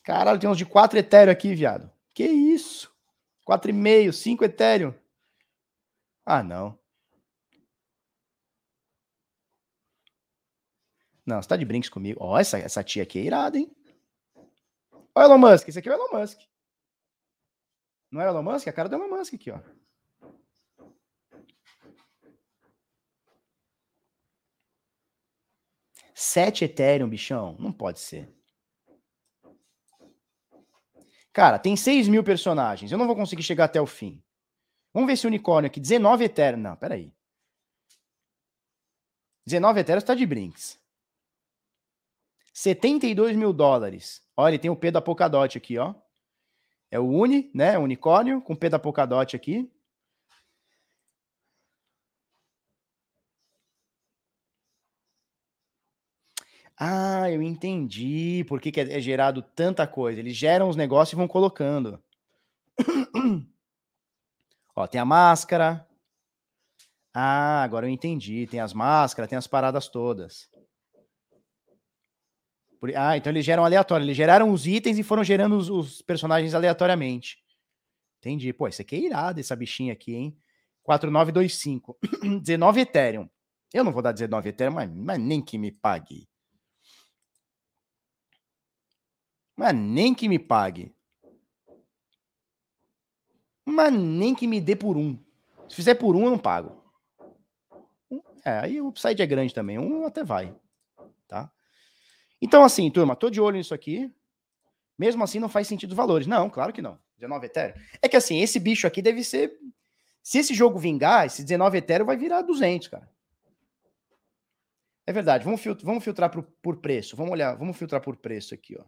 S1: Caralho, tem uns de 4 Ethereum aqui, viado. Que isso? 4,5, 5 Ethereum. Ah, não. Não, você tá de brinks comigo. Ó, essa, essa tia aqui é irada, hein? Ó, Elon Musk. Esse aqui é o Elon Musk. Não é o Elon Musk? É a cara do Elon Musk aqui, ó. Sete Ethereum, bichão? Não pode ser. Cara, tem 6 mil personagens. Eu não vou conseguir chegar até o fim. Vamos ver esse unicórnio aqui. 19 Ethereum. Não, peraí. 19 Ethereum está de brinks. 72 mil dólares. Olha, ele tem o P da Polkadot aqui, ó. É o Uni, né? Unicórnio, com P da Polkadot aqui. Ah, eu entendi por que, que é, é gerado tanta coisa. Eles geram os negócios e vão colocando. <clears throat> Ó, tem a máscara. Ah, agora eu entendi. Tem as máscaras, tem as paradas todas. Ah, então eles geram aleatório. Eles geraram os itens e foram gerando os, os personagens aleatoriamente. Entendi. Pô, esse aqui é irado, essa bichinha aqui, hein? 4925. 19 <clears throat> Ethereum. Eu não vou dar 19 Ethereum, mas, mas nem que me pague. Mas nem que me pague. Mas nem que me dê por um. Se fizer por um, eu não pago. É, aí o upside é grande também. Um até vai. Então, assim, turma, tô de olho nisso aqui. Mesmo assim, não faz sentido os valores. Não, claro que não. 19 Ethereum. É que assim, esse bicho aqui deve ser. Se esse jogo vingar, esse 19 Ethereum vai virar 200, cara. É verdade. Vamos, filtrar, vamos filtrar por, por preço. Vamos olhar, vamos filtrar por preço aqui, ó.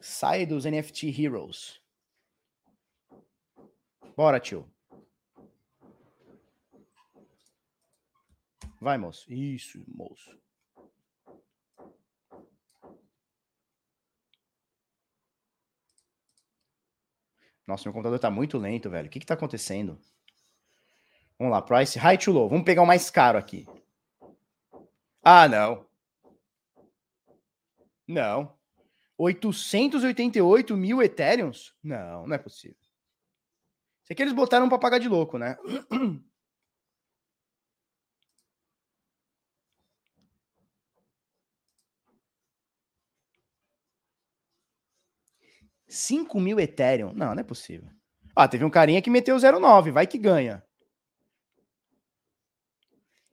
S1: Sai dos NFT Heroes. Bora, tio. Vai, moço. Isso, moço. Nossa, meu computador tá muito lento, velho. O que que tá acontecendo? Vamos lá, price high to low. Vamos pegar o mais caro aqui. Ah, não. Não. 888 mil Ethereums? Não, não é possível. Isso aqui eles botaram para pagar de louco, né? <clears throat> 5 mil Ethereum? Não, não é possível. Ah, teve um carinha que meteu 0,9, vai que ganha.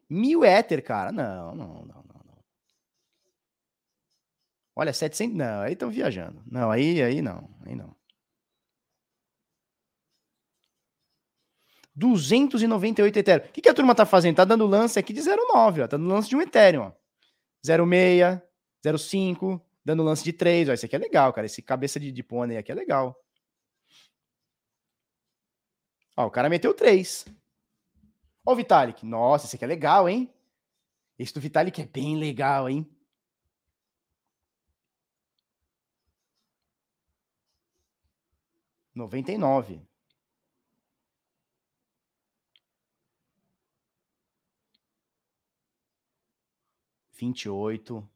S1: Mil Ether, cara? Não, não, não, não. não. Olha, 700. Não, aí estão viajando. Não, aí, aí não. Aí não. 298 Ethereum. O que, que a turma tá fazendo? Tá dando lance aqui de 0,9, ó. Tá dando lance de um Ethereum, ó. 0,6, 0,5, dando lance de três. Ó, esse aqui é legal, cara. Esse cabeça de, de pônei aqui é legal. Ó, o cara meteu três. Ó o Vitalik. Nossa, esse aqui é legal, hein? Esse do Vitalik é bem legal, hein? Noventa e nove. Vinte e oito.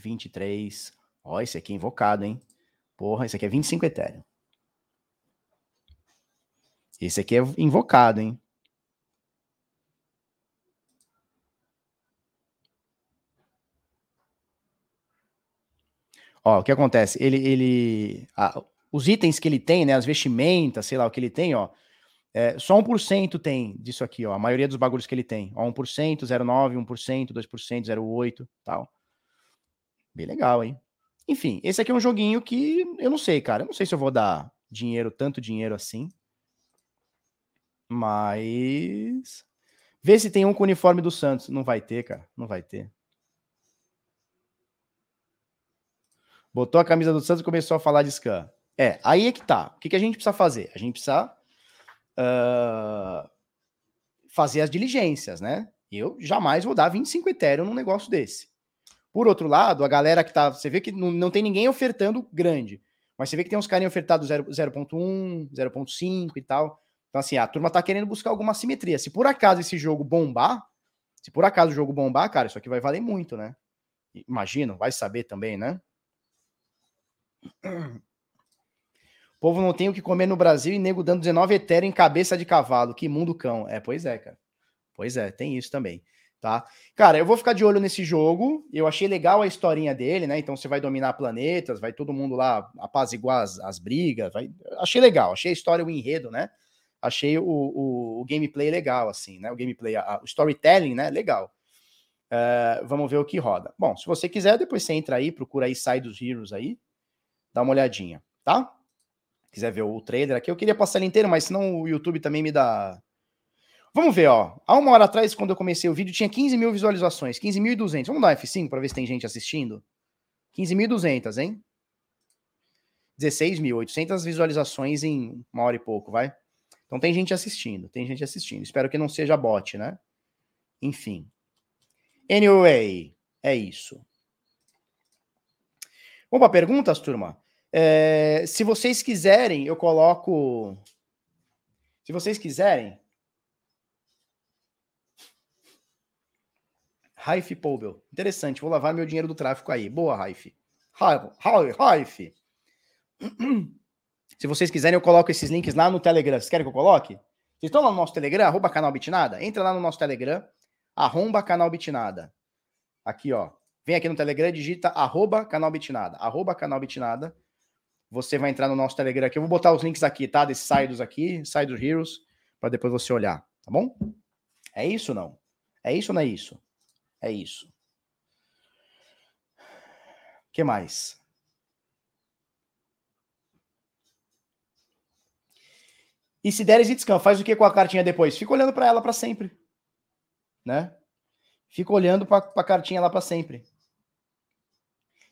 S1: 23. Ó, esse aqui é invocado, hein? Porra, esse aqui é 25 Ethereum. Esse aqui é invocado, hein? Ó, o que acontece? Ele, ele, ah, os itens que ele tem, né, as vestimentas, sei lá o que ele tem, ó, é, só 1% tem disso aqui, ó, a maioria dos bagulhos que ele tem. Ó, 1%, 0,9, 1%, 2%, 0,8, tal. Bem legal, hein? Enfim, esse aqui é um joguinho que eu não sei, cara. Eu não sei se eu vou dar dinheiro, tanto dinheiro assim. Mas. Vê se tem um com o uniforme do Santos. Não vai ter, cara. Não vai ter. Botou a camisa do Santos e começou a falar de scan. É, aí é que tá. O que, que a gente precisa fazer? A gente precisa uh, fazer as diligências, né? Eu jamais vou dar 25 Ethereum num negócio desse. Por outro lado, a galera que tá. Você vê que não, não tem ninguém ofertando grande. Mas você vê que tem uns carinhos ofertados 0.1, 0.5 e tal. Então, assim, a turma tá querendo buscar alguma simetria. Se por acaso esse jogo bombar, se por acaso o jogo bombar, cara, isso aqui vai valer muito, né? Imagino, vai saber também, né? O povo não tem o que comer no Brasil e nego dando 19 Ethereum em cabeça de cavalo. Que mundo cão. É, pois é, cara. Pois é, tem isso também tá? Cara, eu vou ficar de olho nesse jogo. Eu achei legal a historinha dele, né? Então você vai dominar planetas, vai todo mundo lá apaziguar as, as brigas. Vai... Achei legal, achei a história, o enredo, né? Achei o, o, o gameplay legal, assim, né? O gameplay, a, o storytelling, né? Legal. Uh, vamos ver o que roda. Bom, se você quiser, depois você entra aí, procura aí Side dos Heroes aí, dá uma olhadinha, tá? Quiser ver o trailer aqui, eu queria passar ele inteiro, mas senão o YouTube também me dá Vamos ver, ó. Há uma hora atrás, quando eu comecei o vídeo, tinha 15 mil visualizações, 15.200. Vamos dar F5 para ver se tem gente assistindo? 15.200, hein? 16.800 visualizações em uma hora e pouco, vai? Então tem gente assistindo, tem gente assistindo. Espero que não seja bot, né? Enfim. Anyway, é isso. Vamos para perguntas, turma? É, se vocês quiserem, eu coloco. Se vocês quiserem, Raif Poubel. Interessante, vou lavar meu dinheiro do tráfico aí. Boa, Raif. Raif. <clears throat> Se vocês quiserem, eu coloco esses links lá no Telegram. Vocês querem que eu coloque? Vocês estão lá no nosso Telegram, arroba canal Bitnada? Entra lá no nosso Telegram, arroba canal Bitnada. Aqui, ó. Vem aqui no Telegram, digita arroba canal Bitnada. Arroba canal Bitnada. Você vai entrar no nosso Telegram aqui. Eu vou botar os links aqui, tá? Desses sides aqui, Sides Heroes, para depois você olhar, tá bom? É isso ou não? É isso ou não é isso? É isso. O que mais? E se deres Itzcan, faz o que com a cartinha depois? Fica olhando para ela para sempre. Né? Fica olhando para a cartinha lá para sempre.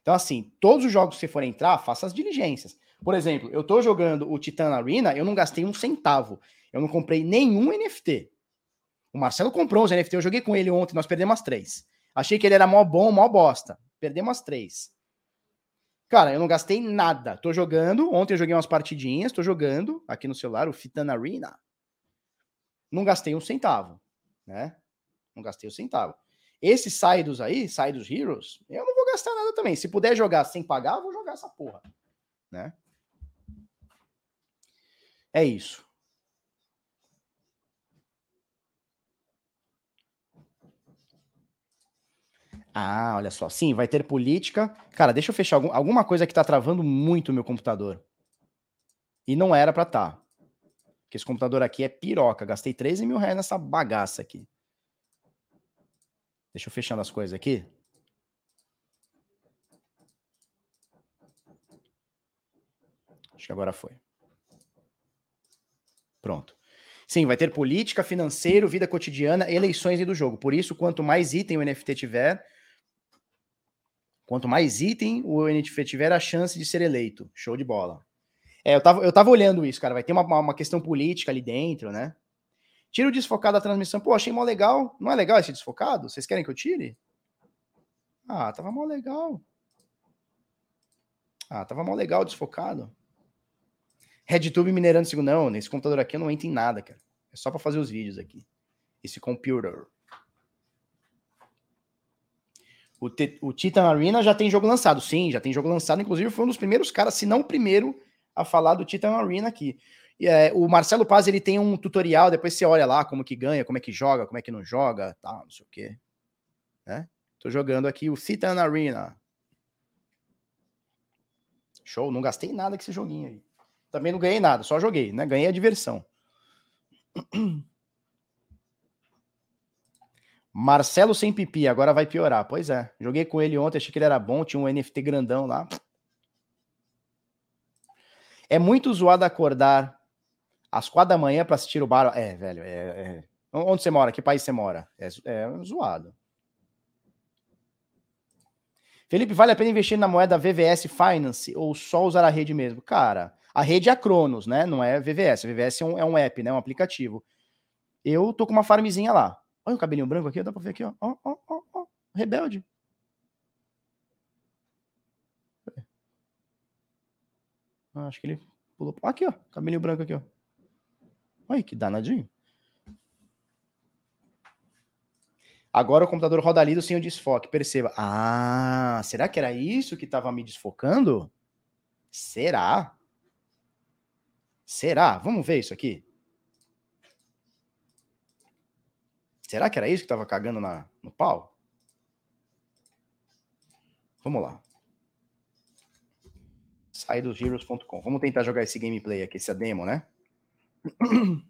S1: Então, assim, todos os jogos que você for entrar, faça as diligências. Por exemplo, eu tô jogando o Titan Arena, eu não gastei um centavo. Eu não comprei nenhum NFT. O Marcelo comprou os NFT, eu joguei com ele ontem, nós perdemos as três. Achei que ele era mó bom, mó bosta. Perdemos as três. Cara, eu não gastei nada. Tô jogando. Ontem eu joguei umas partidinhas, tô jogando aqui no celular, o Fitan Arena. Não gastei um centavo, né? Não gastei um centavo. Esses Saidos aí, Saidos Heroes, eu não vou gastar nada também. Se puder jogar sem pagar, eu vou jogar essa porra, né? É isso. Ah, olha só. Sim, vai ter política. Cara, deixa eu fechar algum, alguma coisa que tá travando muito o meu computador. E não era para tá. Porque esse computador aqui é piroca. Gastei 13 mil reais nessa bagaça aqui. Deixa eu fechando as coisas aqui. Acho que agora foi. Pronto. Sim, vai ter política, financeiro, vida cotidiana, eleições e do jogo. Por isso, quanto mais item o NFT tiver, quanto mais item o NFT tiver, a chance de ser eleito. Show de bola. É, eu tava, eu tava olhando isso, cara. Vai ter uma, uma questão política ali dentro, né? Tira o desfocado da transmissão. Pô, achei mó legal. Não é legal esse desfocado? Vocês querem que eu tire? Ah, tava mó legal. Ah, tava mó legal desfocado. RedTube minerando segundo. Não, nesse computador aqui eu não entro em nada, cara. É só para fazer os vídeos aqui. Esse computer. O, o Titan Arena já tem jogo lançado. Sim, já tem jogo lançado. Inclusive, foi um dos primeiros caras, se não o primeiro, a falar do Titan Arena aqui. E, é, o Marcelo Paz ele tem um tutorial, depois você olha lá como que ganha, como é que joga, como é que não joga, tá, não sei o quê. Né? Tô jogando aqui o Titan Arena. Show, não gastei nada com esse joguinho aí. Também não ganhei nada, só joguei, né? Ganhei a diversão. <clears throat> Marcelo sem pipi, agora vai piorar. Pois é, joguei com ele ontem, achei que ele era bom, tinha um NFT grandão lá. É muito zoado acordar às quatro da manhã para assistir o bar. É, velho, é, é, Onde você mora? Que país você mora? É, é zoado. Felipe, vale a pena investir na moeda VVS Finance ou só usar a rede mesmo? Cara, a rede é a Cronos, né? Não é VVS. A VVS é um, é um app, né? Um aplicativo. Eu tô com uma farmzinha lá. Olha o cabelinho branco aqui, dá pra ver aqui, ó. Ó, ó, ó, ó. Rebelde. Ah, acho que ele pulou. Aqui, ó. Cabelinho branco aqui, ó. Olha que danadinho. Agora o computador roda lido sem o desfoque. Perceba. Ah, será que era isso que estava me desfocando? Será? Será? Vamos ver isso aqui. Será que era isso que estava cagando na, no pau? Vamos lá. Sai dos heroes.com. Vamos tentar jogar esse gameplay aqui, essa demo, né? <clears throat>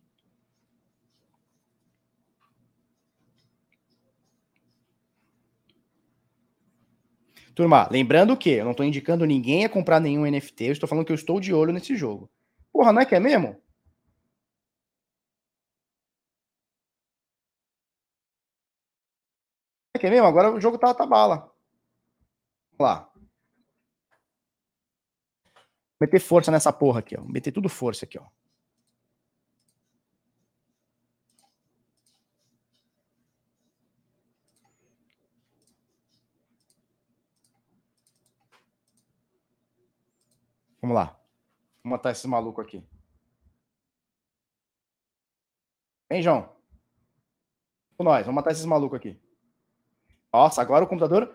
S1: Turma, lembrando que eu não estou indicando ninguém a comprar nenhum NFT, eu estou falando que eu estou de olho nesse jogo. Porra, não é que é mesmo? Que é mesmo? Agora o jogo tá, tá bala. Vamos lá. Meter força nessa porra aqui, ó. Meter tudo força aqui, ó. Vamos lá. Vamos matar esse maluco aqui. Vem, João. Com nós, vamos matar esses malucos aqui. Nossa, agora o computador.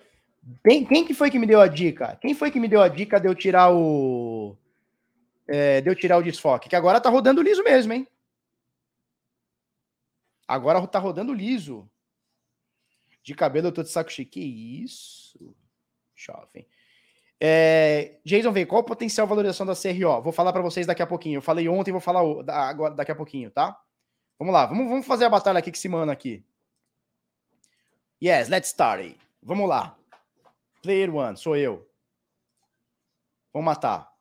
S1: Quem, quem que foi que me deu a dica? Quem foi que me deu a dica de eu tirar o. É, de eu tirar o desfoque? Que agora tá rodando liso mesmo, hein? Agora tá rodando liso. De cabelo eu tô de saco cheio. Que isso? Jovem. É, Jason vem, qual o potencial valorização da CRO? Vou falar para vocês daqui a pouquinho. Eu falei ontem, vou falar agora daqui a pouquinho, tá? Vamos lá, vamos, vamos fazer a batalha aqui que se manda aqui. Yes, let's start. Vamos lá. Player one, sou eu. Vamos matar.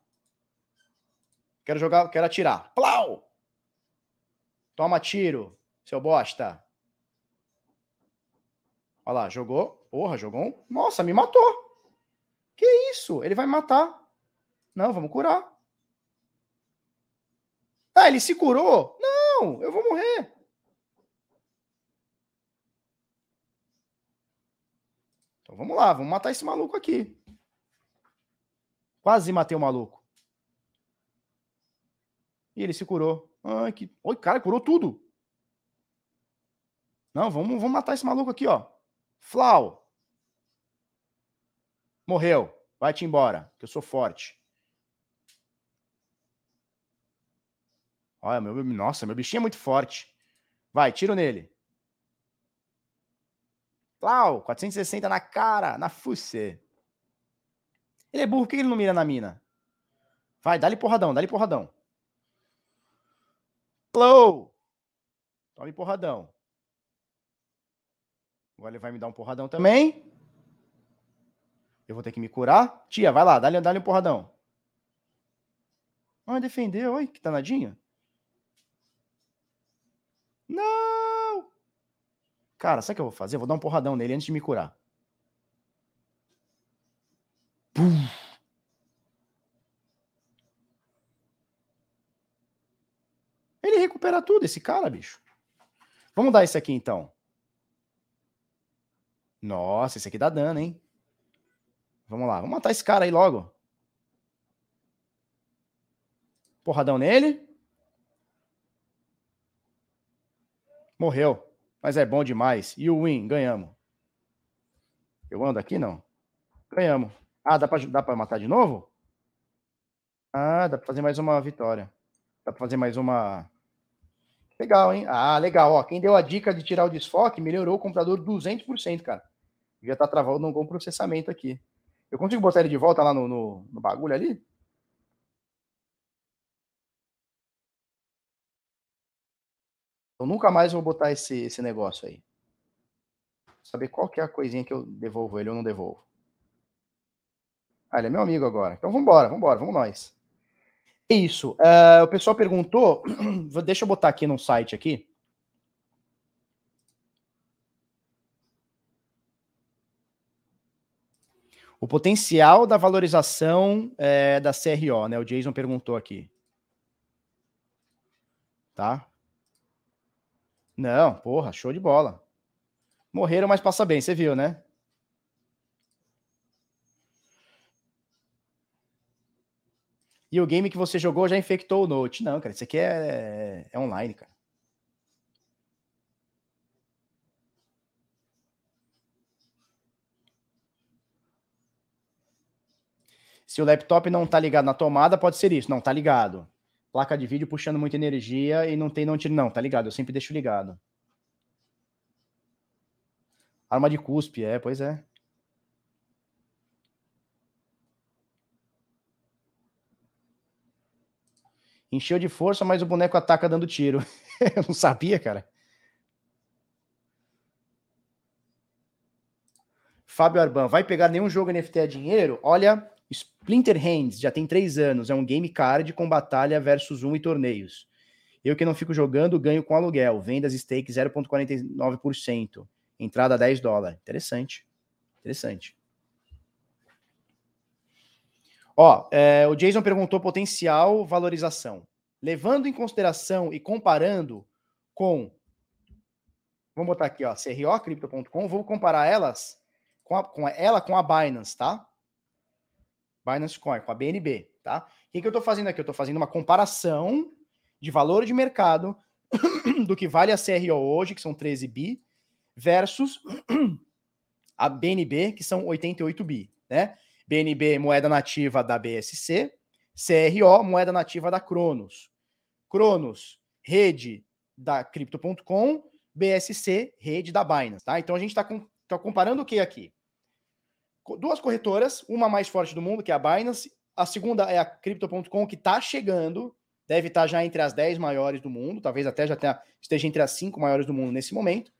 S1: Quero jogar, quero atirar. Plau! Toma tiro, seu bosta. Olha lá, jogou. Porra, jogou um. Nossa, me matou. Que isso? Ele vai matar. Não, vamos curar. Ah, ele se curou? Não, eu vou morrer. Então vamos lá, vamos matar esse maluco aqui. Quase matei o maluco. E ele se curou. Ai, que. Oi, cara, curou tudo. Não, vamos, vamos matar esse maluco aqui, ó. Flau. Morreu. Vai-te embora, que eu sou forte. Olha, meu, nossa, meu bichinho é muito forte. Vai, tiro nele. Flau, 460 na cara, na fuce. Ele é burro, por que ele não mira na mina? Vai, dá-lhe porradão, dá-lhe porradão. Flow! Tome porradão. Agora ele vai me dar um porradão também. Eu vou ter que me curar. Tia, vai lá, dá-lhe dá um porradão. Ah, defendeu. Oi, que danadinho. Não! Cara, sabe o que eu vou fazer? Eu vou dar um porradão nele antes de me curar. Pum. Ele recupera tudo, esse cara, bicho. Vamos dar esse aqui, então. Nossa, esse aqui dá dano, hein? Vamos lá, vamos matar esse cara aí logo. Porradão nele. Morreu. Mas é bom demais. E o win, ganhamos. Eu ando aqui, não? Ganhamos. Ah, dá pra, dá pra matar de novo? Ah, dá pra fazer mais uma vitória. Dá pra fazer mais uma. Legal, hein? Ah, legal. Ó, quem deu a dica de tirar o desfoque melhorou o computador 200%, cara. Já tá travando um bom processamento aqui. Eu consigo botar ele de volta lá no, no, no bagulho ali? Eu nunca mais vou botar esse, esse negócio aí. Saber qual que é a coisinha que eu devolvo ele ou não devolvo. Ah, ele é meu amigo agora. Então vamos embora, vamos nós. É isso. Uh, o pessoal perguntou, <clears throat> deixa eu botar aqui no site aqui. O potencial da valorização é, da CRO, né? O Jason perguntou aqui. Tá? Não, porra, show de bola. Morreram, mas passa bem, você viu, né? E o game que você jogou já infectou o Note. Não, cara, isso aqui é, é online, cara. Se o laptop não tá ligado na tomada, pode ser isso. Não, tá ligado. Placa de vídeo puxando muita energia e não tem não tira. Não, tá ligado. Eu sempre deixo ligado. Arma de cuspe, é, pois é. Encheu de força, mas o boneco ataca dando tiro. <laughs> Eu não sabia, cara. Fábio Arban, vai pegar nenhum jogo NFT a dinheiro? Olha, Splinter Hands, já tem três anos, é um game card com batalha versus um e torneios. Eu que não fico jogando, ganho com aluguel. Vendas stake 0,49%. Entrada 10 dólares. Interessante. Interessante. Ó, é, o Jason perguntou potencial valorização. Levando em consideração e comparando com. Vamos botar aqui, ó, CROcrypto.com. Vou comparar elas com, a, com a, ela com a Binance, tá? Binance Coin, com a BNB, tá? O que, que eu estou fazendo aqui? Eu estou fazendo uma comparação de valor de mercado <clears throat> do que vale a CRO hoje, que são 13 bi, versus a BNB, que são 88 bi, né? BNB, moeda nativa da BSC, CRO, moeda nativa da Cronos. Cronos, rede da Crypto.com, BSC, rede da Binance, tá? Então a gente está com, tá comparando o que aqui? Duas corretoras, uma mais forte do mundo, que é a Binance, a segunda é a Crypto.com, que está chegando, deve estar tá já entre as 10 maiores do mundo, talvez até já tenha, esteja entre as 5 maiores do mundo nesse momento.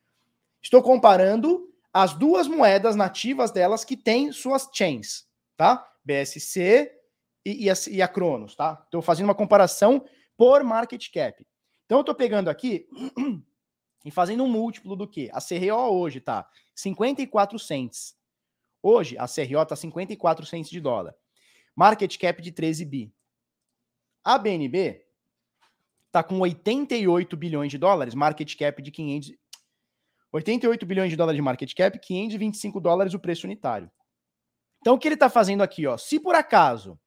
S1: Estou comparando as duas moedas nativas delas que têm suas chains tá? BSC e, e, a, e a Cronos, tá? Estou fazendo uma comparação por market cap. Então eu estou pegando aqui <clears throat> e fazendo um múltiplo do que? A CRO hoje tá 54 cents. Hoje a CRO tá 54 cents de dólar. Market cap de 13 bi. A BNB está com 88 bilhões de dólares, market cap de 500. 88 bilhões de dólares de market cap, 525 dólares o preço unitário. Então, o que ele está fazendo aqui? Ó, se por acaso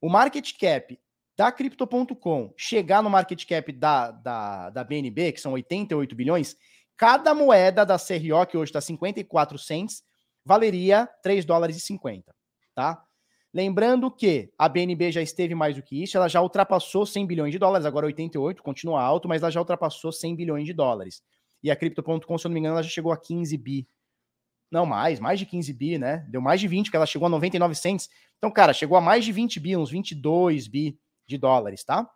S1: o market cap da Crypto.com chegar no market cap da, da, da BNB, que são 88 bilhões, cada moeda da CRO, que hoje está 54 cents, valeria 3 dólares e 50, tá? Lembrando que a BNB já esteve mais do que isso, ela já ultrapassou 100 bilhões de dólares, agora 88, continua alto, mas ela já ultrapassou 100 bilhões de dólares. E a Crypto.com, se eu não me engano, ela já chegou a 15 bi não, mais, mais de 15 bi, né? Deu mais de 20, porque ela chegou a 99 cents. Então, cara, chegou a mais de 20 bi, uns 22 bi de dólares, tá?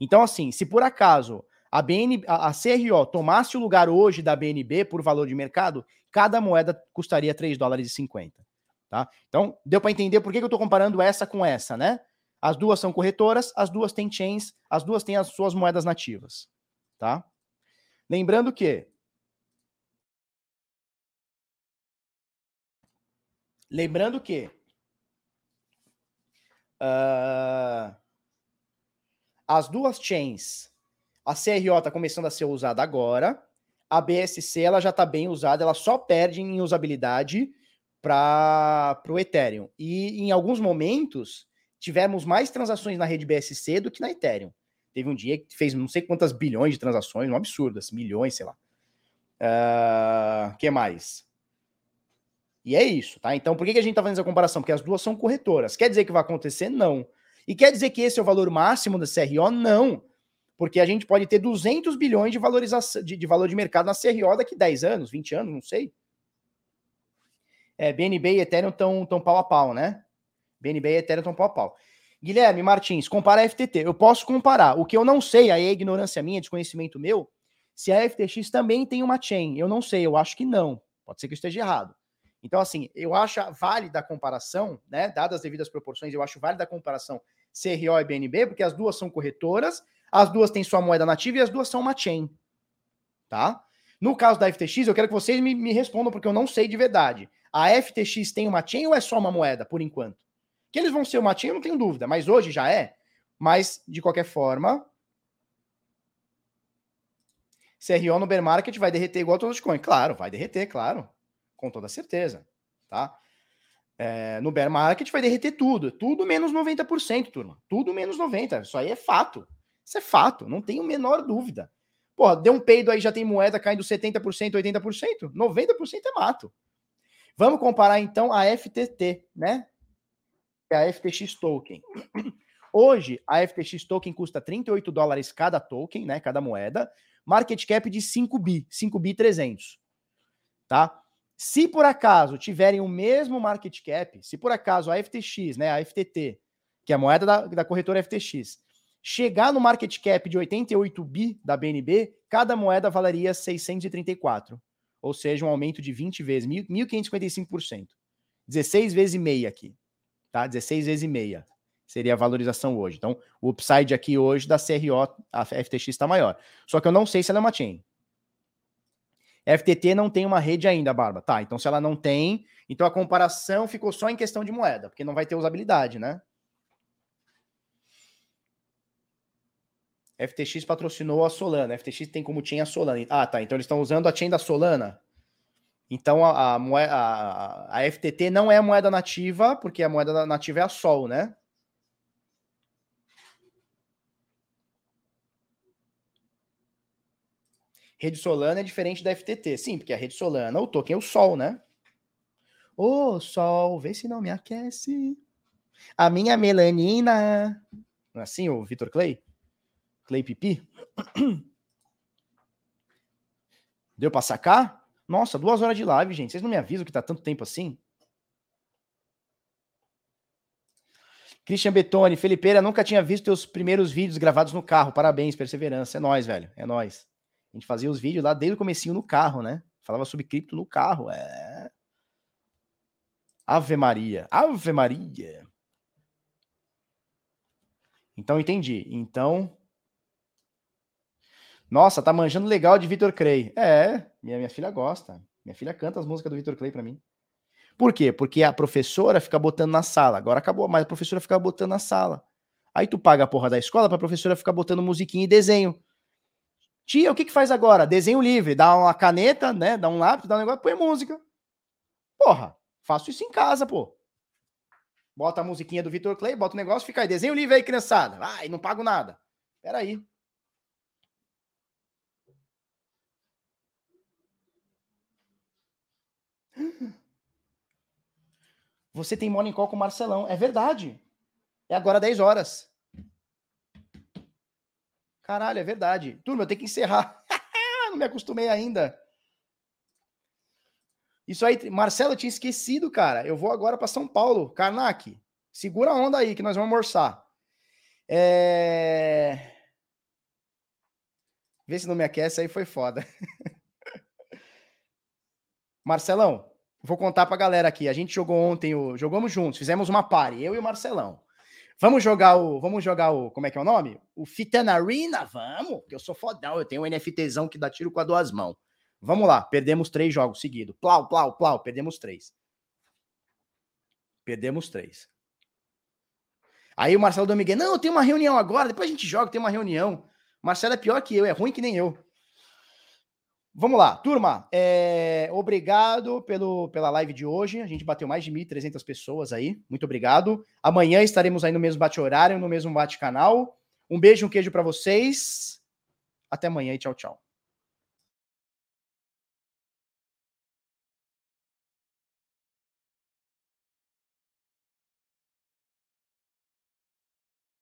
S1: Então, assim, se por acaso a, BN, a, a CRO tomasse o lugar hoje da BNB por valor de mercado, cada moeda custaria 3 dólares e 50, tá? Então, deu para entender por que, que eu tô comparando essa com essa, né? As duas são corretoras, as duas têm chains, as duas têm as suas moedas nativas, tá? Lembrando que Lembrando que uh, as duas chains, a CRO está começando a ser usada agora, a BSC ela já está bem usada, ela só perde em usabilidade para o Ethereum. E em alguns momentos tivemos mais transações na rede BSC do que na Ethereum. Teve um dia que fez não sei quantas bilhões de transações, um absurdo, assim, milhões, sei lá. Uh, que mais? E é isso, tá? Então, por que, que a gente tá fazendo essa comparação? Porque as duas são corretoras. Quer dizer que vai acontecer? Não. E quer dizer que esse é o valor máximo da CRO? Não. Porque a gente pode ter 200 bilhões de valorização de, de valor de mercado na CRO daqui 10 anos, 20 anos, não sei. É, BNB e Ethereum estão tão pau a pau, né? BNB e Ethereum estão pau a pau. Guilherme Martins, compara a FTT. Eu posso comparar. O que eu não sei, aí é ignorância minha, desconhecimento meu, se a FTX também tem uma chain. Eu não sei, eu acho que não. Pode ser que eu esteja errado. Então, assim, eu acho válida a comparação, né? Dadas as devidas proporções, eu acho válida a comparação CRO e BNB, porque as duas são corretoras, as duas têm sua moeda nativa e as duas são uma chain. Tá? No caso da FTX, eu quero que vocês me, me respondam, porque eu não sei de verdade. A FTX tem uma chain ou é só uma moeda, por enquanto? Que eles vão ser uma chain, eu não tenho dúvida, mas hoje já é. Mas, de qualquer forma, CRO no bear market vai derreter igual todos os coins. Claro, vai derreter, claro com toda certeza, tá? É, no bear market vai derreter tudo, tudo menos 90%, turma, tudo menos 90%, isso aí é fato, isso é fato, não tenho a menor dúvida. Pô, deu um peido aí, já tem moeda caindo 70%, 80%, 90% é mato. Vamos comparar então a FTT, né? É a FTX Token. Hoje, a FTX Token custa 38 dólares cada token, né? Cada moeda. Market cap de 5 bi, 5 bi 300. Tá? Se por acaso tiverem o mesmo market cap, se por acaso a FTX, né, a FTT, que é a moeda da, da corretora FTX, chegar no market cap de 88 bi da BNB, cada moeda valeria 634. Ou seja, um aumento de 20 vezes, 1.555%. 16 vezes e meia aqui. Tá? 16 vezes e meia seria a valorização hoje. Então, o upside aqui hoje da CRO, a FTX está maior. Só que eu não sei se ela é uma chain. FTT não tem uma rede ainda, Barba. Tá, então se ela não tem, então a comparação ficou só em questão de moeda, porque não vai ter usabilidade, né? FTX patrocinou a Solana. FTX tem como chain a Solana. Ah, tá. Então eles estão usando a chain da Solana. Então a, a, a, a, FTT não é moeda nativa, porque a moeda nativa é a Sol, né? Rede Solana é diferente da FTT. Sim, porque a rede Solana, o token é o Sol, né? Ô, oh, Sol, vê se não me aquece. A minha melanina. Não é assim, o Vitor Clay? Clay Pipi? <clears throat> Deu pra sacar? Nossa, duas horas de live, gente. Vocês não me avisam que tá tanto tempo assim? Christian Betoni, Felipeira, nunca tinha visto teus primeiros vídeos gravados no carro. Parabéns, perseverança. É nós, velho. É nós. A gente fazia os vídeos lá desde o comecinho no carro, né? Falava sobre cripto no carro. É. Ave Maria. Ave Maria. Então entendi. Então. Nossa, tá manjando legal de Vitor Clay. É, minha, minha filha gosta. Minha filha canta as músicas do Vitor Clay para mim. Por quê? Porque a professora fica botando na sala. Agora acabou, mas a professora fica botando na sala. Aí tu paga a porra da escola pra professora ficar botando musiquinha e desenho. Tia, o que que faz agora? Desenho livre. Dá uma caneta, né? Dá um lápis, dá um negócio, põe música. Porra, faço isso em casa, pô. Bota a musiquinha do Vitor Clay, bota o negócio, fica aí. Desenho livre aí, criançada. Ai, não pago nada. Peraí. Você tem morning call com o Marcelão. É verdade. É agora 10 horas. Caralho, é verdade. Turma, eu tenho que encerrar. <laughs> não me acostumei ainda. Isso aí, Marcelo, eu tinha esquecido, cara. Eu vou agora para São Paulo. Karnak, segura a onda aí que nós vamos almoçar. É... Vê se não me aquece aí, foi foda. <laughs> Marcelão, vou contar pra galera aqui. A gente jogou ontem, o... jogamos juntos, fizemos uma party, eu e o Marcelão. Vamos jogar o. Vamos jogar o. Como é que é o nome? O Fitana Arena? Vamos, que eu sou fodão. Eu tenho um NFTzão que dá tiro com as duas mãos. Vamos lá, perdemos três jogos seguidos. Plau, plau, plau, perdemos três. Perdemos três. Aí o Marcelo Domingues, não, tem uma reunião agora, depois a gente joga, tem uma reunião. Marcelo é pior que eu, é ruim que nem eu. Vamos lá, turma. É... Obrigado pelo, pela live de hoje. A gente bateu mais de 1.300 pessoas aí. Muito obrigado. Amanhã estaremos aí no mesmo bate-horário, no mesmo bate-canal. Um beijo, um queijo para vocês. Até amanhã e tchau, tchau.